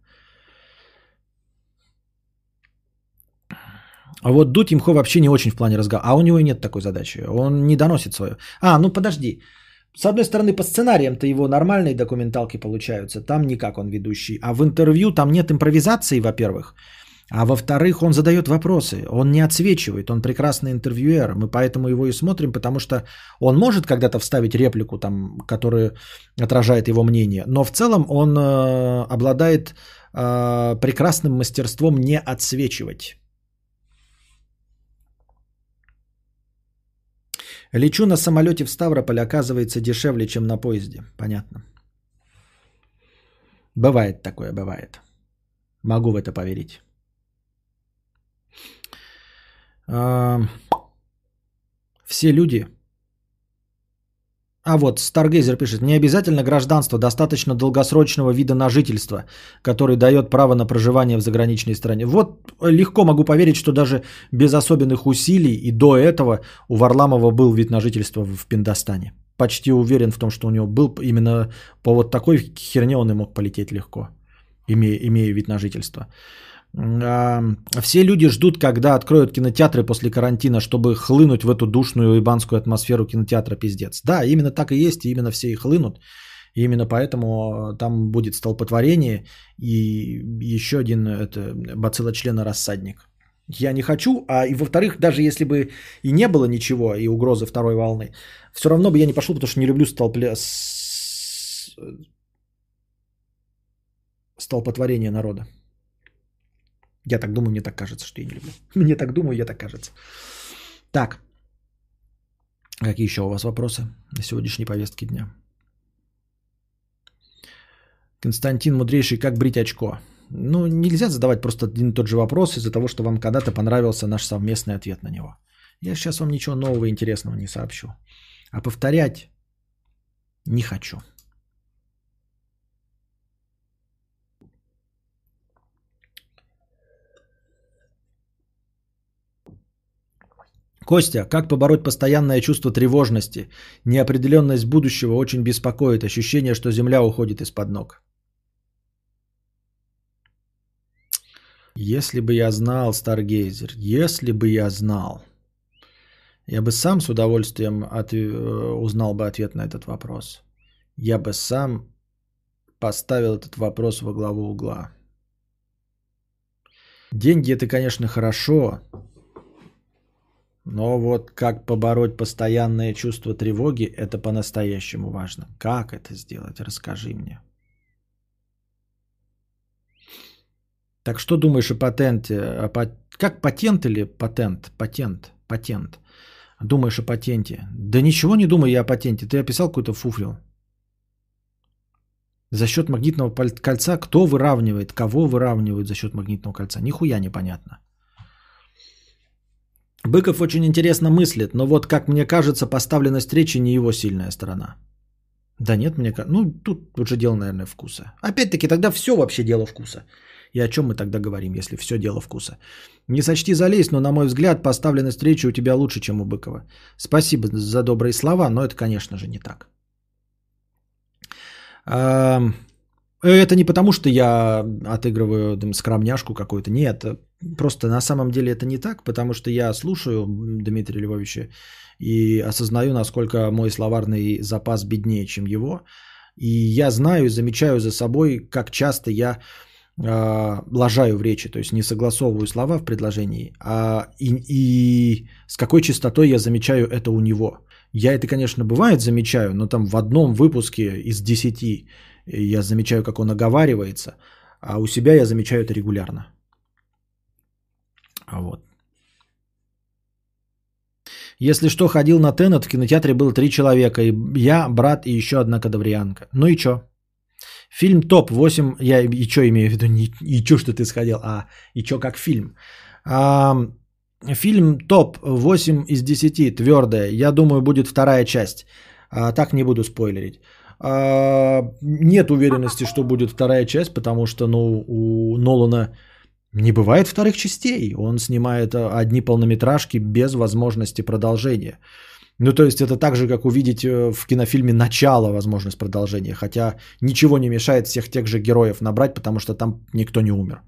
А вот Дудь Имхо вообще не очень в плане разговора. А у него и нет такой задачи. Он не доносит свою. А, ну подожди. С одной стороны, по сценариям-то его нормальные документалки получаются. Там никак он ведущий. А в интервью там нет импровизации, во-первых. А во-вторых, он задает вопросы. Он не отсвечивает. Он прекрасный интервьюер. Мы поэтому его и смотрим, потому что он может когда-то вставить реплику, там, которая отражает его мнение. Но в целом он э, обладает э, прекрасным мастерством не отсвечивать. Лечу на самолете в Ставрополь, оказывается дешевле, чем на поезде. Понятно. Бывает такое, бывает. Могу в это поверить. А, Все люди А вот Старгейзер пишет, не обязательно гражданство, достаточно долгосрочного вида на жительство, который дает право на проживание в заграничной стране. Вот легко могу поверить, что даже без особенных усилий и до этого у Варламова был вид на жительство в Пиндостане. Почти уверен в том, что у него был именно по вот такой херне он и мог полететь легко, имея, имея вид на жительство. Все люди ждут, когда откроют кинотеатры после карантина, чтобы хлынуть в эту душную ибанскую атмосферу кинотеатра пиздец. Да, именно так и есть, и именно все и хлынут. И именно поэтому там будет столпотворение и еще один это, бациллочлена рассадник. Я не хочу, а и во-вторых, даже если бы и не было ничего, и угрозы второй волны, все равно бы я не пошел, потому что не люблю столпле... с- столпотворение народа. Я так думаю, мне так кажется, что я не люблю. [laughs] Мне так думаю, я так кажется. Так. Какие еще у вас вопросы на сегодняшней повестке дня? Константин Мудрейший, как брить очко? Ну, нельзя задавать просто один и тот же вопрос из-за того, что вам когда-то понравился наш совместный ответ на него. Я сейчас вам ничего нового и интересного не сообщу. А повторять не хочу. Костя, как побороть постоянное чувство тревожности? Неопределенность будущего очень беспокоит. Ощущение, что земля уходит из-под ног. Если бы я знал, Старгейзер, если бы я знал, я бы сам с удовольствием от- э, узнал бы ответ на этот вопрос. Я бы сам поставил этот вопрос во главу угла. Деньги это, конечно, хорошо, но вот как побороть постоянное чувство тревоги, это по-настоящему важно. Как это сделать? Расскажи мне. Так что думаешь о патенте? О па- Как патент или патент? Патент. Патент. Думаешь о патенте? Да ничего не думаю я о патенте. Ты описал какой-то фуфрил. За счет магнитного кольца кто выравнивает? Кого выравнивают за счет магнитного кольца? Нихуя непонятно. Быков очень интересно мыслит, но вот, как мне кажется, поставленность речи не его сильная сторона. Да нет, мне кажется, ну тут уже дело, наверное, вкуса. Опять-таки, тогда все вообще дело вкуса. И о чем мы тогда говорим, если все дело вкуса? Не сочти залезть, но, на мой взгляд, поставленность речи у тебя лучше, чем у Быкова. Спасибо за добрые слова, но это, конечно же, не так. Это не потому, что я отыгрываю там, скромняшку какую-то. Нет, просто на самом деле это не так, потому что я слушаю Дмитрия Львовича и осознаю, насколько мой словарный запас беднее, чем его. И я знаю и замечаю за собой, как часто я э, лажаю в речи, то есть не согласовываю слова в предложении, а и, и с какой частотой я замечаю это у него. Я это, конечно, бывает замечаю, но там в одном выпуске из десяти я замечаю, как он оговаривается, а у себя я замечаю это регулярно. А Вот. Если что, ходил на Теннет, в кинотеатре было три человека. И я, брат и еще одна кадаврианка. Ну и чё? Фильм топ-8, я и чё имею в виду, не, и чё, что ты сходил, а и чё как фильм. А, фильм топ-8 из 10, твердая. Я думаю, будет вторая часть. А, так не буду спойлерить. А, нет уверенности, что будет вторая часть, потому что ну, у Нолана не бывает вторых частей. Он снимает а, одни полнометражки без возможности продолжения. Ну, то есть это так же, как увидеть э, в кинофильме начало возможность продолжения. Хотя ничего не мешает всех тех же героев набрать, потому что там никто не умер.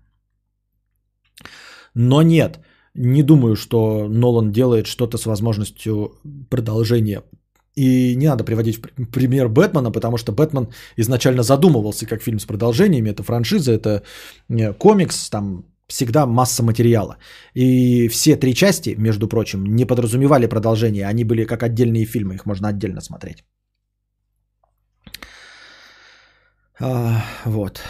Но нет, не думаю, что Нолан делает что-то с возможностью продолжения. И не надо приводить в пр- пример Бэтмена, потому что Бэтмен изначально задумывался как фильм с продолжениями. Это франшиза, это э, комикс, там всегда масса материала. И все три части, между прочим, не подразумевали продолжение. Они были как отдельные фильмы, их можно отдельно смотреть. А, вот.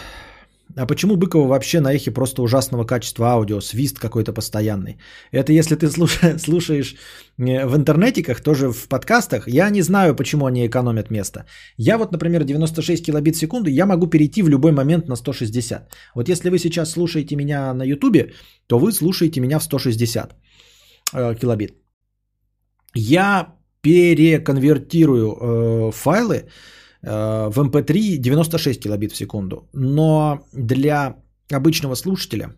А почему Быкова вообще на эхе просто ужасного качества аудио, свист какой-то постоянный? Это если ты [laughs] слушаешь, э, в интернетиках, тоже в подкастах, я не знаю, почему они экономят место. Я вот, например, 96 килобит в секунду, я могу перейти в любой момент на 160. Вот если вы сейчас слушаете меня на ютубе, то вы слушаете меня в 160 э, килобит. Я переконвертирую э, файлы в MP3 96 килобит в секунду. Но для обычного слушателя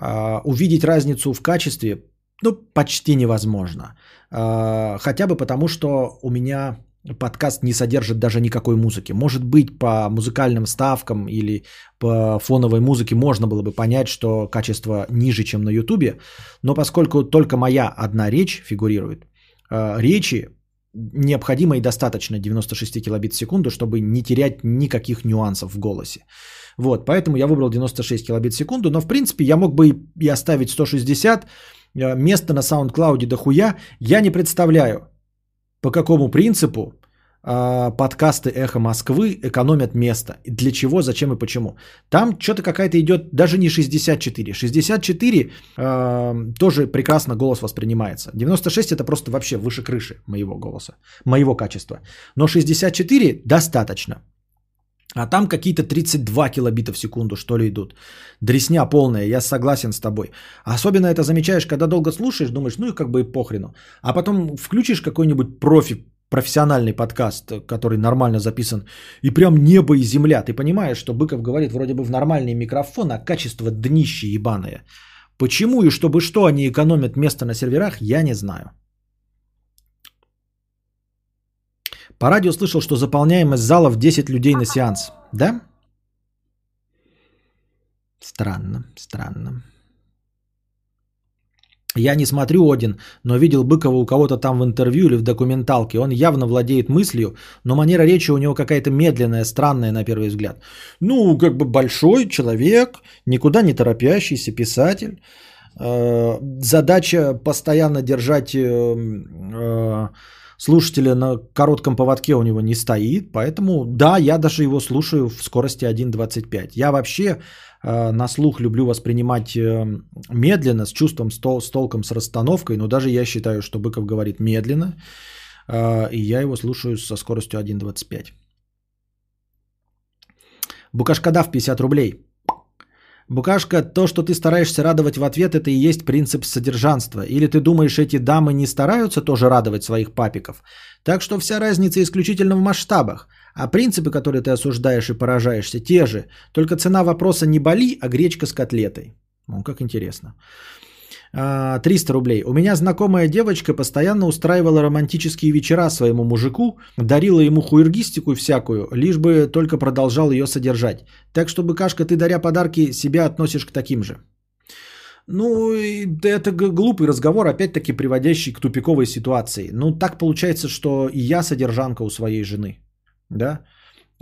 э, увидеть разницу в качестве ну, почти невозможно. Э, хотя бы потому, что у меня подкаст не содержит даже никакой музыки. Может быть, по музыкальным ставкам или по фоновой музыке можно было бы понять, что качество ниже, чем на Ютубе, но поскольку только моя одна речь фигурирует, э, речи необходимо и достаточно 96 килобит в секунду, чтобы не терять никаких нюансов в голосе. Вот, поэтому я выбрал 96 килобит в секунду, но в принципе я мог бы и оставить 160, э, место на SoundCloud дохуя, я не представляю, по какому принципу подкасты «Эхо Москвы» экономят место. Для чего, зачем и почему. Там что-то какая-то идет даже не 64. 64 а, тоже прекрасно голос воспринимается. 96 это просто вообще выше крыши моего голоса, моего качества. Но 64 достаточно. А там какие-то 32 килобита в секунду, что ли, идут. Дресня полная, я согласен с тобой. Особенно это замечаешь, когда долго слушаешь, думаешь, ну и как бы и похрену. А потом включишь какой-нибудь профи, профессиональный подкаст, который нормально записан, и прям небо и земля. Ты понимаешь, что Быков говорит вроде бы в нормальный микрофон, а качество днище ебаное. Почему и чтобы что они экономят место на серверах, я не знаю. По радио слышал, что заполняемость зала в 10 людей на сеанс. Да? Странно, странно. Я не смотрю Один, но видел Быкова у кого-то там в интервью или в документалке. Он явно владеет мыслью, но манера речи у него какая-то медленная, странная на первый взгляд. Ну, как бы большой человек, никуда не торопящийся писатель. Э, задача постоянно держать э, э, слушателя на коротком поводке у него не стоит, поэтому да, я даже его слушаю в скорости 1.25. Я вообще на слух люблю воспринимать э, медленно, с чувством, с толком, с расстановкой, но даже я считаю, что Быков говорит медленно, э, и я его слушаю со скоростью 1.25. Букашкадав 50 рублей. Букашка, то, что ты стараешься радовать в ответ, это и есть принцип содержанства. Или ты думаешь, эти дамы не стараются тоже радовать своих папиков? Так что вся разница исключительно в масштабах. А принципы, которые ты осуждаешь и поражаешься, те же. Только цена вопроса не боли, а гречка с котлетой. Ну, как интересно. 300 рублей. У меня знакомая девочка постоянно устраивала романтические вечера своему мужику, дарила ему хуергистику всякую, лишь бы только продолжал ее содержать. Так что, Быкашка, ты даря подарки, себя относишь к таким же. Ну, это глупый разговор, опять-таки приводящий к тупиковой ситуации. Ну, так получается, что и я содержанка у своей жены. Да?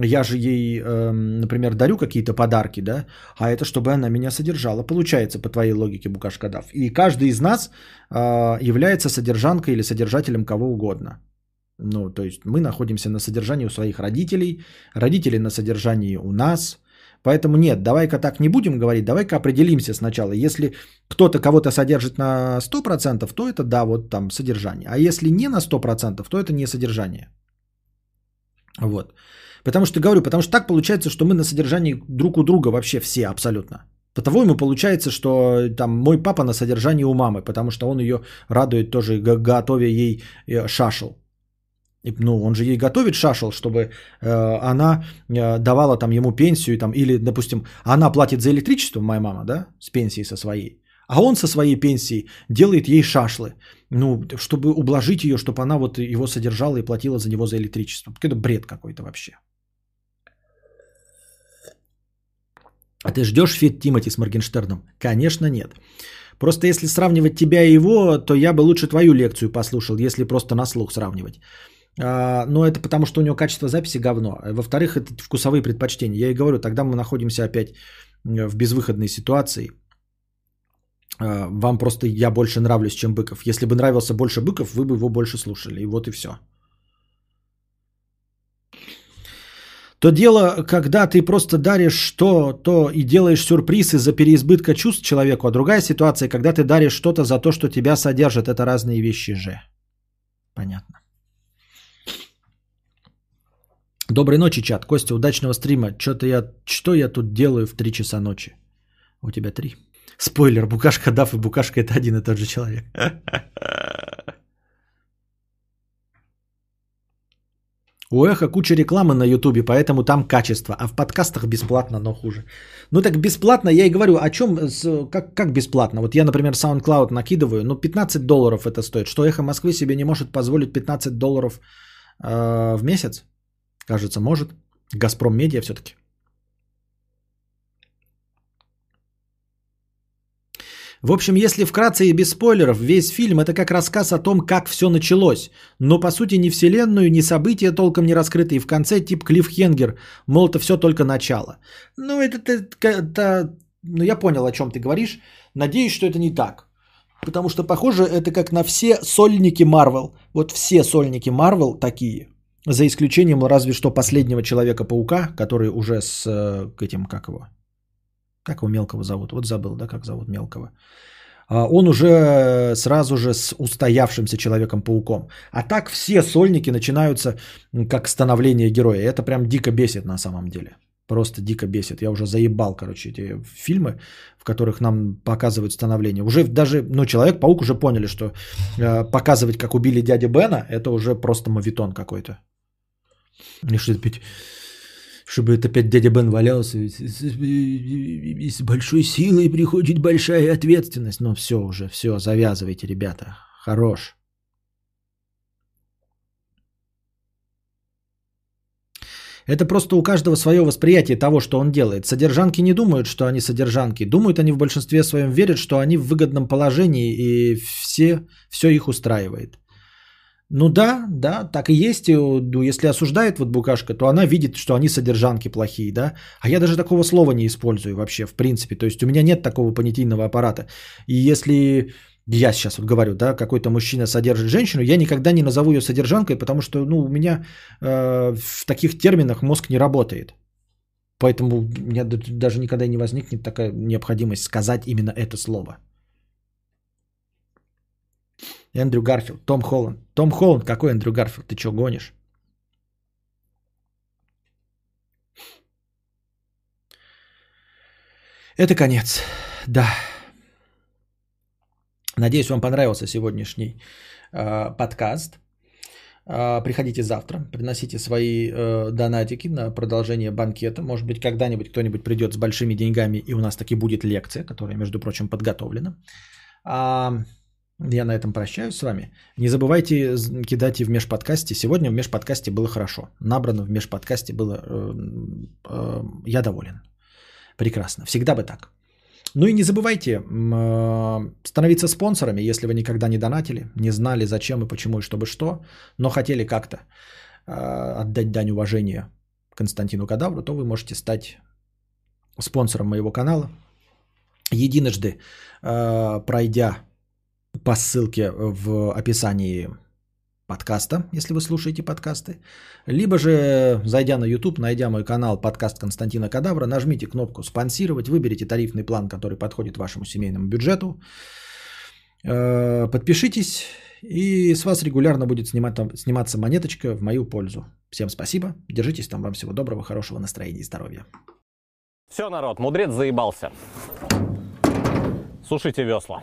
Я же ей, э, например, дарю какие-то подарки, да, а это чтобы она меня содержала. Получается, по твоей логике, Букашкадав. И каждый из нас э, является содержанкой или содержателем кого угодно. Ну, то есть мы находимся на содержании у своих родителей, родители на содержании у нас. Поэтому нет, давай-ка так не будем говорить, давай-ка определимся сначала. Если кто-то кого-то содержит на 100%, то это да, вот там содержание. А если не на 100%, то это не содержание. Вот. Потому что говорю, потому что так получается, что мы на содержании друг у друга вообще все абсолютно. По-твоему получается, что там мой папа на содержании у мамы, потому что он ее радует тоже, готовя ей э, шашел. Ну, он же ей готовит шашел, чтобы э, она э, давала там ему пенсию, там, или, допустим, она платит за электричество, моя мама, да, с пенсией со своей, а он со своей пенсией делает ей шашлы, ну, чтобы ублажить ее, чтобы она вот его содержала и платила за него за электричество. Это бред какой-то вообще. А ты ждешь фит Тимати с Моргенштерном? Конечно, нет. Просто если сравнивать тебя и его, то я бы лучше твою лекцию послушал, если просто на слух сравнивать. А, но это потому, что у него качество записи говно. Во-вторых, это вкусовые предпочтения. Я и говорю, тогда мы находимся опять в безвыходной ситуации. А, вам просто я больше нравлюсь, чем Быков. Если бы нравился больше Быков, вы бы его больше слушали. И вот и все. То дело, когда ты просто даришь что-то и делаешь сюрприз из-за переизбытка чувств человеку, а другая ситуация, когда ты даришь что-то за то, что тебя содержит. Это разные вещи же. Понятно. Доброй ночи, чат. Костя, удачного стрима. Что-то я, что я тут делаю в 3 часа ночи? У тебя 3. Спойлер, Букашка Даф и Букашка это один и тот же человек. [laughs] У Эхо куча рекламы на Ютубе, поэтому там качество, а в подкастах бесплатно, но хуже. Ну так бесплатно, я и говорю, о чем, как, как бесплатно? Вот я, например, SoundCloud накидываю, ну 15 долларов это стоит. Что Эхо Москвы себе не может позволить 15 долларов э, в месяц? Кажется, может. Газпром Медиа все-таки. В общем, если вкратце и без спойлеров, весь фильм это как рассказ о том, как все началось. Но по сути ни вселенную, ни события толком не раскрыты. И в конце тип Клиффхенгер, мол, это все только начало. Ну, это, это, это... Ну, я понял, о чем ты говоришь. Надеюсь, что это не так. Потому что, похоже, это как на все сольники Марвел. Вот все сольники Марвел такие. За исключением разве что последнего Человека-паука, который уже с э, этим, как его, как его мелкого зовут? Вот забыл, да, как зовут мелкого. А, он уже сразу же с устоявшимся Человеком-пауком. А так все сольники начинаются как становление героя. Это прям дико бесит на самом деле. Просто дико бесит. Я уже заебал, короче, эти фильмы, в которых нам показывают становление. Уже даже, ну, Человек-паук уже поняли, что э, показывать, как убили дядю Бена, это уже просто мавитон какой-то. И что это чтобы это опять дядя Бен валялся. И с большой силой приходит большая ответственность. Ну все уже, все, завязывайте, ребята. Хорош. Это просто у каждого свое восприятие того, что он делает. Содержанки не думают, что они содержанки. Думают они в большинстве своем верят, что они в выгодном положении и все, все их устраивает. Ну да, да, так и есть. Ну, если осуждает вот букашка, то она видит, что они содержанки плохие, да. А я даже такого слова не использую вообще, в принципе. То есть у меня нет такого понятийного аппарата. И если я сейчас вот говорю, да, какой-то мужчина содержит женщину, я никогда не назову ее содержанкой, потому что, ну, у меня э, в таких терминах мозг не работает. Поэтому у меня даже никогда не возникнет такая необходимость сказать именно это слово. Эндрю Гарфилд, Том Холланд. Том Холланд, какой Эндрю Гарфилд? Ты что, гонишь? Это конец. Да. Надеюсь, вам понравился сегодняшний э, подкаст. Э, приходите завтра, приносите свои э, донатики на продолжение банкета. Может быть, когда-нибудь кто-нибудь придет с большими деньгами, и у нас таки будет лекция, которая, между прочим, подготовлена. А, я на этом прощаюсь с вами. Не забывайте кидать и в межподкасте. Сегодня в межподкасте было хорошо. Набрано в межподкасте было... Э, э, я доволен. Прекрасно. Всегда бы так. Ну и не забывайте э, становиться спонсорами, если вы никогда не донатили, не знали зачем и почему и чтобы что, но хотели как-то отдать дань уважения Константину Кадавру, то вы можете стать спонсором моего канала. Единожды пройдя по ссылке в описании подкаста, если вы слушаете подкасты. Либо же, зайдя на YouTube, найдя мой канал подкаст Константина Кадавра, нажмите кнопку «Спонсировать», выберите тарифный план, который подходит вашему семейному бюджету. Э, подпишитесь, и с вас регулярно будет снимать, сниматься монеточка в мою пользу. Всем спасибо, держитесь там, вам всего доброго, хорошего настроения и здоровья. Все, народ, мудрец заебался. Сушите весла.